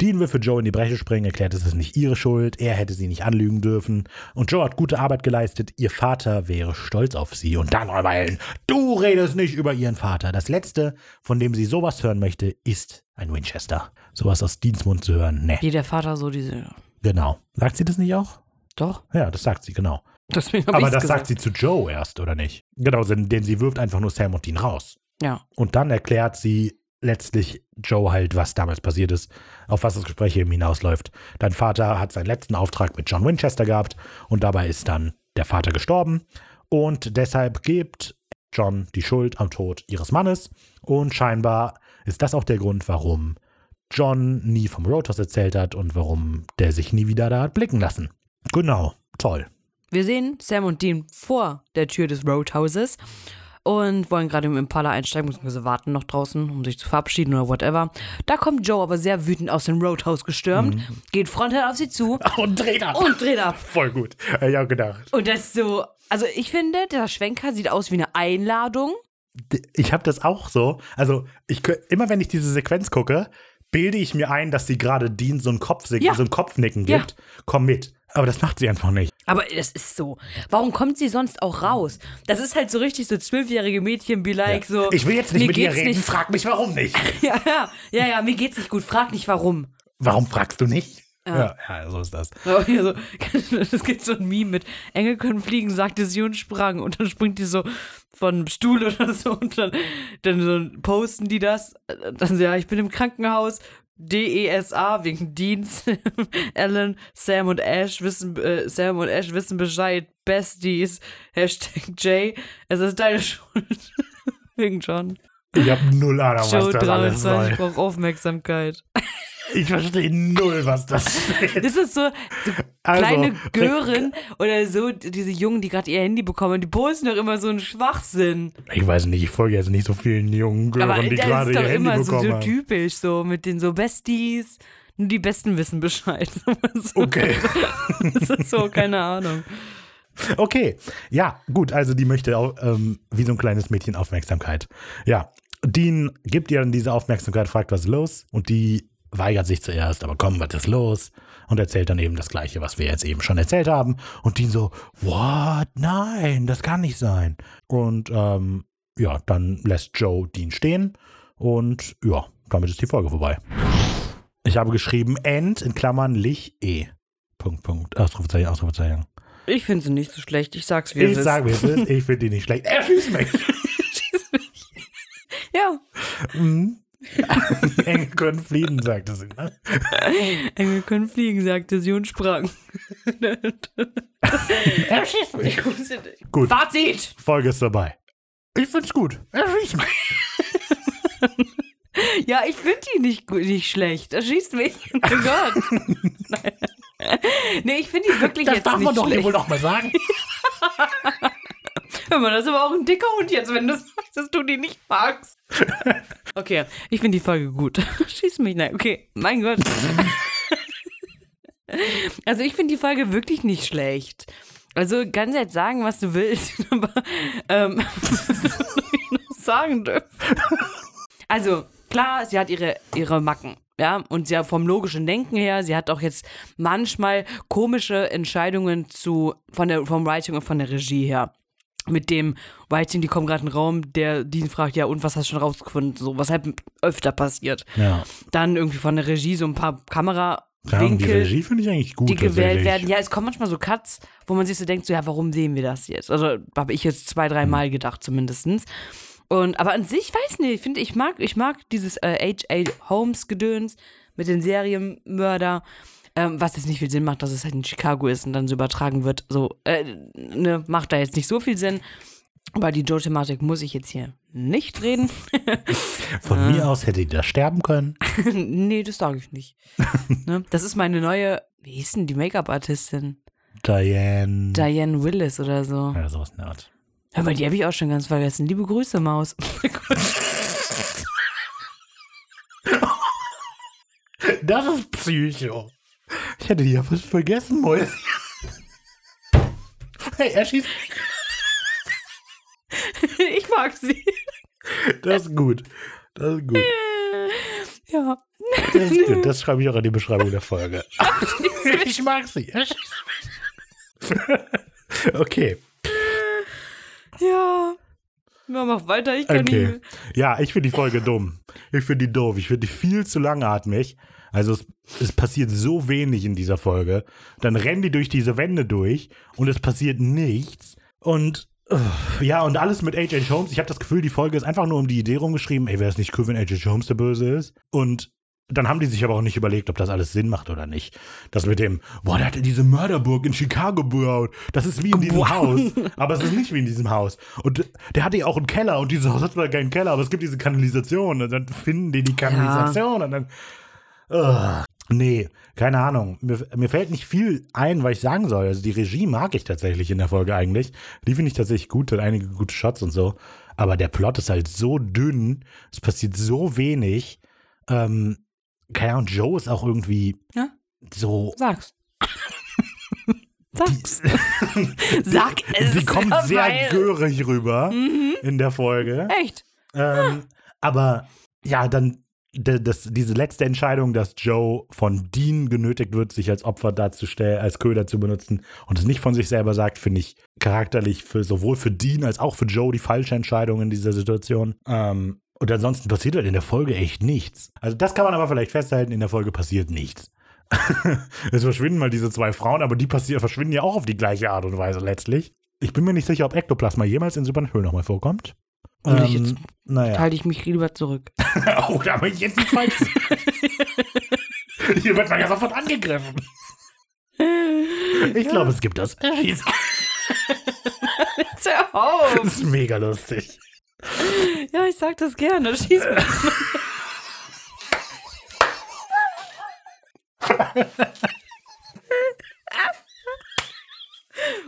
Dean will für Joe in die Bresche springen, erklärt, es ist nicht ihre Schuld, er hätte sie nicht anlügen dürfen. Und Joe hat gute Arbeit geleistet, ihr Vater wäre stolz auf sie. Und dann aber Ellen, du redest nicht über ihren Vater. Das Letzte, von dem sie sowas hören möchte, ist ein Winchester. Sowas aus Deans Mund zu hören, ne. Wie der Vater so diese. Genau. Sagt sie das nicht auch? Doch. Ja, das sagt sie, genau. Aber das gesagt. sagt sie zu Joe erst, oder nicht? Genau, denn denn sie wirft einfach nur Sam und Dean raus. Ja. Und dann erklärt sie letztlich Joe halt, was damals passiert ist, auf was das Gespräch eben hinausläuft. Dein Vater hat seinen letzten Auftrag mit John Winchester gehabt und dabei ist dann der Vater gestorben. Und deshalb gibt John die Schuld am Tod ihres Mannes. Und scheinbar ist das auch der Grund, warum John nie vom Roadhouse erzählt hat und warum der sich nie wieder da hat blicken lassen. Genau, toll. Wir sehen Sam und Dean vor der Tür des Roadhouses und wollen gerade im Impala einsteigen, beziehungsweise warten noch draußen, um sich zu verabschieden oder whatever. Da kommt Joe aber sehr wütend aus dem Roadhouse gestürmt, Mhm. geht frontal auf sie zu <laughs> Und dreht ab. und dreht ab. Voll gut. Hab ich auch gedacht. Und das ist so, also ich finde, der Schwenker sieht aus wie eine Einladung. Ich habe das auch so. Also, ich, immer wenn ich diese Sequenz gucke, bilde ich mir ein, dass sie gerade Dean so ein, Kopfsig Ja. so ein Kopfnicken Ja. gibt. Komm mit. Aber das macht sie einfach nicht. Aber das ist so. Warum kommt sie sonst auch raus? Das ist halt so richtig so zwölfjährige Mädchen, be like so. ich will jetzt nicht mit dir geht's reden, Nicht, frag mich warum nicht. <laughs> ja, ja, ja, ja, mir geht's nicht gut. Frag nicht warum. Warum fragst du nicht? Ja. ja, so ist das. <laughs> So, hier so, <laughs> es gibt so ein Meme mit Engel können fliegen, sagte sie und sprang. Und dann springt die so von einem Stuhl <laughs> oder so und dann, dann so posten die das. Dann ja, ich bin im Krankenhaus. DESA wegen Dienst. Alan, Sam und Ash wissen, äh, Sam und Ash wissen Bescheid. Besties. Hashtag J. Es ist deine Schuld. wegen John. Ich habe null Ahnung, was Joe das alles 23 soll. braucht Aufmerksamkeit. Ich verstehe null, was das <laughs> steht. Das ist so, so Also, kleine Gören oder so, diese Jungen, die gerade ihr Handy bekommen, die posten doch immer so einen Schwachsinn. Ich weiß nicht, ich folge jetzt nicht so vielen jungen Gören, Aber die das gerade ist ihr doch Handy immer so, bekommen so haben. typisch, so mit den so Besties. Nur die Besten wissen Bescheid. <laughs> So, Okay. <laughs> Das ist so, keine Ahnung. Okay, ja, gut, also die möchte auch ähm, wie so ein kleines Mädchen Aufmerksamkeit. Ja, Dean gibt ihr dann diese Aufmerksamkeit, fragt, was ist los? Und die weigert sich zuerst, aber komm, was ist los? Und erzählt dann eben das Gleiche, was wir jetzt eben schon erzählt haben. Und Dean so, what? Nein, das kann nicht sein. Und ähm, ja, dann lässt Joe Dean stehen und ja, damit ist die Folge vorbei. Ich habe geschrieben, End in Klammern Lich E. Punkt, Punkt. Ausrufezeichen, Ausrufezeichen. Ich finde sie nicht so schlecht. Ich sag's wie es Ich ist. sage, wie es ist. Ich finde die nicht schlecht. Er schießt mich. <laughs> <laughs> Ja. Mhm. <laughs> Engel können fliehen, sagte sie. Ne? Engel können fliegen, sagte sie und sprang. <laughs> Er schießt mich. Gut, Fazit! Folge ist dabei. Ich find's gut. Er schießt mich. Ja, ich finde die nicht, gut- nicht schlecht. Er schießt mich. Oh <laughs> Gott. Nein. nee, ich finde die wirklich Das jetzt darf nicht man doch schlecht. wohl noch mal sagen. Hör mal, das ist aber auch ein dicker Hund jetzt, wenn du sagst, dass du die nicht magst. <laughs> Okay, ich finde die Folge gut. <laughs> Schieß mich, nein, okay, mein Gott. <laughs> Also ich finde die Folge wirklich nicht schlecht. Also ganz jetzt sagen, was du willst, aber ähm, was soll ich noch sagen dürfen? Also klar, sie hat ihre, ihre Macken. Ja, und sie hat vom logischen Denken her, sie hat auch jetzt manchmal komische Entscheidungen zu, von der, vom Writing und von der Regie her mit dem Writing, die kommen gerade in den Raum, der die fragt, ja, und was hast du schon rausgefunden? So, was halt öfter passiert. Ja. Dann irgendwie von der Regie so ein paar Ja, die Kamerawinkel, Regie finde ich eigentlich gut. die gewählt werden. Ja, es kommen manchmal so Cuts, wo man sich so denkt, so, ja, warum sehen wir das jetzt? Also habe ich jetzt zwei, drei Mal gedacht zumindestens. Und, aber an sich, weiß nicht, ich finde, ich mag, ich mag dieses äh, H.A. Holmes-Gedöns mit den Serienmörder, ähm, was jetzt nicht viel Sinn macht, dass es halt in Chicago ist und dann so übertragen wird. So, äh, ne, macht da jetzt nicht so viel Sinn. Aber die Joe-Thematik muss ich jetzt hier nicht reden. <laughs> Von mir aus hätte die da sterben können. <laughs> nee, das sage ich nicht. <laughs> ne? Das ist meine neue, wie hieß denn die Make-up-Artistin? Diane. Diane Willis oder so. ja, sowas in der Art. Hör mal, die habe ich auch schon ganz vergessen. Liebe Grüße, Maus. Das ist Psycho. Ich hätte die ja fast vergessen, Mäuschen. Hey, er schießt. ich mag sie. Das ist gut. Das ist gut. Ja. Das ist gut. Das schreibe ich auch in die Beschreibung der Folge. <laughs> Ich mag sie. Er schießt. Okay. Ja. Ja, mach weiter, ich kann Okay. nicht. Ja, ich finde die Folge dumm. Ich finde die doof. Ich finde die viel zu langatmig. Also es, es passiert so wenig in dieser Folge. Dann rennen die durch diese Wände durch und es passiert nichts. Und Ja, und alles mit H.H. Holmes. Ich habe das Gefühl, die Folge ist einfach nur um die Idee rumgeschrieben, ey, wäre es nicht cool, wenn H.H. Holmes der Böse ist? Und dann haben die sich aber auch nicht überlegt, ob das alles Sinn macht oder nicht. Das mit dem, boah, der hat diese Mörderburg in Chicago gebaut. Das ist wie in diesem. Haus. <laughs> Aber es ist nicht wie in diesem Haus. Und der hatte ja auch einen Keller und dieses Haus hat zwar keinen Keller, aber es gibt diese Kanalisation. Und dann finden die die Kanalisation und dann. Ugh. Nee, keine Ahnung. Mir, mir fällt nicht viel ein, was ich sagen soll. Also die Regie mag ich tatsächlich in der Folge eigentlich. Die finde ich tatsächlich gut, hat einige gute Shots und so. Aber der Plot ist halt so dünn, es passiert so wenig. Ähm, keine Ahnung, Joe ist auch irgendwie Ja? so. Sag's. <laughs> Sag's. <laughs> Sag es. Sie kommt sehr weil- görig rüber Mhm. in der Folge. Echt? Ähm, aber ja, dann das, diese letzte Entscheidung, dass Joe von Dean genötigt wird, sich als Opfer darzustellen, als Köder zu benutzen und es nicht von sich selber sagt, finde ich charakterlich für sowohl für Dean als auch für Joe die falsche Entscheidung in dieser Situation. Ähm, und ansonsten passiert halt in der Folge echt nichts. Also das kann man aber vielleicht festhalten, in der Folge passiert nichts. <laughs> es verschwinden mal diese zwei Frauen, aber die passieren, verschwinden ja auch auf die gleiche Art und Weise letztlich. Ich bin mir nicht sicher, ob Ektoplasma jemals in Supernatural nochmal vorkommt. Würde ich jetzt- naja. Halte ich mich lieber zurück. <laughs> Oh, da bin ich jetzt nicht falsch. <laughs> Hier wird man ja sofort angegriffen. Ich glaube, es gibt das. Schieß. Hör auf. Das ist mega lustig. Ja, ich sag das gerne. Schieß. <laughs>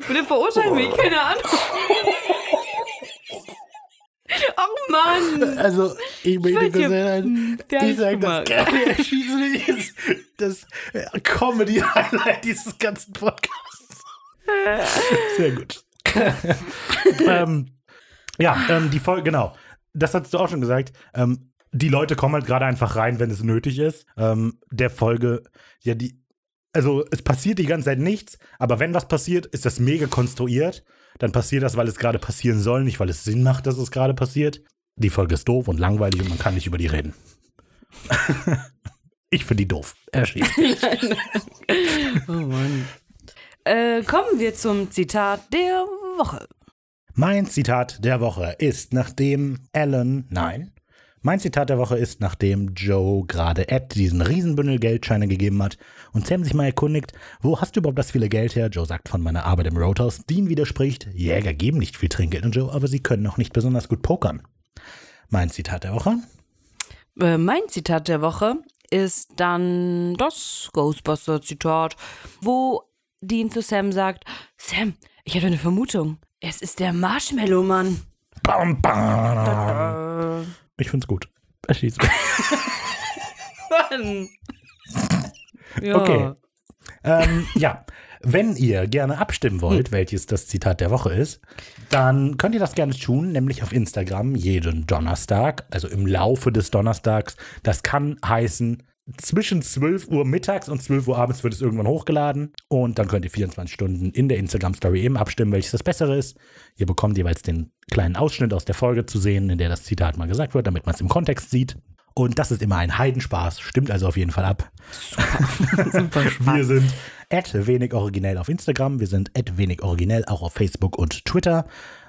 Bitte verurteilen mich, keine Ahnung. Mann. Also, ich sagen, Der ich sage das gerne. Erschießen mich ist das äh, Comedy-Highlight dieses ganzen Podcasts. Sehr gut. <laughs> ähm, ja, ähm, die Folge, genau. Das hast du auch schon gesagt. Ähm, die Leute kommen halt gerade einfach rein, wenn es nötig ist. Ähm, der Folge, ja, die, also es passiert die ganze Zeit nichts, aber wenn was passiert, ist das mega konstruiert. Dann passiert das, weil es gerade passieren soll, nicht weil es Sinn macht, dass es gerade passiert. Die Folge ist doof und langweilig und man kann nicht über die reden. <laughs> ich finde die doof. Erschießt. <laughs> Oh Mann. Äh, kommen wir zum Zitat der Woche. Mein Zitat der Woche ist, nachdem Alan, nein, mein Zitat der Woche ist, nachdem Joe gerade Ed diesen Riesenbündel Geldscheine gegeben hat und Sam sich mal erkundigt, wo hast du überhaupt das viele Geld her? Joe sagt von meiner Arbeit im Roadhouse. Dean widerspricht, Jäger geben nicht viel Trinkgeld an Joe, aber sie können auch nicht besonders gut pokern. Mein Zitat der Woche? Äh, mein Zitat der Woche ist dann das Ghostbuster-Zitat, wo Dean zu Sam sagt: Sam, ich habe eine Vermutung. Es ist der Marshmallow-Mann. Bam, bam. Ich find's gut. Erschießt. <laughs> <laughs> Mann. Ja. Okay. ähm, ja, wenn ihr gerne abstimmen wollt, welches das Zitat der Woche ist, dann könnt ihr das gerne tun, nämlich auf Instagram jeden Donnerstag, also im Laufe des Donnerstags. Das kann heißen, zwischen 12 Uhr mittags und 12 Uhr abends wird es irgendwann hochgeladen und dann könnt ihr 24 Stunden in der Instagram-Story eben abstimmen, welches das Bessere ist. Ihr bekommt jeweils den kleinen Ausschnitt aus der Folge zu sehen, in der das Zitat mal gesagt wird, damit man es im Kontext sieht. Und das ist immer ein Heidenspaß, stimmt also auf jeden Fall ab. Super <laughs> Wir spannend. sind at wenig originell auf Instagram, wir sind at wenig originell auch auf Facebook und Twitter.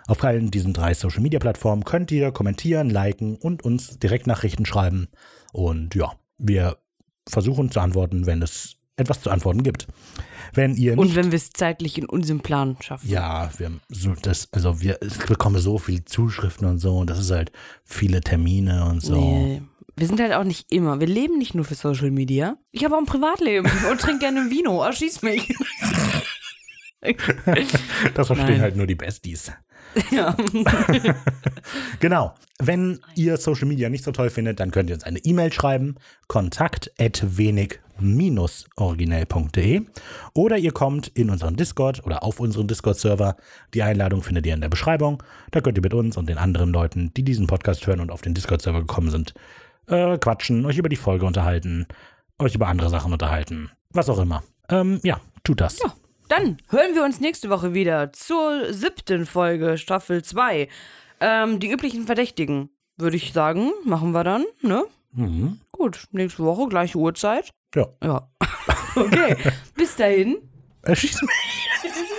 Auf allen diesen drei Social Media Plattformen könnt ihr kommentieren, liken und uns Direktnachrichten schreiben. Und ja, wir versuchen zu antworten, wenn es etwas zu antworten gibt. Wenn ihr nicht Und wenn wir es zeitlich in unserem Plan schaffen. ja, wir so das, also wir ich bekomme so viele Zuschriften und so, und das ist halt viele Termine und so. Nee. Wir sind halt auch nicht immer. Wir leben nicht nur für Social Media. Ich habe auch ein Privatleben und trinke gerne Vino. Erschieß mich. <laughs> Das verstehen Nein. halt nur die Besties. <laughs> ja. <laughs> Genau. Wenn ihr Social Media nicht so toll findet, dann könnt ihr uns eine E-Mail schreiben. Kontakt at wenig-originell.de oder ihr kommt in unseren Discord oder auf unseren Discord-Server. Die Einladung findet ihr in der Beschreibung. Da könnt ihr mit uns und den anderen Leuten, die diesen Podcast hören und auf den Discord-Server gekommen sind, äh, quatschen, euch über die Folge unterhalten, euch über andere Sachen unterhalten. Was auch immer. Ähm, ja, tut das. Ja. Dann hören wir uns nächste Woche wieder zur siebten Folge, Staffel 2. Ähm, die üblichen Verdächtigen, würde ich sagen, machen wir dann, ne? Mhm. Gut, nächste Woche, gleiche Uhrzeit. Ja. Ja. <laughs> okay. Bis dahin. Erschieß mich. <laughs>